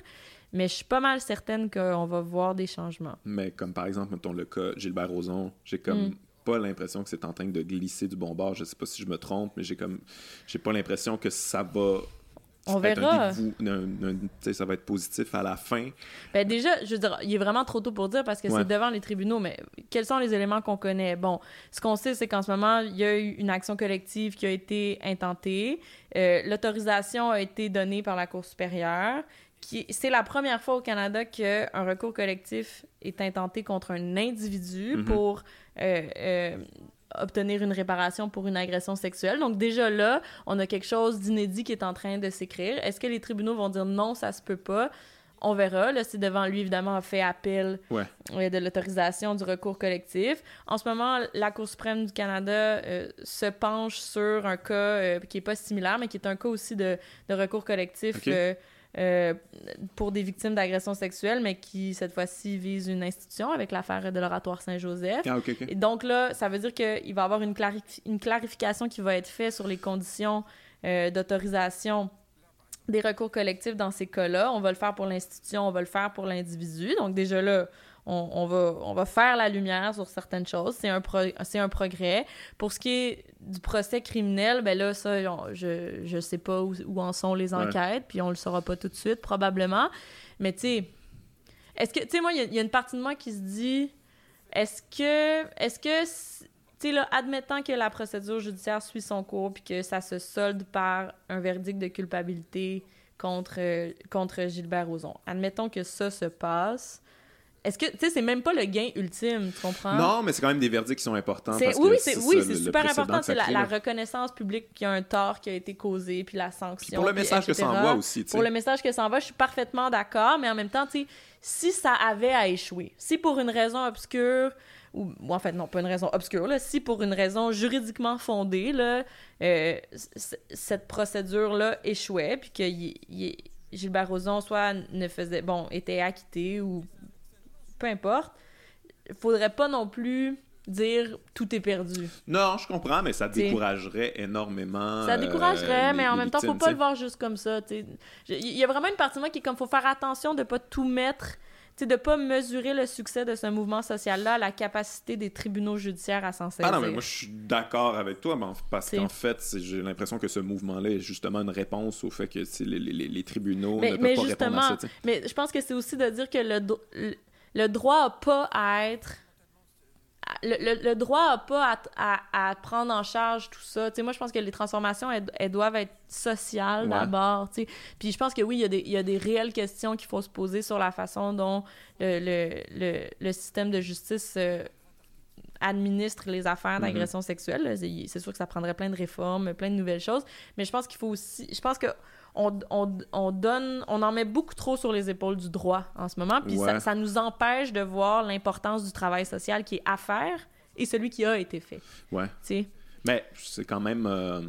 Mais je suis pas mal certaine qu'on va voir des changements. Mais comme par exemple, mettons le cas Gilbert Rozon, j'ai comme mm. pas l'impression que c'est en train de glisser du bon bord. Je sais pas si je me trompe, mais j'ai comme j'ai pas l'impression que ça va on verra. ça va être positif à la fin. Ben déjà, je veux dire, il est vraiment trop tôt pour dire parce que c'est devant les tribunaux, mais quels sont les éléments qu'on connaît? Bon, ce qu'on sait, c'est qu'en ce moment, il y a eu une action collective qui a été intentée. Euh, l'autorisation a été donnée par la Cour supérieure. C'est la première fois au Canada qu'un recours collectif est intenté contre un individu mm-hmm. pour euh, euh, obtenir une réparation pour une agression sexuelle. Donc déjà là, on a quelque chose d'inédit qui est en train de s'écrire. Est-ce que les tribunaux vont dire non, ça se peut pas? On verra. Là, c'est devant lui, évidemment, a fait appel ouais. de l'autorisation du recours collectif. En ce moment, la Cour suprême du Canada euh, se penche sur un cas euh, qui est pas similaire, mais qui est un cas aussi de, de recours collectif. Euh, euh, pour des victimes d'agressions sexuelles, mais qui, cette fois-ci, vise une institution avec l'affaire de l'oratoire Saint-Joseph. Ah, Et donc là, ça veut dire qu'il va y avoir une, une, clarification qui va être faite sur les conditions euh, d'autorisation des recours collectifs dans ces cas-là. On va le faire pour l'institution, on va le faire pour l'individu. Donc déjà là, on, va, on va faire la lumière sur certaines choses. C'est un, un progrès. Pour ce qui est du procès criminel, ben là, ça, je, je sais pas où, en sont les enquêtes, puis on le saura pas tout de suite, probablement. Mais tu sais, est-ce que, tu sais, moi, il y, a une partie de moi qui se dit, est-ce que, est-ce que, tu sais, là, admettant que la procédure judiciaire suit son cours, puis que ça se solde par un verdict de culpabilité contre, contre Gilbert Rozon, admettons que ça se passe, est-ce que, tu sais, c'est même pas le gain ultime, tu comprends? Non, mais c'est quand même des verdicts qui sont importants. Parce oui, c'est oui, super important. C'est la, reconnaissance publique qu'il y a un tort qui a été causé, puis la sanction. pour le message que ça envoie aussi. Pour le message que ça envoie, je suis parfaitement d'accord, mais en même temps, tu sais, si ça avait à échouer, si pour une raison obscure, ou, en fait, non, pas une raison obscure, là, si pour une raison juridiquement fondée, là, euh, cette procédure-là échouait, puis que Gilbert Rozon soit ne faisait, bon, était acquitté ou peu importe, il faudrait pas non plus dire tout est perdu. Non, je comprends, mais ça découragerait énormément. Ça découragerait, euh, mais en même temps, faut pas le voir juste comme ça. Il y a vraiment une partie de moi qui est comme faut faire attention de pas tout mettre, de ne pas mesurer le succès de ce mouvement social-là, la capacité des tribunaux judiciaires à s'en saisir. Ah non, mais moi je suis d'accord avec toi, parce qu'en fait, j'ai l'impression que ce mouvement-là est justement une réponse au fait que les, les, les, tribunaux ne peuvent pas répondre à ça. Mais je pense que c'est aussi de dire que le, le droit n'a pas à être le, droit n'a pas à, à, prendre en charge tout ça. moi, je pense que les transformations, elles, doivent être sociales d'abord. Puis je pense que oui, il y, a des, il y a des réelles questions qu'il faut se poser sur la façon dont le, le système de justice euh, administre les affaires mm-hmm. d'agression sexuelle. C'est sûr que ça prendrait plein de réformes, plein de nouvelles choses. Mais je pense qu'il faut aussi... Je pense que on, donne, on en met beaucoup trop sur les épaules du droit en ce moment, puis ça, nous empêche de voir l'importance du travail social qui est à faire et celui qui a été fait. Ouais. Mais c'est quand même euh,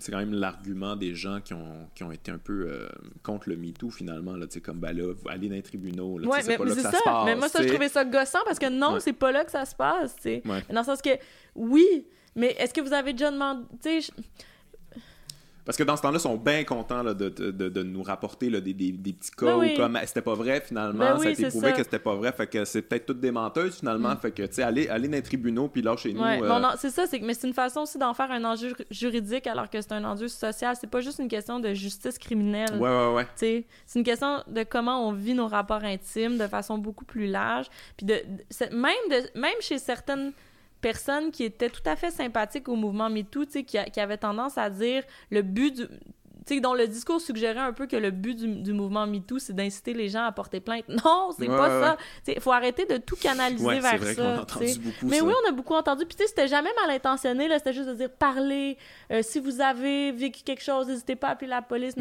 c'est quand même l'argument des gens qui ont, qui ont été un peu euh, contre le MeToo finalement là, comme ben là, aller dans les tribunaux, là, ouais, mais, pas là que ça, se passe. Mais moi ça je trouvais ça gossant parce que non, c'est pas là que ça se passe. Dans le sens que oui, mais est-ce que vous avez déjà demandé Parce que dans ce temps-là, ils sont bien contents de, de, de, nous rapporter là, des, des, des, petits cas ben où comme c'était pas vrai finalement, ben ça a été prouvé que c'était pas vrai, fait que c'est peut-être toutes des menteuses finalement, mm. fait que tu sais, aller, aller dans les tribunaux puis là chez nous. Euh, c'est ça, c'est mais c'est une façon aussi d'en faire un enjeu juridique alors que c'est un enjeu social. C'est pas juste une question de justice criminelle. Ouais, ouais, ouais. C'est une question de comment on vit nos rapports intimes de façon beaucoup plus large. Puis de, même, de, même chez certaines personnes qui étaient tout à fait sympathiques au mouvement MeToo, qui, qui avaient tendance à dire le but du, sais, dont le discours suggérait un peu que le but du, du mouvement MeToo, c'est d'inciter les gens à porter plainte. Non, c'est pas ça. Il faut arrêter de tout canaliser vers vrai ça. Mais oui, on a beaucoup entendu. Puis tu sais, c'était jamais mal intentionné. C'était juste de dire parlez. Euh, si vous avez vécu quelque chose, n'hésitez pas à appeler la police.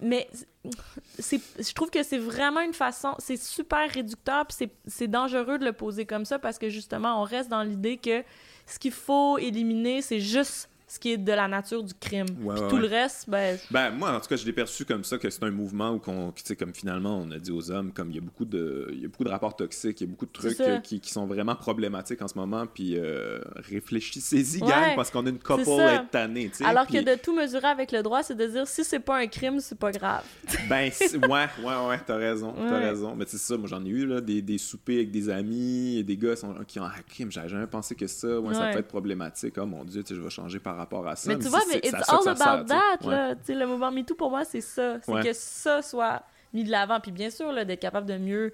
Mais je trouve que c'est vraiment une façon. C'est super réducteur. Puis c'est dangereux de le poser comme ça parce que justement, on reste dans l'idée que ce qu'il faut éliminer, c'est juste ce qui est de la nature du crime. Puis tout le reste, ben... Ben, moi, en tout cas, je l'ai perçu comme ça, que c'est un mouvement où, qu'on, tu sais, comme finalement, on a dit aux hommes, comme il y a beaucoup de, il y a beaucoup de rapports toxiques, il y a beaucoup de trucs euh, qui, qui, sont vraiment problématiques en ce moment, puis euh, réfléchissez-y, gang, parce qu'on a une couple tannée, tu sais. Alors que de tout mesurer avec le droit, c'est de dire, si c'est pas un crime, c'est pas grave. ben, ouais, ouais, ouais, t'as raison, t'as raison. Mais c'est ça, moi, j'en ai eu, là, des, des soupers avec des amis, des gars qui ont, ah, crime, j'avais jamais pensé que ça, ouais, ça peut être problématique, oh mon Dieu, tu sais, je vais changer par rapport à ça. Mais, tu vois, mais it's all about that. Là. Le mouvement MeToo, pour moi, c'est ça. C'est que ça soit mis de l'avant. Puis bien sûr, d'être capable de mieux.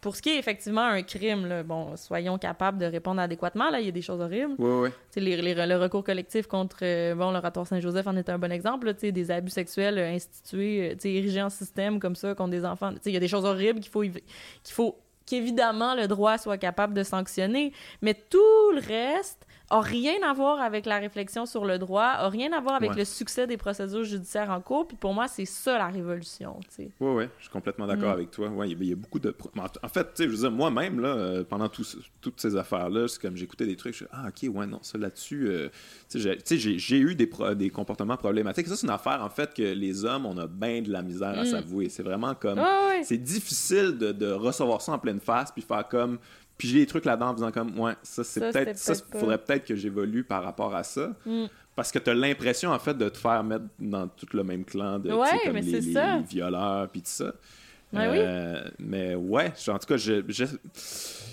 Pour ce qui est effectivement un crime, là, bon, soyons capables de répondre adéquatement. Là, il y a des choses horribles. Oui, oui. Les, les, le recours collectif contre euh, bon, l'oratoire Saint-Joseph en est un bon exemple. Là, des abus sexuels euh, institués, euh, érigés en système comme ça contre des enfants. Il y a des choses horribles qu'il faut, qu'il faut qu'évidemment le droit soit capable de sanctionner. Mais tout le reste, a rien à voir avec la réflexion sur le droit, a rien à voir avec le succès des procédures judiciaires en cours. Puis pour moi, c'est ça la révolution. Oui, oui, je suis complètement d'accord mm. avec toi. Ouais, il y, a beaucoup de. En fait, je veux dire, moi-même, là, euh, pendant toutes ces affaires-là, c'est comme j'écoutais des trucs, je suis ah, ok, ouais, non, ça là-dessus, euh, j'ai eu des, des comportements problématiques. Ça, c'est une affaire, en fait, que les hommes, on a bien de la misère à mm. s'avouer. C'est vraiment comme. C'est difficile de, de recevoir ça en pleine face, puis faire comme puis j'ai des trucs là-dedans en disant comme, ouais, ça, c'est peut-être. Ça, faudrait peut-être que j'évolue par rapport à ça. Mm. Parce que tu as l'impression, en fait, de te faire mettre dans tout le même clan de ouais, comme mais les, les, ça. violeurs, puis tout ça. Ouais, euh, oui. Mais ouais, en tout cas, je, je,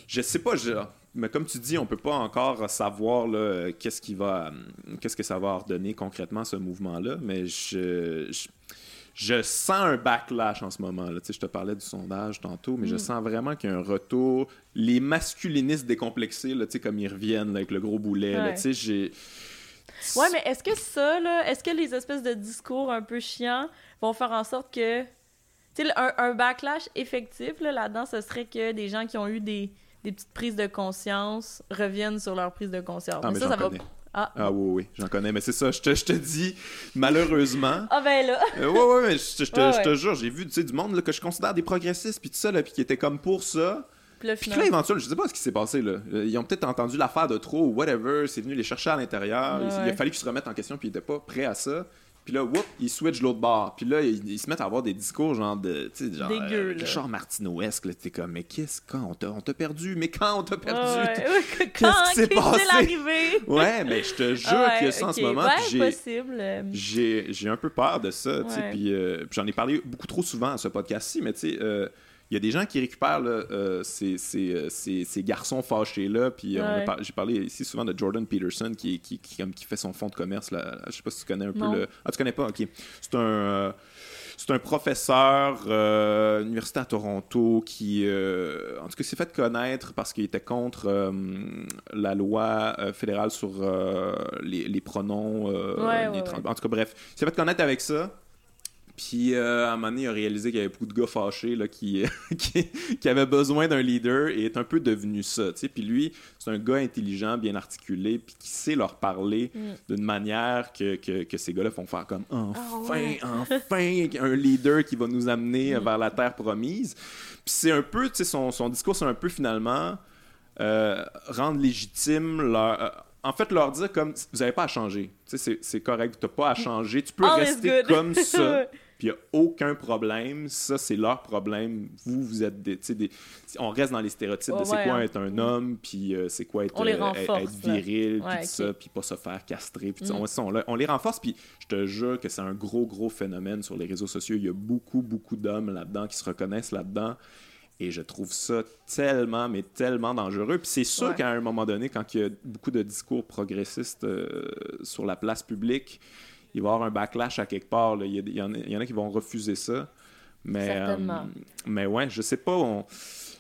je sais pas, je, mais comme tu dis, on peut pas encore savoir qu'est-ce qui va, qu'est-ce que ça va ordonner concrètement ce mouvement-là, mais je, je je sens un backlash en ce moment. Là. Je te parlais du sondage tantôt, mais je mm. sens vraiment qu'il y a un retour. Les masculinistes décomplexés, là, comme ils reviennent avec le gros boulet. Là, j'ai... Ouais, mais est-ce que ça, là, est-ce que les espèces de discours un peu chiants vont faire en sorte que. Tu sais, un, un, backlash effectif là, là-dedans, ce serait que des gens qui ont eu des, des petites prises de conscience reviennent sur leur prise de conscience. Ah, mais, ça, ça va ah. ah oui, oui, j'en connais, mais c'est ça, je te, je te dis, malheureusement. ah ben là. euh, ouais, ouais, mais je, je, te, je te jure, j'ai vu du monde là, que je considère des progressistes, puis tout ça, là, puis qui étaient comme pour ça. Puis là, puis là, éventuellement, je sais pas ce qui s'est passé, là. Ils ont peut-être entendu l'affaire de trop ou whatever, c'est venu les chercher à l'intérieur. il, il, a fallu qu'ils se remettent en question, puis ils étaient pas prêts à ça. Puis là, whoop, ils switchent l'autre bord. Puis là, ils, se mettent à avoir des discours genre de. Tu sais, genre. Dégueu, euh, Genre Martinoesque, là. T'es comme, mais qu'est-ce, quand on t'a perdu? Mais quand on t'a perdu? Ouais, ouais. Qu'est-ce qui s'est passé? ouais, mais je te jure que ça en ce moment. Ouais, possible. J'ai, j'ai un peu peur de ça, tu sais. Puis, euh, puis j'en ai parlé beaucoup trop souvent à ce podcast-ci, mais tu sais. Euh, il y a des gens qui récupèrent euh, ces, ces, euh, ces, ces, garçons fâchés-là. Puis euh, j'ai parlé ici souvent de Jordan Peterson qui, qui, qui, qui, fait son fonds de commerce. Là. Je sais pas si tu connais un peu le. Ah, tu connais pas? Ok. C'est un. c'est un professeur euh, université à Toronto qui, en tout cas, s'est fait connaître parce qu'il était contre la loi fédérale sur les, les, pronoms. en tout cas, bref, il s'est fait connaître avec ça. Puis euh, à un moment donné, il a réalisé qu'il y avait beaucoup de gars fâchés là, qui, qui, qui, avaient besoin d'un leader et est un peu devenu ça. T'sais. Puis lui, c'est un gars intelligent, bien articulé, puis qui sait leur parler mm. d'une manière que, que, que ces gars-là font faire comme enfin, ah enfin, un leader qui va nous amener mm. vers la terre promise. Puis c'est un peu, son, son discours, c'est un peu finalement euh, rendre légitime leur. Euh, en fait, leur dire comme vous n'avez pas à changer. C'est correct, tu n'as pas à changer. Tu peux rester comme ça. puis il n'y a aucun problème. Ça, c'est leur problème. Vous, vous êtes des, des... On reste dans les stéréotypes de c'est quoi hein. être un homme, puis euh, c'est quoi être, euh, viril, puis ça, puis pas se faire castrer. Puis mm. on, on, les renforce, puis je te jure que c'est un gros, gros phénomène sur les réseaux sociaux. Il y a beaucoup, beaucoup d'hommes là-dedans qui se reconnaissent là-dedans. Et je trouve ça tellement, mais tellement dangereux. Puis c'est sûr qu'à un moment donné, quand il y a beaucoup de discours progressistes euh, sur la place publique, il va y avoir un backlash à quelque part. Il, y en a, qui vont refuser ça. Mais, euh, mais ouais, je sais pas.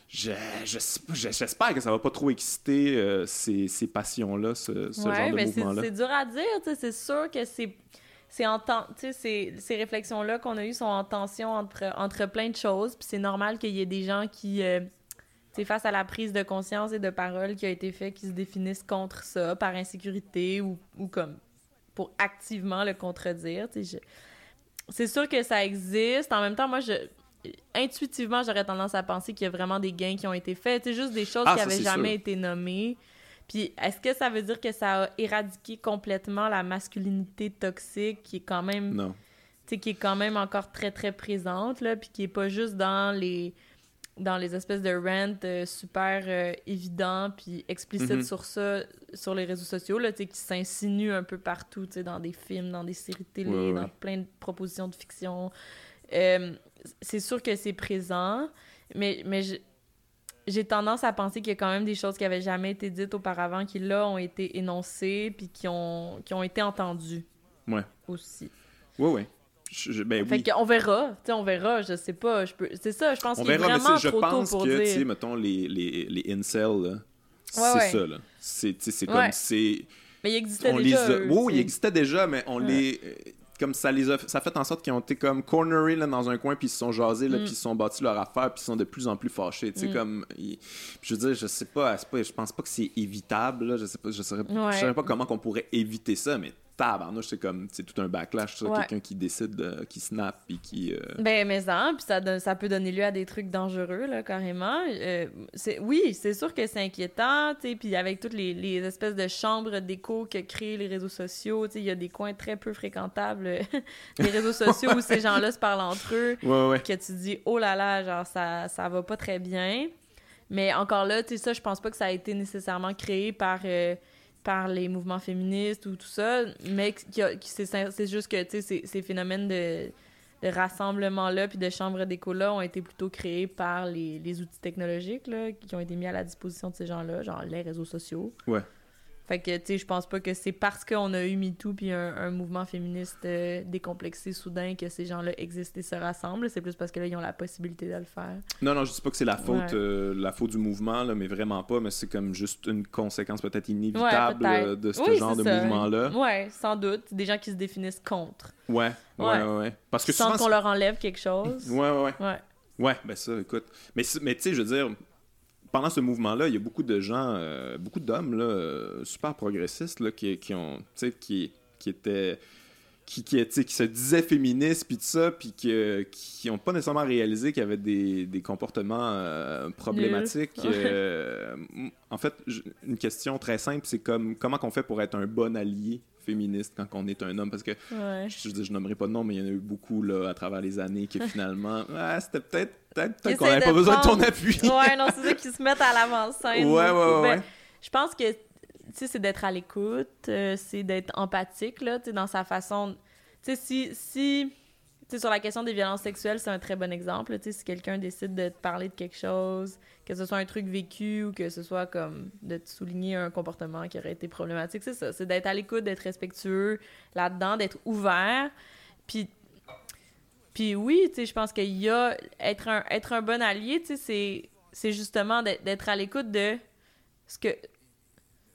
j'espère que ça va pas trop exciter euh, ces, passions-là, ce, ce genre de mouvement-là. C'est dur à dire. C'est sûr que c'est c'est en ces, ces réflexions-là qu'on a eues sont en tension entre, entre plein de choses. Puis c'est normal qu'il y ait des gens qui, euh, face à la prise de conscience et de parole qui a été faite, qui se définissent contre ça par insécurité ou, ou comme pour activement le contredire. C'est sûr que ça existe. En même temps, moi, je intuitivement, j'aurais tendance à penser qu'il y a vraiment des gains qui ont été faits. C'est juste des choses ah, qui n'avaient jamais été nommées. Puis est-ce que ça veut dire que ça a éradiqué complètement la masculinité toxique qui est quand même non. qui est quand même encore très très présente là, puis qui est pas juste dans les dans les espèces de rent euh, super euh, évidents puis explicites mm-hmm. sur ça sur les réseaux sociaux là, qui s'insinuent un peu partout, dans des films, dans des séries de télé, dans plein de propositions de fiction. Euh, c'est sûr que c'est présent, mais mais j'ai tendance à penser qu'il y a quand même des choses qui avaient jamais été dites auparavant qui là ont été énoncées puis qui ont qui ont été entendues. Ouais. Aussi. Ouais ouais. Je, ben, fait qu'on verra, tu on verra, je sais pas, je peux... c'est ça, je pense qu'il est vraiment trop tôt pour dire. Je pense que, mettons, les, les, les incels, là, c'est ça, là. C'est, c'est comme, c'est... Mais il existait déjà, Oui, il existait déjà, mais on les comme ça les a ça fait en sorte qu'ils ont été comme cornery là, dans un coin puis ils se sont jasés là, mm. puis ils se sont bâtis leur affaire puis ils sont de plus en plus fâchés tu sais mm. comme je veux dire je sais pas, pas je pense pas que c'est évitable là, je sais pas je saurais, je saurais pas comment qu'on pourrait éviter ça mais tabarnouche, c'est comme, c'est tout un backlash, ça, quelqu'un qui décide, qui snap, puis qui... Euh, ben, mais ça, puis ça, ça peut donner lieu à des trucs dangereux, là, carrément. Euh, c'est, oui, c'est sûr que c'est inquiétant, tu sais, puis avec toutes les, les, espèces de chambres d'écho que créent les réseaux sociaux, tu sais, il y a des coins très peu fréquentables, les réseaux sociaux, où ces gens-là se parlent entre eux, que tu dis, oh là là, genre, ça, ça va pas très bien. Mais encore là, tu sais, ça, je pense pas que ça a été nécessairement créé par... Euh, par les mouvements féministes ou tout ça, mais c'est juste que ces, ces phénomènes de, rassemblement-là puis de chambres d'écho-là ont été plutôt créés par les, outils technologiques qui ont été mis à la disposition de ces gens-là, genre les réseaux sociaux. Fait que, tu sais, je pense pas que c'est parce qu'on a eu MeToo puis un, mouvement féministe euh, décomplexé soudain que ces gens-là existent et se rassemblent. C'est plus parce que là, ils ont la possibilité de le faire. Non, non, je dis pas que c'est la faute euh, la faute du mouvement, là, mais vraiment pas. Mais c'est comme juste une conséquence peut-être inévitable euh, de ce genre de mouvement-là. Ouais, sans doute. Des gens qui se définissent contre. Ouais, ouais, ouais. Parce que Sans qu'on leur enlève quelque chose. Ouais, ouais, ouais. Ouais, ben ça, écoute. Mais, mais tu sais, je veux dire, pendant ce mouvement-là, il y a beaucoup de gens, euh, beaucoup d'hommes euh, super progressistes qui ont, qui, qui étaient qui, qui, qui, se disaient féministes, puis tout ça, puis qui n'ont pas nécessairement réalisé qu'il y avait des, des comportements euh, problématiques. en fait, une question très simple, c'est comme comment qu'on fait pour être un bon allié féministe quand on est un homme? Parce que je, je, je nommerai pas de nom mais il y en a eu beaucoup là à travers les années qui finalement c'était peut-être peut-être qu'on n'avait pas besoin de ton appui. Ouais non c'est ça qui se mettent à l'avant-scène ouais ouais ouais, ben, je pense que c'est d'être à l'écoute euh, c'est d'être empathique là tu dans sa façon tu si si sur la question des violences sexuelles, c'est un très bon exemple. si quelqu'un décide de te parler de quelque chose, que ce soit un truc vécu ou que ce soit comme de te souligner un comportement qui aurait été problématique, c'est ça. C'est d'être à l'écoute, d'être respectueux là-dedans, d'être ouvert. Puis, puis oui, je pense qu'il y a... Être un, être un bon allié, c'est justement d'être à l'écoute de ce que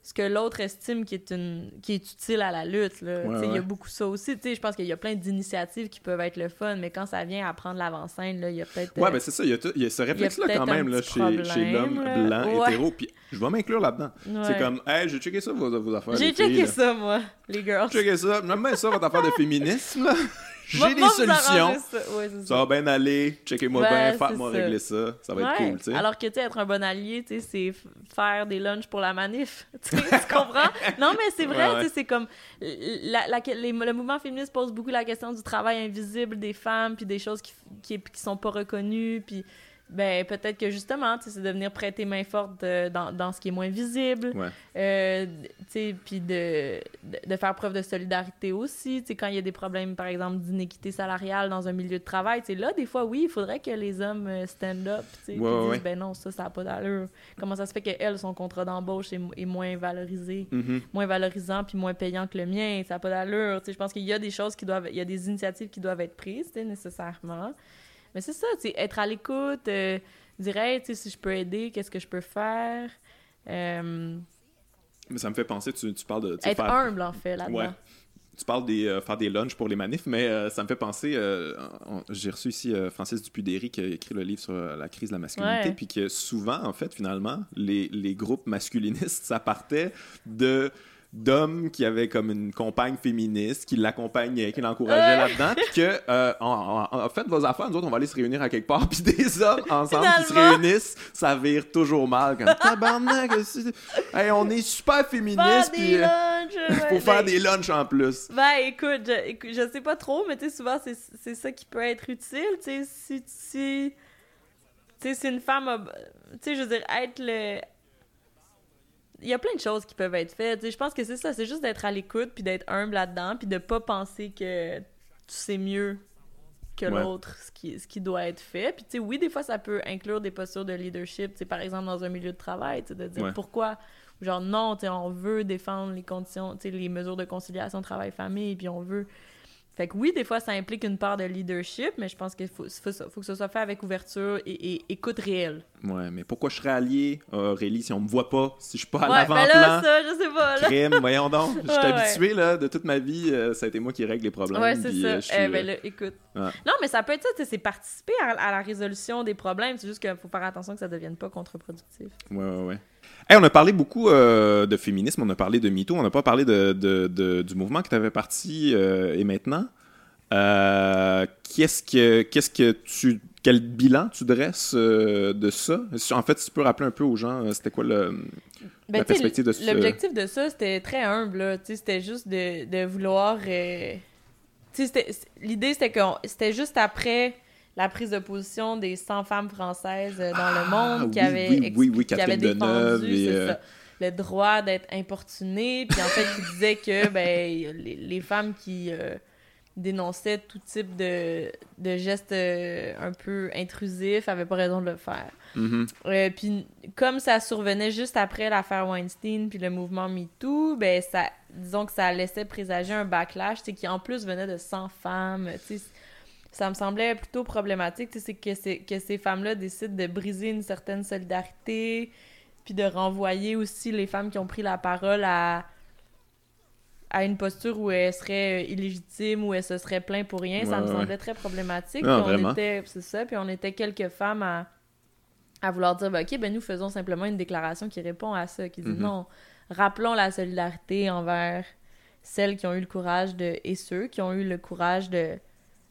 ce que l'autre estime qui est une qui est utile à la lutte il y a beaucoup ça aussi. Je pense qu'il y a plein d'initiatives qui peuvent être le fun mais quand ça vient à prendre l'avant-scène il y a peut-être ouais ben c'est ça il y, a ce réflexe là quand même là, chez, chez l'homme blanc hétéro puis je vais m'inclure là-dedans. C'est comme hey j'ai checké ça vos, vos affaires j'ai checké ça moi les girls. J'ai checké ça bien ça votre affaire de féminisme là j'ai des solutions. Ça. ça. va bien aller. Checkez-moi bien, faites-moi régler ça. Ça va être cool, tu sais. Alors que, tu sais, être un bon allié, tu sais, c'est faire des lunchs pour la manif. tu comprends? non, mais c'est vrai, tu sais, c'est comme... La, la, le mouvement féministe pose beaucoup la question du travail invisible des femmes, puis des choses qui, qui, qui sont pas reconnues, puis ben peut-être que justement, c'est de venir prêter main forte dans, dans, ce qui est moins visible. Ouais. Euh, puis de, de, faire preuve de solidarité aussi. quand il y a des problèmes, par exemple, d'inéquité salariale dans un milieu de travail, là, des fois, oui, il faudrait que les hommes euh, stand up et disent, ben non, ça, ça n'a pas d'allure. Comment ça se fait qu'elle, son contrat d'embauche est, moins valorisé, mm-hmm. moins valorisant puis moins payant que le mien, ça n'a pas d'allure. Je pense qu'il y a des choses qui doivent, il y a des initiatives qui doivent être prises, nécessairement. Mais c'est ça, être à l'écoute, euh, dire, hey, si je peux aider, qu'est-ce que je peux faire? Euh, mais ça me fait penser, tu, tu parles de. Être humble, en fait, là-dedans. Ouais. Tu parles de euh, faire des lunchs pour les manifs, mais euh, ça me fait penser. J'ai reçu ici Francis Dupudéry qui a écrit le livre sur la crise de la masculinité, puis que souvent, en fait, finalement, les, les groupes masculinistes, ça partait de d'hommes qui avaient comme une compagne féministe, qui l'accompagnait, qui l'encourageait là-dedans, puis que, euh, en, fait, vos affaires, nous autres, on va aller se réunir à quelque part, puis des hommes ensemble qui se réunissent, ça vire toujours mal, comme tabarnak, hey, on est super féministes, puis euh, faut faire des lunchs en plus. Ben, écoute, je, je sais pas trop, mais tu sais, souvent, c'est ça qui peut être utile, tu sais, si, si, tu sais, si une femme tu sais, je veux dire, être le il y a plein de choses qui peuvent être faites. je pense que c'est ça, c'est juste d'être à l'écoute, puis d'être humble là-dedans, puis de pas penser que tu sais mieux que l'autre ce qui, ce qui doit être fait. Puis, tu sais, oui, des fois, ça peut inclure des postures de leadership, tu par exemple, dans un milieu de travail, tu de dire pourquoi, genre, non, tu on veut défendre les conditions, tu sais, les mesures de conciliation travail-famille, puis on veut fait que oui, des fois, ça implique une part de leadership, mais je pense qu'il faut, faut, que ce soit fait avec ouverture et, écoute réelle. Ouais, mais pourquoi je serais allié, Aurélie, si on me voit pas, si je suis pas à ouais, l'avant-plan? Ben là, ça, je sais pas, là. Crime, voyons donc. Je suis habitué, là, de toute ma vie, euh, ça a été moi qui règle les problèmes. Ouais, c'est ça. Euh, eh, ben là, écoute. Non, mais ça peut être ça, c'est participer à, la résolution des problèmes. C'est juste qu'il faut faire attention que ça devienne pas contre-productif. Ouais, ouais, ouais on a parlé beaucoup euh, de féminisme, on a parlé de MeToo, on n'a pas parlé de, du mouvement que tu avais parti euh, et maintenant. Euh, qu'est-ce que qu'est-ce que tu quel bilan tu dresses de ça? En fait, si tu peux rappeler un peu aux gens, c'était quoi le ben, la perspective de ça L'objectif de ça, c'était très humble. C'était juste de, de vouloir. L'idée, c'était que c'était juste après la prise de position des 100 femmes françaises euh, dans le ah, monde qui avaient, qui avaient défendu euh, le droit d'être importunées, puis en fait, qui disaient que ben, les, femmes qui euh, dénonçaient tout type de, de gestes un peu intrusifs avaient pas raison de le faire. Mm-hmm. puis comme ça survenait juste après l'affaire Weinstein puis le mouvement MeToo, ben ça, disons que ça laissait présager un backlash qui en plus venait de 100 femmes, sais ça me semblait plutôt problématique, c'est que, que ces femmes-là décident de briser une certaine solidarité, puis de renvoyer aussi les femmes qui ont pris la parole à, à une posture où elles seraient illégitimes, où elles se seraient plaintes pour rien. ça me semblait très problématique. on était, c'est ça, puis on était quelques femmes à, à vouloir dire, ben, OK, ben nous faisons simplement une déclaration qui répond à ça, qui dit mm-hmm. non, rappelons la solidarité envers celles qui ont eu le courage de, et ceux qui ont eu le courage de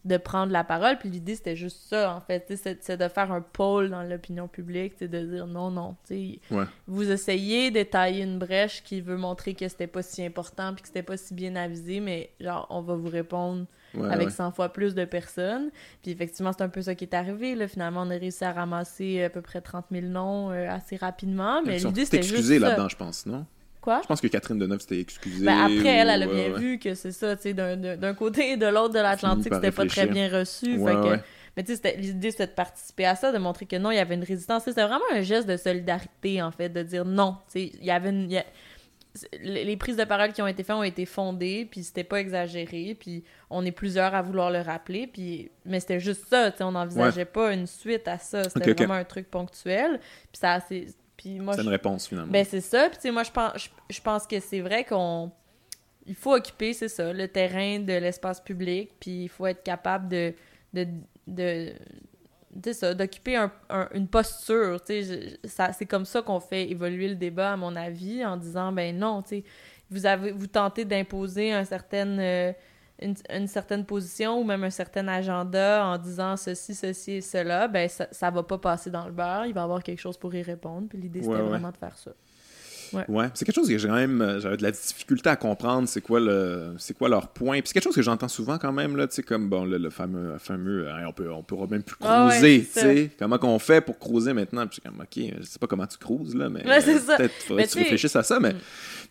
de prendre la parole. Puis l'idée, c'était juste ça, en fait. C'est de faire un pôle dans l'opinion publique, de dire non, non. Ouais. Vous essayez de tailler une brèche qui veut montrer que c'était pas si important puis que c'était pas si bien avisé, mais genre, on va vous répondre avec 100 fois plus de personnes. Puis effectivement, c'est un peu ça qui est arrivé. Là. Finalement, on a réussi à ramasser à peu près 30 000 noms euh, assez rapidement. Mais l'idée, c'était juste. excusé là-dedans, je pense, non? Je pense que Catherine Deneuve s'était excusée. Ben après, elle, elle a bien vu que c'est ça, tu sais, d'un côté et de l'autre de l'Atlantique, c'était pas très bien reçu. Mais tu sais, l'idée, c'était de participer à ça, de montrer que non, il y avait une résistance. C'était vraiment un geste de solidarité, en fait, de dire non. Tu sais, il y avait une... Les prises de parole qui ont été faites ont été fondées, puis c'était pas exagéré, puis on est plusieurs à vouloir le rappeler, puis... Mais c'était juste ça, tu sais, on n'envisageait pas une suite à ça. C'était vraiment un truc ponctuel, puis ça c'est une réponse finalement. Ben c'est ça. Puis moi je pense, je, pense que c'est vrai qu'on il faut occuper, c'est ça, le terrain de l'espace public, puis il faut être capable de de, de ça, d'occuper un, une posture, tu sais, c'est comme ça qu'on fait évoluer le débat à mon avis en disant ben non, tu sais, vous avez vous tentez d'imposer un certain euh, une, certaine position ou même un certain agenda en disant ceci, ceci et cela, ben ça, ça va pas passer dans le beurre. Il va y avoir quelque chose pour y répondre. Puis l'idée, c'était vraiment de faire ça. Ouais. C'est quelque chose que j'ai quand même euh, j'avais de la difficulté à comprendre c'est quoi le c'est quoi leur point. Puis c'est quelque chose que j'entends souvent quand même là, tu sais comme bon le, fameux fameux hein, on peut on pourra même plus ah cruiser, tu sais. Comment qu'on fait pour cruiser maintenant? Puis comme OK, je sais pas comment tu cruises là mais peut-être faudrait que tu réfléchisses à ça mais mm.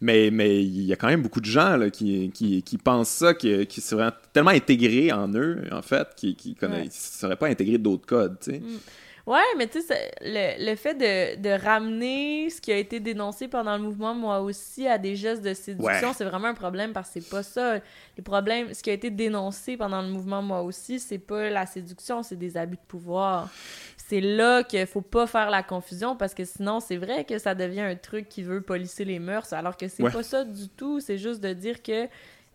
mais mais il y a quand même beaucoup de gens là, qui, qui, qui pensent ça qui qui seraient tellement intégrés en eux en fait qui qui connaissent seraient pas intégrés d'autres codes, tu sais. Mm. Ouais, mais tu sais, le, le, fait de, de, ramener ce qui a été dénoncé pendant le mouvement, moi aussi, à des gestes de séduction, c'est vraiment un problème parce que c'est pas ça. Les problèmes, ce qui a été dénoncé pendant le mouvement, moi aussi, c'est pas la séduction, c'est des abus de pouvoir. C'est là qu'il faut pas faire la confusion parce que sinon, c'est vrai que ça devient un truc qui veut polisser les mœurs, alors que c'est pas ça du tout. C'est juste de dire que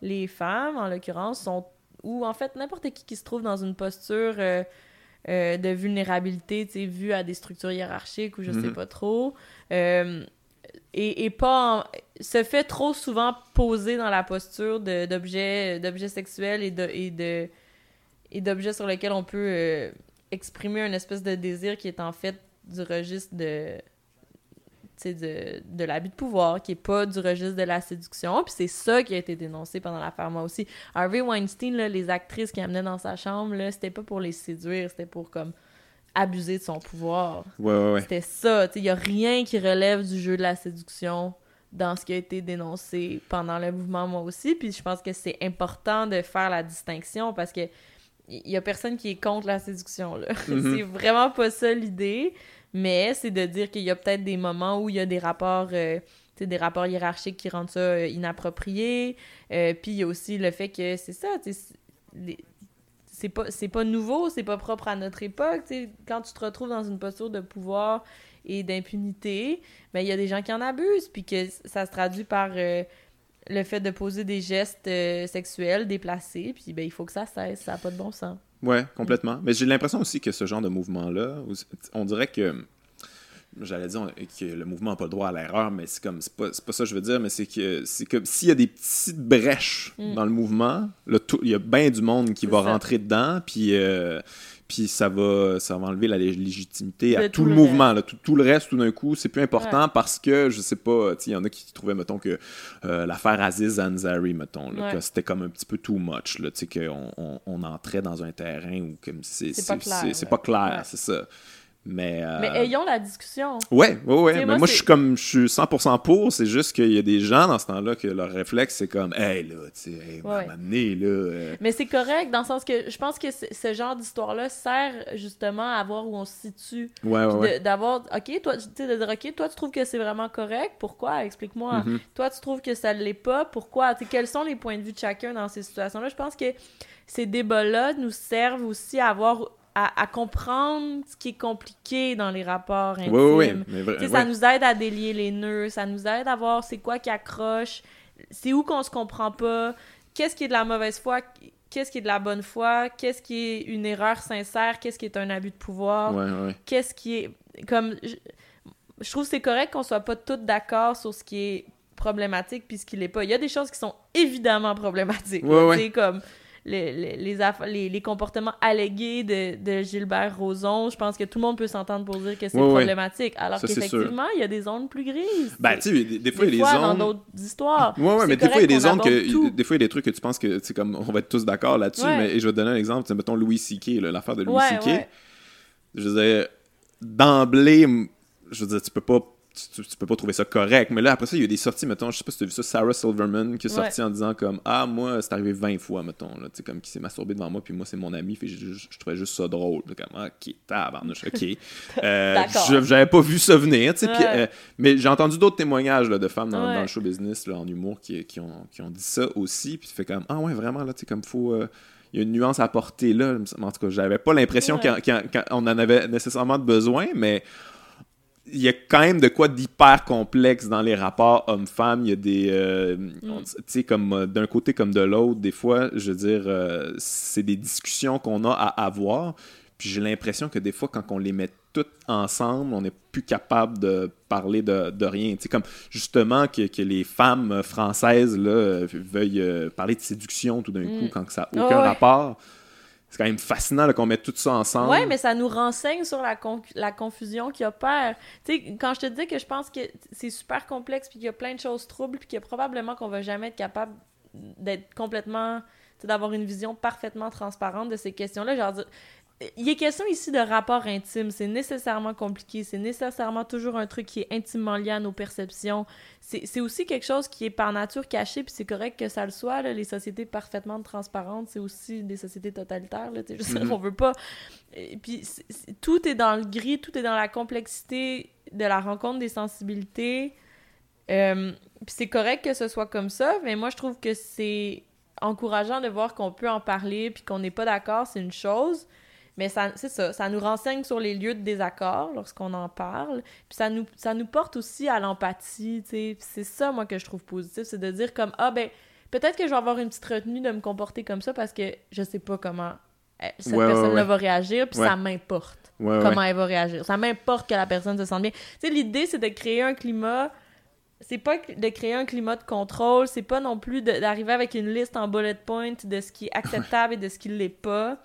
les femmes, en l'occurrence, sont. ou en fait, n'importe qui qui se trouve dans une posture. Euh, euh, de vulnérabilité, tu sais, vu à des structures hiérarchiques ou je sais mhm. pas trop. Euh, et, et, pas se fait trop souvent poser dans la posture d'objets d'objets sexuels et de et de et d'objets sur lesquels on peut euh, exprimer une espèce de désir qui est en fait du registre de de, de l'habit de pouvoir, qui est pas du registre de la séduction. Puis c'est ça qui a été dénoncé pendant l'affaire, moi aussi. Harvey Weinstein, là, les actrices qui amenaient dans sa chambre, là, c'était pas pour les séduire, c'était pour comme abuser de son pouvoir. Ouais, ouais, ouais. C'était ça. Il y a rien qui relève du jeu de la séduction dans ce qui a été dénoncé pendant le mouvement, moi aussi. Puis je pense que c'est important de faire la distinction parce que il y a personne qui est contre la séduction, là. Mm-hmm. c'est vraiment pas ça l'idée mais c'est de dire qu'il y a peut-être des moments où il y a des rapports euh, des rapports hiérarchiques qui rendent ça euh, inapproprié. Euh, puis il y a aussi le fait que c'est ça c'est pas c'est pas nouveau c'est pas propre à notre époque quand tu te retrouves dans une posture de pouvoir et d'impunité ben il y a des gens qui en abusent puis que ça se traduit par le fait de poser des gestes sexuels déplacés puis ben il faut que ça cesse ça n'a pas de bon sens Ouais, complètement. Mais j'ai l'impression aussi que ce genre de mouvement-là, on dirait que j'allais dire que le mouvement n'a pas le droit à l'erreur, mais c'est comme c'est pas, pas, ça que je veux dire, mais c'est que c'est comme s'il y a des petites brèches mm. dans le mouvement, il y a bien du monde qui va rentrer dedans, puis euh, puis ça va, ça va enlever la légitimité à tout, le, mouvement. Là, tout, le reste, tout d'un coup, c'est plus important parce que, je sais pas, il y en a qui trouvaient, mettons, que euh, l'affaire Aziz Ansari, mettons, que c'était comme un petit peu too much, qu'on on, on, entrait dans un terrain où c'est pas clair. C'est pas clair, c'est ça. Mais, euh, mais ayons la discussion. Ouais, ouais, ouais. mais moi, je suis comme, je suis 100% pour. C'est juste qu'il y a des gens dans ce temps-là que leur réflexe, c'est comme, hey, là, tu sais, hey, là. Euh. Mais c'est correct dans le sens que je pense que ce genre d'histoire-là sert justement à voir où on se situe. Ouais, ouais. D'avoir, OK, toi, tu sais, de dire, OK, toi, tu trouves que c'est vraiment correct. Pourquoi? Explique-moi. Mm-hmm. Toi, tu trouves que ça ne l'est pas. Pourquoi? sais, quels sont les points de vue de chacun dans ces situations-là? Je pense que ces débats-là nous servent aussi à avoir à, comprendre ce qui est compliqué dans les rapports intimes. Oui, oui, Ça nous aide à délier les nœuds, ça nous aide à voir c'est quoi qui accroche, c'est où qu'on se comprend pas, qu'est-ce qui est de la mauvaise foi, qu'est-ce qui est de la bonne foi, qu'est-ce qui est une erreur sincère, qu'est-ce qui est un abus de pouvoir, qu'est-ce qui est... comme je, trouve c'est correct qu'on soit pas tous d'accord sur ce qui est problématique puis ce qui l'est pas. Il y a des choses qui sont évidemment problématiques. C'est comme les, les, les, comportements allégués de, de, Gilbert Rozon, je pense que tout le monde peut s'entendre pour dire que c'est problématique. Alors qu'effectivement, il y a des zones plus grises. Ben, tu sais, des, fois, il y a des zones. dans d'autres histoires. Oui, oui, mais des fois, il y a des zones que. Des fois, il y a des trucs que tu penses que, c'est comme, on va être tous d'accord là-dessus. Mais je vais te donner un exemple. Mettons Louis C.K., l'affaire de Louis C.K. Je veux dire, d'emblée, je veux dire, tu peux pas tu, peux pas trouver ça correct. Mais là, après ça, il y a des sorties, mettons, je sais pas si tu as vu ça, Sarah Silverman qui est sortie en disant comme Ah, moi, c'est arrivé 20 fois, mettons, là, tu sais, comme qui s'est masturbé devant moi, puis moi, c'est mon ami, fait je, je, trouvais juste ça drôle. Comme, ah, ok, tabarnouche, ok. euh, J'avais pas vu ça venir, tu sais, euh, mais j'ai entendu d'autres témoignages là, de femmes dans, le show business, là, en humour, qui, qui, ont, qui ont dit ça aussi, puis tu fais comme Ah, ouais, vraiment, là, tu sais, comme faut. Euh, il y a une nuance à porter là. En tout cas, j'avais pas l'impression qu'on en avait nécessairement besoin, mais il y a quand même de quoi d'hyper complexe dans les rapports hommes-femmes. Il y a des. Euh, mm. Tu sais, comme euh, d'un côté comme de l'autre, des fois, je veux dire, euh, c'est des discussions qu'on a à avoir. Puis j'ai l'impression que des fois, quand on les met toutes ensemble, on n'est plus capable de parler de, de rien. C'est comme justement que, que, les femmes françaises là, veuillent parler de séduction tout d'un coup mm. quand ça n'a aucun rapport. C'est quand même fascinant qu'on mette tout ça ensemble. Oui, mais ça nous renseigne sur la, la confusion qui opère. Tu sais, quand je te dis que je pense que c'est super complexe, puis qu'il y a plein de choses troubles, puis que probablement qu'on va jamais être capable d'être complètement d'avoir une vision parfaitement transparente de ces questions-là. Genre, il est question ici de rapport intime. C'est nécessairement compliqué. C'est nécessairement toujours un truc qui est intimement lié à nos perceptions. C'est aussi quelque chose qui est par nature caché, puis c'est correct que ça le soit. Les sociétés parfaitement transparentes, c'est aussi des sociétés totalitaires. Là, mm-hmm. on veut pas. Et puis tout est dans le gris, tout est dans la complexité de la rencontre des sensibilités. Euh, puis c'est correct que ce soit comme ça, mais moi je trouve que c'est encourageant de voir qu'on peut en parler, puis qu'on n'est pas d'accord, c'est une chose. Mais ça, c'est ça, ça nous renseigne sur les lieux de désaccord lorsqu'on en parle. Puis ça nous, ça nous porte aussi à l'empathie, tu sais. C'est ça, moi, que je trouve positif, c'est de dire comme, ah ben, peut-être que je vais avoir une petite retenue de me comporter comme ça parce que je sais pas comment eh, cette personne-là va réagir, puis ça m'importe comment elle va réagir. Ça m'importe que la personne se sente bien. Tu sais, l'idée, c'est de créer un climat c'est pas de créer un climat de contrôle, c'est pas non plus d'arriver avec une liste en bullet point de ce qui est acceptable et de ce qui l'est pas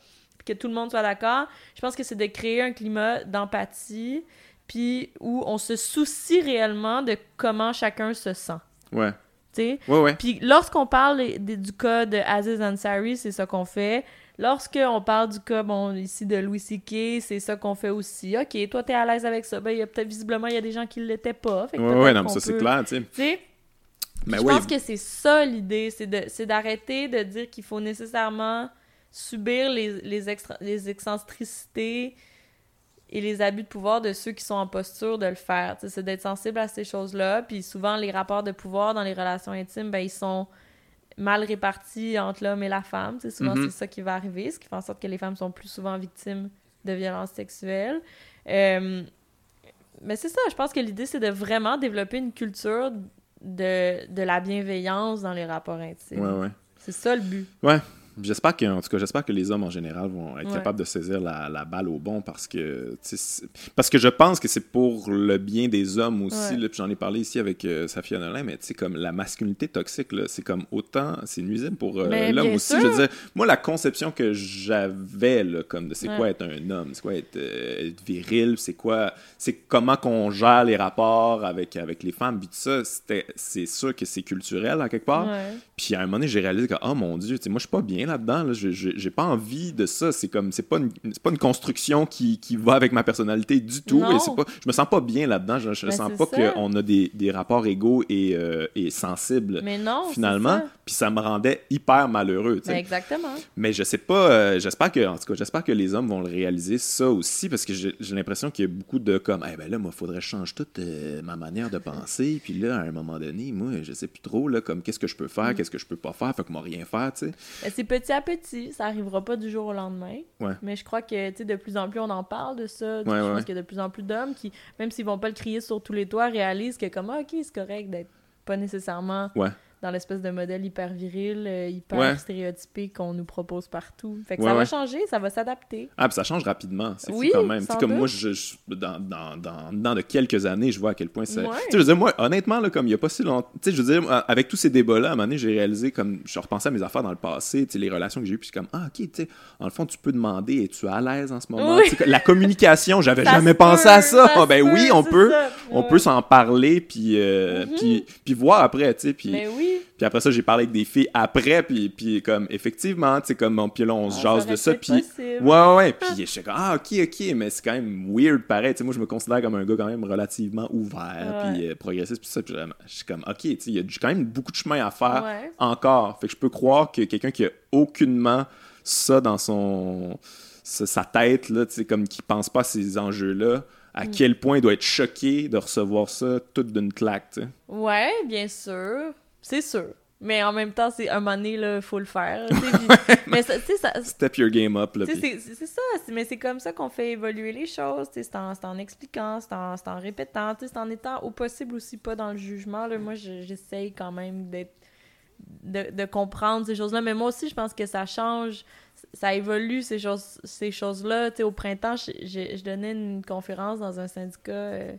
que tout le monde soit d'accord. Je pense que c'est de créer un climat d'empathie, puis où on se soucie réellement de comment chacun se sent. Ouais. Tu Ouais, ouais. Puis lorsqu'on parle du cas de Aziz Ansari, c'est ça qu'on fait. Lorsqu'on parle du cas, bon, ici de Louis C.K., c'est ça qu'on fait aussi. OK, toi, t'es à l'aise avec ça. Ben, il y a peut-être, visiblement, il y a des gens qui l'étaient pas. Fait ouais, ouais, non, mais ça, c'est clair, tu sais. Mais je pense que c'est ça l'idée, c'est d'arrêter de dire qu'il faut nécessairement subir les, les, extra, les excentricités et les abus de pouvoir de ceux qui sont en posture de le faire. C'est d'être sensible à ces choses-là. Puis souvent, les rapports de pouvoir dans les relations intimes, ben, ils sont mal répartis entre l'homme et la femme. souvent, mm-hmm. c'est ça qui va arriver, ce qui fait en sorte que les femmes sont plus souvent victimes de violences sexuelles. Euh, mais c'est ça, je pense que l'idée, c'est de vraiment développer une culture de, de la bienveillance dans les rapports intimes. Ouais, ouais. C'est ça le but. Ouais, J'espère que, en tout cas, j'espère que les hommes en général vont être capables de saisir la, la, balle au bon parce que, parce que je pense que c'est pour le bien des hommes aussi. J'en ai parlé ici avec euh, Safia Nolin, mais tu sais, comme la masculinité toxique, c'est comme autant, c'est nuisible pour euh, l'homme aussi. Je veux dire, moi, la conception que j'avais, comme de c'est quoi être un homme, c'est quoi être, euh, être viril, c'est quoi, c'est comment qu'on gère les rapports avec, avec les femmes, puis tout ça, c'est sûr que c'est culturel à quelque part. Puis à un moment donné, j'ai réalisé que, oh mon Dieu, moi, je suis pas bien là-dedans. Je J'ai pas envie de ça. C'est comme, c'est pas, une, pas une construction qui, qui, va avec ma personnalité du tout. Et pas, je me sens pas bien là-dedans. Je, je ben, sens pas qu'on a des, des, rapports égaux et, euh, et sensibles. Mais non. Finalement. Puis ça me rendait hyper malheureux. Ben, exactement. Mais je sais pas. Euh, j'espère que, en tout cas, j'espère que les hommes vont le réaliser ça aussi parce que j'ai l'impression qu'il y a beaucoup de comme, eh ben là, moi, faudrait changer toute euh, ma manière de penser. Puis là, à un moment donné, moi, je sais plus trop, là, comme, qu'est-ce que je peux faire, mm. qu'est-ce que je peux pas faire, fait que moi, rien faire, tu sais. Ben, petit à petit, ça arrivera pas du jour au lendemain. Mais je crois que, tu sais, de plus en plus, on en parle de ça. je pense qu'il y a de plus en plus d'hommes qui, même s'ils vont pas le crier sur tous les toits, réalisent que, comme, ah, ok, c'est correct d'être pas nécessairement dans l'espèce de modèle hyper viril, euh, hyper stéréotypé qu'on nous propose partout. Fait que ça va changer, ça va s'adapter. Ah, puis ça change rapidement. C'est oui, quand même. comme moi, je, dans, dans, dans, dans, de quelques années, je vois à quel point c'est. Tu sais, je veux dire, moi, honnêtement, là, comme il n'y a pas si longtemps. Tu sais, je veux dire, avec tous ces débats-là, à un moment donné, j'ai réalisé, comme je repensais à mes affaires dans le passé, tu sais, les relations que j'ai eues, puis comme, ah, ok, tu sais, en le fond, tu peux demander, es-tu à l'aise en ce moment? La communication, j'avais jamais pensé à ça. Ah, ben oui, on peut, on peut s'en parler, puis, euh, mm-hmm. puis, puis voir après, tu sais. Puis, Mais oui. Puis après ça, j'ai parlé avec des filles après, puis, puis comme, effectivement, tu sais, comme, mon puis là, on se ah, jase de ça, puis... Ouais, ouais, ouais, puis je suis comme, ah, ok, ok, mais c'est quand même weird, pareil, tu sais, moi, je me considère comme un gars quand même relativement ouvert, puis euh, progressiste, puis ça, puis je suis comme, ok, tu sais, il y a quand même beaucoup de chemin à faire encore, fait que je peux croire que quelqu'un qui a aucunement ça dans son... sa tête, là, tu sais, comme qui pense pas à ces enjeux-là, à mm. quel point il doit être choqué de recevoir ça tout d'une claque, tu sais. Ouais, bien sûr. C'est sûr. Mais en même temps, c'est un moment donné, il faut le faire. mais ça, ça, Step your game up. C'est ça, mais c'est comme ça qu'on fait évoluer les choses. C'est en, en, expliquant, c'est en, en, répétant, c'est en étant au possible aussi pas dans le jugement. Là. Moi, j'essaye quand même d'être de, de, comprendre ces choses-là. Mais moi aussi, je pense que ça change ça évolue, ces choses-là. Ces choses au printemps, je, donnais une conférence dans un syndicat. Euh,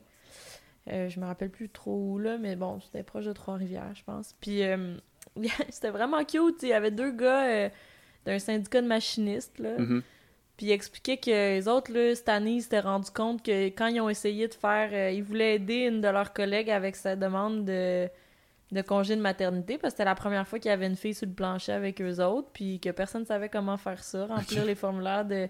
euh, je me rappelle plus trop où, là, mais bon, c'était proche de Trois-Rivières, je pense. Puis euh, c'était vraiment cute. Il y avait deux gars d'un syndicat de machinistes, là. Mm-hmm. Puis ils expliquaient que les autres, là, cette année, ils s'étaient rendus compte que quand ils ont essayé de faire... ils voulaient aider une de leurs collègues avec sa demande de de congé de maternité parce que c'était la première fois qu'il y avait une fille sur le plancher avec eux autres, puis que personne ne savait comment faire ça, remplir les formulaires de,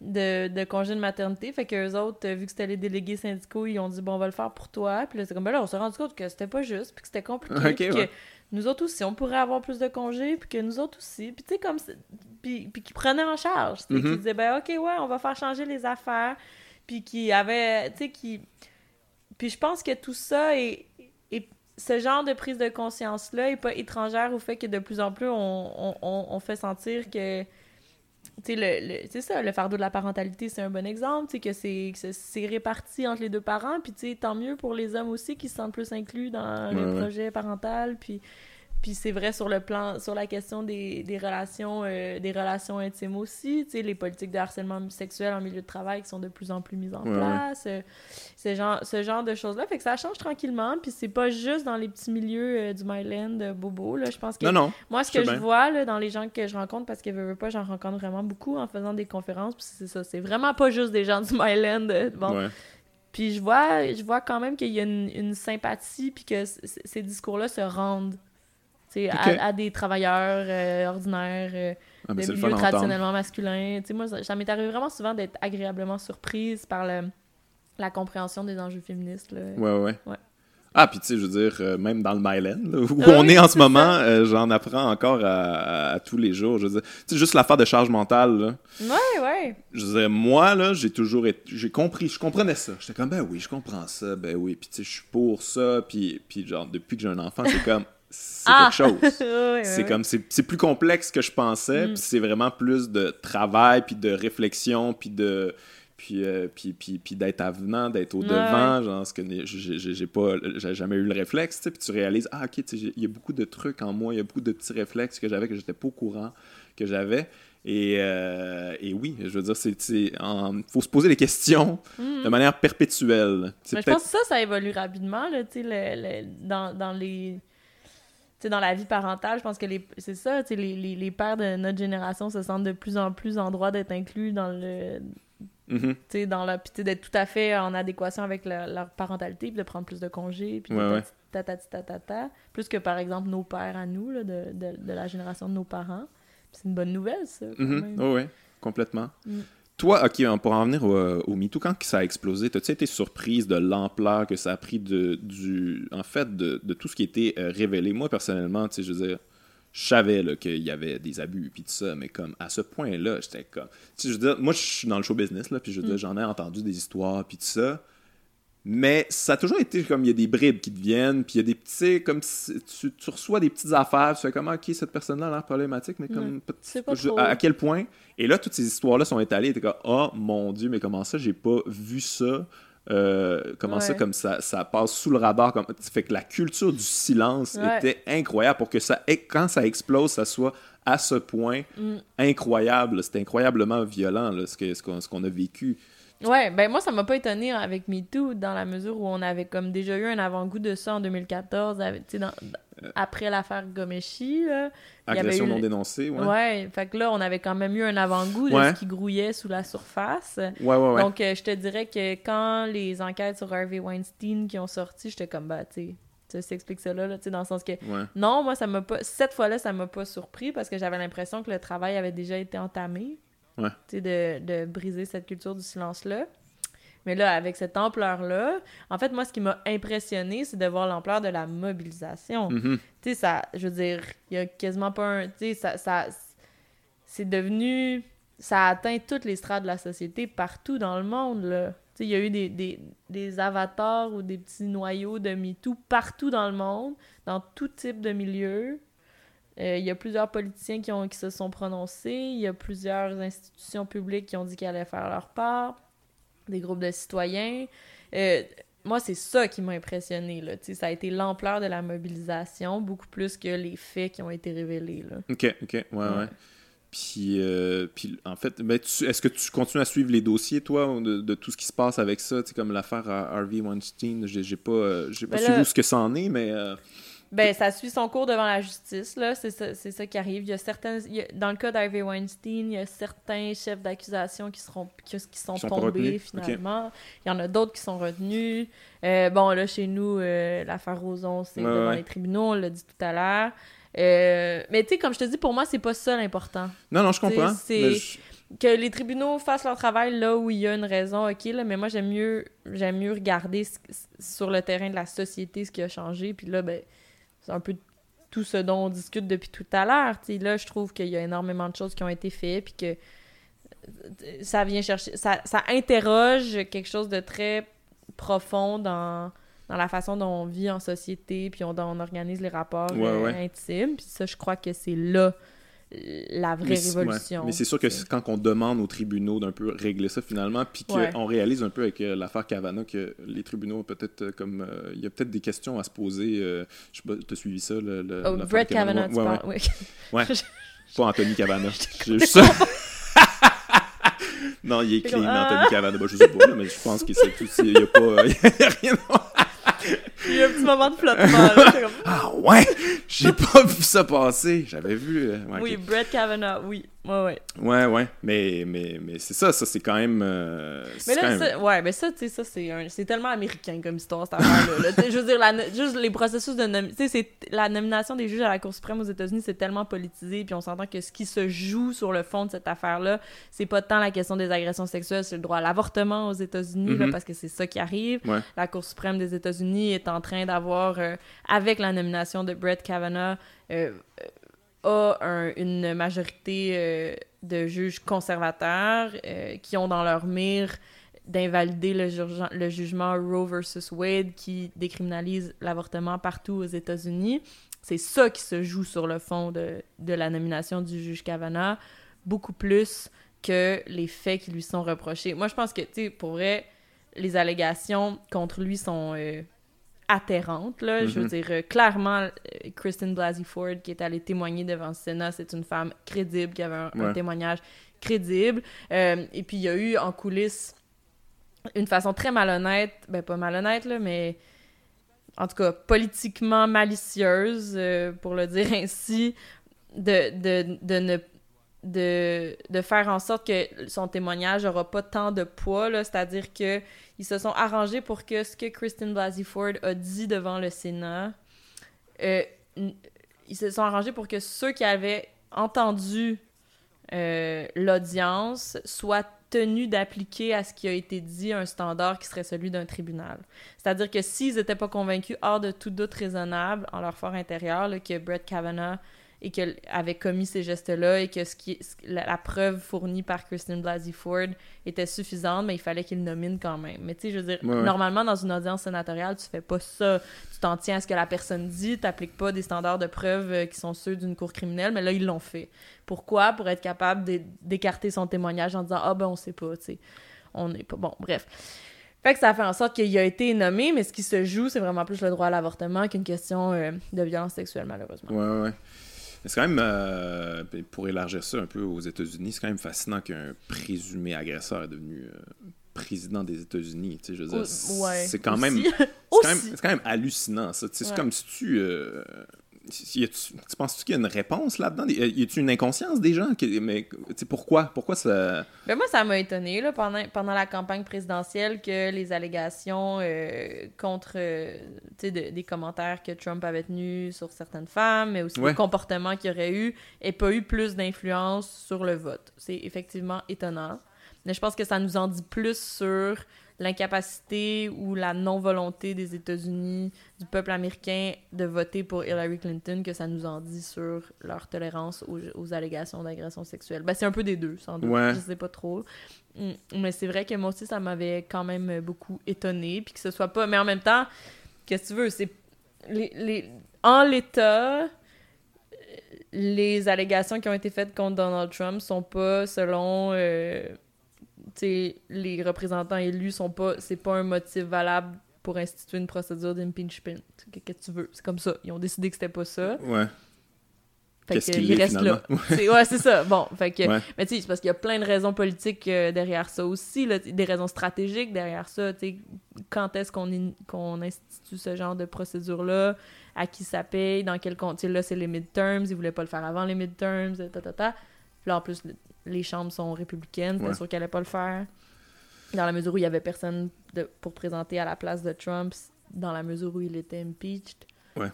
de, de, congé de maternité. Fait qu'eux autres, vu que c'était les délégués syndicaux, ils ont dit bon, on va le faire pour toi. Puis là, c'est comme ben là, on s'est rendu compte que c'était pas juste, puis que c'était compliqué. que nous autres aussi, on pourrait avoir plus de congés, puis que nous autres aussi. Puis tu sais, comme. Puis, puis qu'ils prenaient en charge. Mm Qu'ils disaient ben, ok, ouais, on va faire changer les affaires. Puis qui avait. Tu sais, qui. Puis je pense que tout ça est ce genre de prise de conscience-là est pas étrangère au fait que de plus en plus on, fait sentir que tu le, c'est ça, le fardeau de la parentalité, c'est un bon exemple, tu que c'est, c'est réparti entre les deux parents, puis tu tant mieux pour les hommes aussi qui se sentent plus inclus dans le projet parental, puis puis c'est vrai sur le plan, sur la question des, des relations, euh, des relations intimes aussi, tu sais, les politiques de harcèlement sexuel en milieu de travail qui sont de plus en plus mises en place, euh, ce, genre, ce genre de choses-là. Fait que ça change tranquillement, puis c'est pas juste dans les petits milieux euh, du Myland Bobo, là, je pense que... Non, non, moi, ce que je vois, là, dans les gens que je rencontre, parce que veux, veux pas, j'en rencontre vraiment beaucoup en faisant des conférences, puis c'est ça, c'est vraiment pas juste des gens du Myland, bon... Puis je vois, je vois quand même qu'il y a une, une sympathie, puis que ces discours-là se rendent à, des travailleurs euh, ordinaires euh, ah, de milieux traditionnellement masculins. moi, ça, m'est arrivé vraiment souvent d'être agréablement surprise par le, la compréhension des enjeux féministes. Là. Ouais, ouais. ouais. Ah, puis tu sais, je veux dire, euh, même dans le Myland, où on est en ce moment, j'en apprends encore à, tous les jours. Je veux dire, tu sais, juste l'affaire de charge mentale, là. Ouais, ouais. Je veux dire, moi, là, j'ai toujours été... J'ai compris, je comprenais ça. J'étais comme, ben oui, je comprends ça, ben oui, puis tu sais, je suis pour ça, puis, puis genre, depuis que j'ai un enfant, c'est comme c'est quelque ah! chose. c'est comme c'est plus complexe que je pensais, mm. puis c'est vraiment plus de travail puis de réflexion puis de puis euh, puis, puis, puis d'être avenant, d'être au devant, genre ce que j'ai pas j'ai jamais eu le réflexe, puis tu réalises ah OK, il y a beaucoup de trucs en moi, il y a beaucoup de petits réflexes que j'avais que j'étais pas au courant que j'avais. Et, euh, et, oui, je veux dire, c'est il faut se poser des questions mm. de manière perpétuelle. je pense que ça, ça évolue rapidement là, le, dans, dans les sais, dans la vie parentale, je pense que les, c'est ça, les, les, les, pères de notre génération se sentent de plus en plus en droit d'être inclus dans le. Mm-hmm. Tu sais, dans la. Puis d'être tout à fait en adéquation avec leur parentalité, puis de prendre plus de congés, puis ouais, ta, ta, ta, ta, ta, plus que par exemple nos pères à nous, là, de, de, de, la génération de nos parents. c'est une bonne nouvelle, ça. Mm oui, complètement. Mm. Toi, OK, pour en venir au, euh, au MeToo, quand ça a explosé, as-tu été surprise de l'ampleur que ça a pris de, du, en fait, de, de tout ce qui était euh, révélé? Moi, personnellement, tu sais, je veux dire, je savais qu'il y avait des abus puis tout ça, mais comme à ce point-là, j'étais comme... Tu sais, je veux dire, moi, je suis dans le show business, là, puis je veux mm. j'en ai entendu des histoires puis tout ça, mais ça a toujours été comme il y a des bribes qui te viennent, puis il y a des petits, comme tu, tu, reçois des petites affaires, tu fais comme, ok, cette personne-là a l'air problématique, mais comme, à, quel point? Et là, toutes ces histoires-là sont étalées, et t'es comme, oh mon Dieu, mais comment ça, j'ai pas vu ça? Euh, comment ça, comme ça, ça passe sous le radar. Comme... Fait que la culture du silence était incroyable pour que ça, quand ça explose, ça soit à ce point mm. incroyable. C'était incroyablement violent, là, ce qu'on ce qu'on a vécu. Ouais, ben moi, ça m'a pas étonné avec MeToo, dans la mesure où on avait comme déjà eu un avant-goût de ça en 2014, dans, euh. après l'affaire Gomeshi. Là, Agression non dénoncée, ouais. Ouais, fait que là, on avait quand même eu un avant-goût de ce qui grouillait sous la surface. Ouais, ouais, ouais. Donc, euh, je te dirais que quand les enquêtes sur Harvey Weinstein qui ont sorti, j'étais comme, bah, tu sais, ça explique ça là, là dans le sens que non moi ça m'a pas cette fois-là ça m'a pas surpris parce que j'avais l'impression que le travail avait déjà été entamé de, de briser cette culture du silence-là. Mais là, avec cette ampleur-là, en fait, moi, ce qui m'a impressionné, c'est de voir l'ampleur de la mobilisation. Tu sais, ça, je veux dire, il y a quasiment pas un. Tu sais, ça, ça c'est devenu. Ça a atteint toutes les strates de la société partout dans le monde, là. Tu sais, il y a eu des, des, des, avatars ou des petits noyaux de MeToo partout dans le monde, dans tout type de milieu. Euh, il y a plusieurs politiciens qui, ont, qui se sont prononcés. Il y a plusieurs institutions publiques qui ont dit qu'elles allaient faire leur part. Des groupes de citoyens. Euh, moi, c'est ça qui m'a impressionné. Là. ça a été l'ampleur de la mobilisation, beaucoup plus que les faits qui ont été révélés. Là. OK, OK, ouais, ouais. Puis, euh, puis en fait, ben, est-ce que tu continues à suivre les dossiers, toi, de, tout ce qui se passe avec ça? Comme l'affaire Harvey Weinstein, j'ai pas, euh, j'ai pas ben suivi ce que ça en est, mais... Euh, ben, ça suit son cours devant la justice, là. C'est ça, ça, qui arrive. Il y a certains... dans le cas d'Harvey Weinstein, il y a certains chefs d'accusation qui, seront, qui, sont tombés, finalement. Il y en a d'autres qui sont retenus. bon, là, chez nous, l'affaire Roson, c'est devant les tribunaux, on l'a dit tout à l'heure. Euh, mais tu sais, comme je te dis, pour moi, c'est pas ça l'important. Non, non, je comprends. C'est que les tribunaux fassent leur travail là où il y a une raison, ok, là, mais moi, j'aime mieux, j'aime mieux regarder sur le terrain de la société ce qui a changé. Puis là, ben, c'est un peu tout ce dont on discute depuis tout à l'heure. Là, je trouve qu'il y a énormément de choses qui ont été faites, puis que ça vient chercher. Ça, ça interroge quelque chose de très profond dans dans la façon dont on vit en société, puis on, on organise les rapports euh, intimes. Puis ça, je crois que c'est là la vraie révolution. Mais c'est sûr que quand on demande aux tribunaux d'un peu régler ça finalement, puis qu'on réalise un peu avec euh, l'affaire Cavana que les tribunaux peut-être euh, comme il y a peut-être des questions à se poser. je sais pas, t'as suivi ça le, le oh, Brett Kavanaugh, tu parles, oui. Ouais. pas Anthony Cavana. ça. non, il est clean, Anthony Cavana. je sais pas, mais je pense qu'il n'y a pas. Il y a rien. Il y a un petit moment de flottement. Ah ouais! J'ai pas vu ça passer. J'avais vu. Euh, oui, Brett Kavanaugh, oui. Ouais, ouais. Ouais, ouais. Mais, mais, mais c'est ça, ça, c'est quand même. Euh, mais là, ça, ouais, mais ça, tu sais, ça, c'est, c'est tellement américain comme histoire, cette affaire-là. je veux dire, la, juste les processus de Tu sais, la nomination des juges à la Cour suprême aux États-Unis, c'est tellement politisé, puis on s'entend que ce qui se joue sur le fond de cette affaire-là, c'est pas tant la question des agressions sexuelles, c'est le droit à l'avortement aux États-Unis, mm-hmm. parce que c'est ça qui arrive. La Cour suprême des États-Unis est en train d'avoir, euh, avec la nomination de Brett Kavanaugh, euh, a une majorité euh, de juges conservateurs euh, qui ont dans leur mire d'invalider le, jugement Roe versus Wade qui décriminalise l'avortement partout aux États-Unis. C'est ça qui se joue sur le fond de, de la nomination du juge Kavanaugh, beaucoup plus que les faits qui lui sont reprochés. Moi, je pense que, tu sais, pour vrai, les allégations contre lui sont euh, atterrante. Là. Je veux mhm. dire, euh, clairement, euh, Kristen Blasey Ford, qui est allée témoigner devant le Sénat, c'est une femme crédible, qui avait un, témoignage crédible. Euh, et puis, il y a eu en coulisses une façon très malhonnête, ben pas malhonnête, là, mais en tout cas politiquement malicieuse, pour le dire ainsi, de, de, de ne de, de, faire en sorte que son témoignage n'aura pas tant de poids, c'est-à-dire qu'ils se sont arrangés pour que ce que Kristen Blasey Ford a dit devant le Sénat, euh, ils se sont arrangés pour que ceux qui avaient entendu euh, l'audience soient tenus d'appliquer à ce qui a été dit un standard qui serait celui d'un tribunal. C'est-à-dire que s'ils n'étaient pas convaincus, hors de tout doute raisonnable, en leur fort intérieur, que Brett Kavanaugh et qu'elle avait commis ces gestes-là et que ce qui, la, preuve fournie par Kristen Blasey Ford était suffisante, mais il fallait qu'il nomine quand même. Mais tu sais, je veux dire, normalement, dans une audience sénatoriale, tu fais pas ça. Tu t'en tiens à ce que la personne dit, tu n'appliques pas des standards de preuve euh, qui sont ceux d'une cour criminelle, mais là, ils l'ont fait. Pourquoi? Pour être capable d'écarter son témoignage en disant « Ah ben, on sait pas, tu sais. On n'est pas... » Bon, bref. Fait que ça fait en sorte qu'il a été nommé, mais ce qui se joue, c'est vraiment plus le droit à l'avortement qu'une question euh, de violence sexuelle, malheureusement. Ouais, ouais. C'est quand même, euh, pour élargir ça un peu aux États-Unis, c'est quand même fascinant qu'un présumé agresseur est devenu euh, président des États-Unis. c'est quand, même, c'est quand même hallucinant, ça. C'est comme si tu. Euh, tu, penses-tu qu'il y a une réponse là-dedans? Y a-tu une inconscience des gens? Mais pourquoi? Pourquoi ça? Ben moi, ça m'a étonné là, pendant, pendant la campagne présidentielle que les allégations euh, contre euh, des commentaires que Trump avait tenus sur certaines femmes, mais aussi le comportement qu'il aurait eu, n'aient pas eu plus d'influence sur le vote. C'est effectivement étonnant. Mais je pense que ça nous en dit plus sur l'incapacité ou la non-volonté des États-Unis, du peuple américain, de voter pour Hillary Clinton que ça nous en dit sur leur tolérance aux, allégations d'agression sexuelle. Ben, c'est un peu des deux, sans doute. Je sais pas trop. Mm, mais c'est vrai que moi aussi, ça m'avait quand même beaucoup étonné. Puis que ce soit pas. Mais en même temps, qu'est-ce que tu veux? C'est. Les, les... En l'état, les allégations qui ont été faites contre Donald Trump sont pas selon. Euh, les représentants élus sont pas c'est pas un motif valable pour instituer une procédure d'impeachment. Qu'est-ce que tu veux? C'est comme ça. Ils ont décidé que c'était pas ça. Ouais. Qu'est-ce qu'il reste là. ouais, c'est ça. Bon, fait que, mais tu sais, c'est parce qu'il y a plein de raisons politiques euh, derrière ça aussi, là, des raisons stratégiques derrière ça. Tu sais, quand est-ce qu'on qu'on institue ce genre de procédure-là, à qui ça paye, dans quel compte. Là, c'est les midterms, ils voulaient pas le faire avant les midterms, ta, ta, ta. Puis là, en plus, les chambres sont républicaines, c'est sûr qu'elle allait pas le faire. Dans la mesure où il y avait personne de, pour présenter à la place de Trump, dans la mesure où il était impeached. Ouais.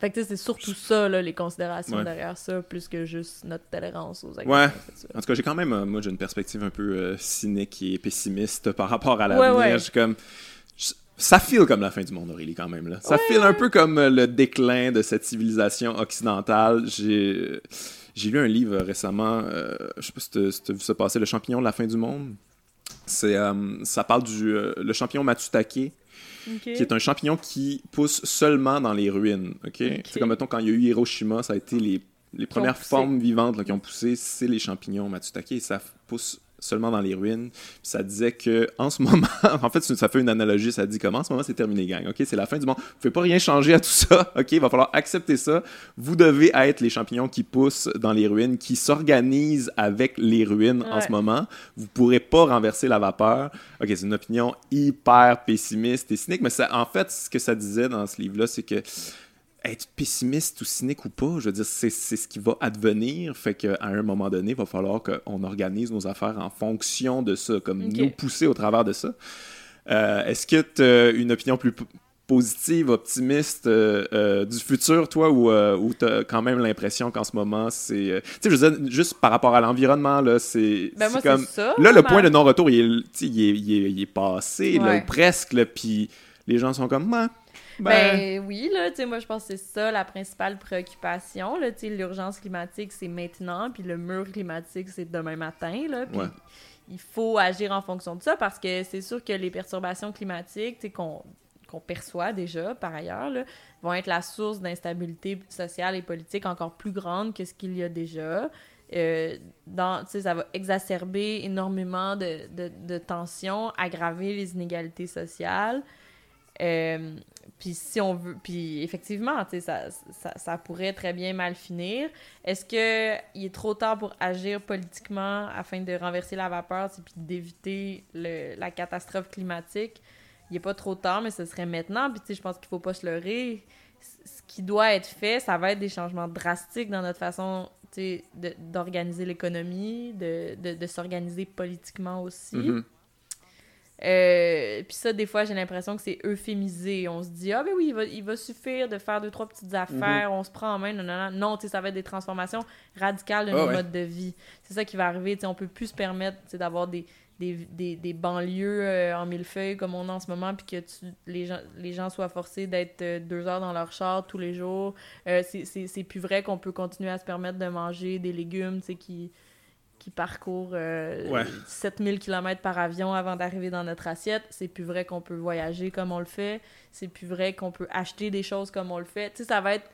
Fait que c'est surtout ça, là, les considérations derrière ça, plus que juste notre tolérance aux agressions Ouais. En tout cas, j'ai quand même, euh, moi, j'ai une perspective un peu euh, cynique et pessimiste par rapport à l'avenir. Ouais, ouais. comme... Ça file comme la fin du monde, Aurélie, quand même. Là. Ça file un peu comme euh, le déclin de cette civilisation occidentale. J'ai, j'ai lu un livre récemment, je sais pas si tu as vu ça passer, Le champignon de la fin du monde. C'est, ça parle du le champignon Matsutake, qui est un champignon qui pousse seulement dans les ruines. Ok, C'est comme, mettons, quand il y a eu Hiroshima, ça a été les, les premières formes vivantes qui ont poussé, c'est les champignons Matsutake, et ça pousse seulement dans les ruines. ça disait que en ce moment, en fait, ça fait une analogie, ça dit comment en ce moment c'est terminé, gang. Ok, c'est la fin du monde. Vous pouvez pas rien changer à tout ça. Ok, il va falloir accepter ça. Vous devez être les champignons qui poussent dans les ruines, qui s'organisent avec les ruines en ce moment. Vous pourrez pas renverser la vapeur. Ok, c'est une opinion hyper pessimiste et cynique, mais ça, en fait, ce que ça disait dans ce livre-là, c'est que être pessimiste ou cynique ou pas, je veux dire, c'est ce qui va advenir. Fait qu'à un moment donné, il va falloir qu'on organise nos affaires en fonction de ça, comme nous pousser au travers de ça. Euh, est-ce que tu as une opinion plus positive, optimiste euh, euh, du futur, toi, ou, ou tu as quand même l'impression qu'en ce moment, c'est. tu sais, je veux dire, juste par rapport à l'environnement, là, c'est. Ben comme. Ça, là, le point de non-retour, il, il, est, passé, là, presque, puis les gens sont comme. Ben, ben, oui, là, tu sais, moi, je pense que c'est ça la principale préoccupation, là, tu sais, l'urgence climatique, c'est maintenant, puis le mur climatique, c'est demain matin, là, puis il faut agir en fonction de ça, parce que c'est sûr que les perturbations climatiques, tu sais, qu'on perçoit déjà, par ailleurs, là, vont être la source d'instabilité sociale et politique encore plus grande que ce qu'il y a déjà. Euh, dans, ça va exacerber énormément de, de, de tensions, aggraver les inégalités sociales. Euh, puis si on veut, puis effectivement, ça, ça, ça, pourrait très bien mal finir. Est-ce que il est trop tard pour agir politiquement afin de renverser la vapeur, puis d'éviter la catastrophe climatique? Il n'est pas trop tard, mais ce serait maintenant. Puis je pense qu'il faut pas se leurrer. Ce qui doit être fait, ça va être des changements drastiques dans notre façon d'organiser l'économie, de, de, de s'organiser politiquement aussi. Mm-hmm. Euh, puis ça, des fois, j'ai l'impression que c'est euphémisé. On se dit, ah ben oui, il va, il va suffire de faire deux, trois petites affaires, mhm. on se prend en main, non, non, non. Non, tu sais, ça va être des transformations radicales de nos modes de vie. C'est ça qui va arriver, tu sais, on peut plus se permettre d'avoir des, des, des, des, banlieues euh, en millefeuille comme on a en ce moment, puis que tu, les, gens, les gens soient forcés d'être euh, deux heures dans leur char tous les jours. c'est plus vrai qu'on peut continuer à se permettre de manger des légumes, tu sais, qui qui parcourt euh, 7000 km par avion avant d'arriver dans notre assiette. C'est plus vrai qu'on peut voyager comme on le fait. C'est plus vrai qu'on peut acheter des choses comme on le fait. Tu sais, ça va être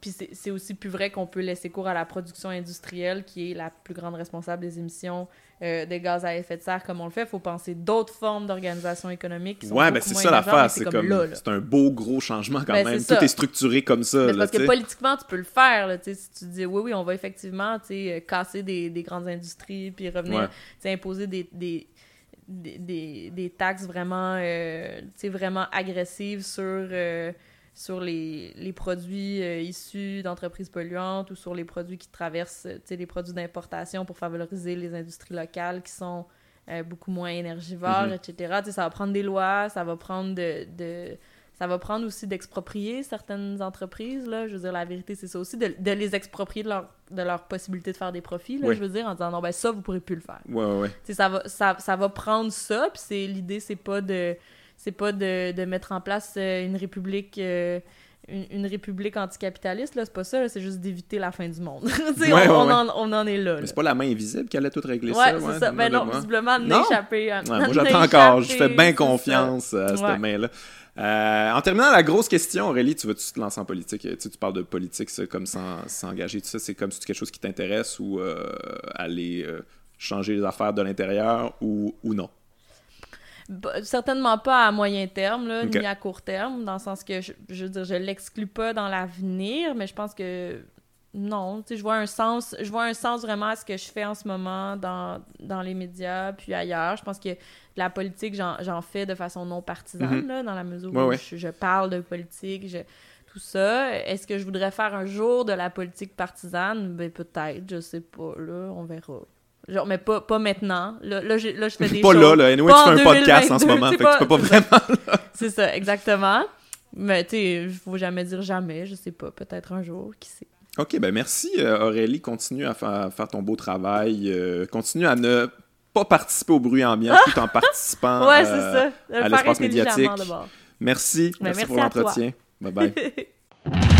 puis c'est aussi plus vrai qu'on peut laisser cours à la production industrielle, qui est la plus grande responsable des émissions euh, de gaz à effet de serre, comme on le fait. Il faut penser d'autres formes d'organisation économique qui sont Ouais, ben c'est ça l'affaire. C'est comme. C'est un beau gros changement quand ben, même. Tout est structuré comme ça. là, parce que politiquement, tu peux le faire. Là, si tu dis oui, oui, on va effectivement euh, casser des, des, grandes industries, puis revenir imposer des, des des, des, taxes vraiment, euh, vraiment agressives sur euh, sur les, les produits euh, issus d'entreprises polluantes ou sur les produits qui traversent, tu sais, les produits d'importation pour favoriser les industries locales qui sont euh, beaucoup moins énergivores, mm-hmm. etc. Tu sais, ça va prendre des lois, ça va prendre de... de ça va prendre aussi d'exproprier certaines entreprises, là. Je veux dire, la vérité, c'est ça aussi, de, de, les exproprier de leur, de leur possibilité de faire des profits, là, je veux dire, en disant, non, ben ça, vous pourrez plus le faire. Ouais, ouais, ouais. Tu sais, ça va, ça, ça va prendre ça, puis l'idée, c'est pas de c'est pas de, de, mettre en place euh, une république euh, une, république anticapitaliste, là, c'est pas ça, c'est juste d'éviter la fin du monde. on, En, on, En, est là. Mais c'est pas la main invisible qui allait tout régler ça. Ouais, ça. Ben non, visiblement, d'échapper. moi, j'attends encore. Je fais bien confiance à cette main-là. Euh, en terminant la grosse question, Aurélie, tu vas-tu te lancer en politique? Tu, tu parles de politique, ça, comme s'engager, tout ça. C'est comme si quelque chose qui t'intéresse ou aller changer les affaires de l'intérieur ou, ou non? Certainement pas à moyen terme, là, ni à court terme, dans le sens que, je, je veux dire, je l'exclus pas dans l'avenir, mais je pense que non, tu sais, je vois un sens, je vois un sens vraiment à ce que je fais en ce moment dans, dans les médias puis ailleurs. Je pense que la politique, j'en fais de façon non partisane, mm-hmm. là, dans la mesure où Je, parle de politique, je, tout ça. Est-ce que je voudrais faire un jour de la politique partisane? Ben, peut-être, je sais pas, là, on verra. Genre, mais pas, pas maintenant. Là, là, je, là, je fais des Pas là, là. Anyway, tu fais un podcast en ce moment, fait que tu peux pas vraiment... C'est ça, exactement. Mais, tu sais, faut jamais dire jamais, je sais pas. Peut-être un jour, qui sait. OK, ben merci euh, Aurélie. Continue à, faire ton beau travail. Euh, continue à ne pas participer au bruit ambiant tout en participant ouais, euh, à l'espace médiatique. Merci. Ben, merci. pour l'entretien. Bye bye.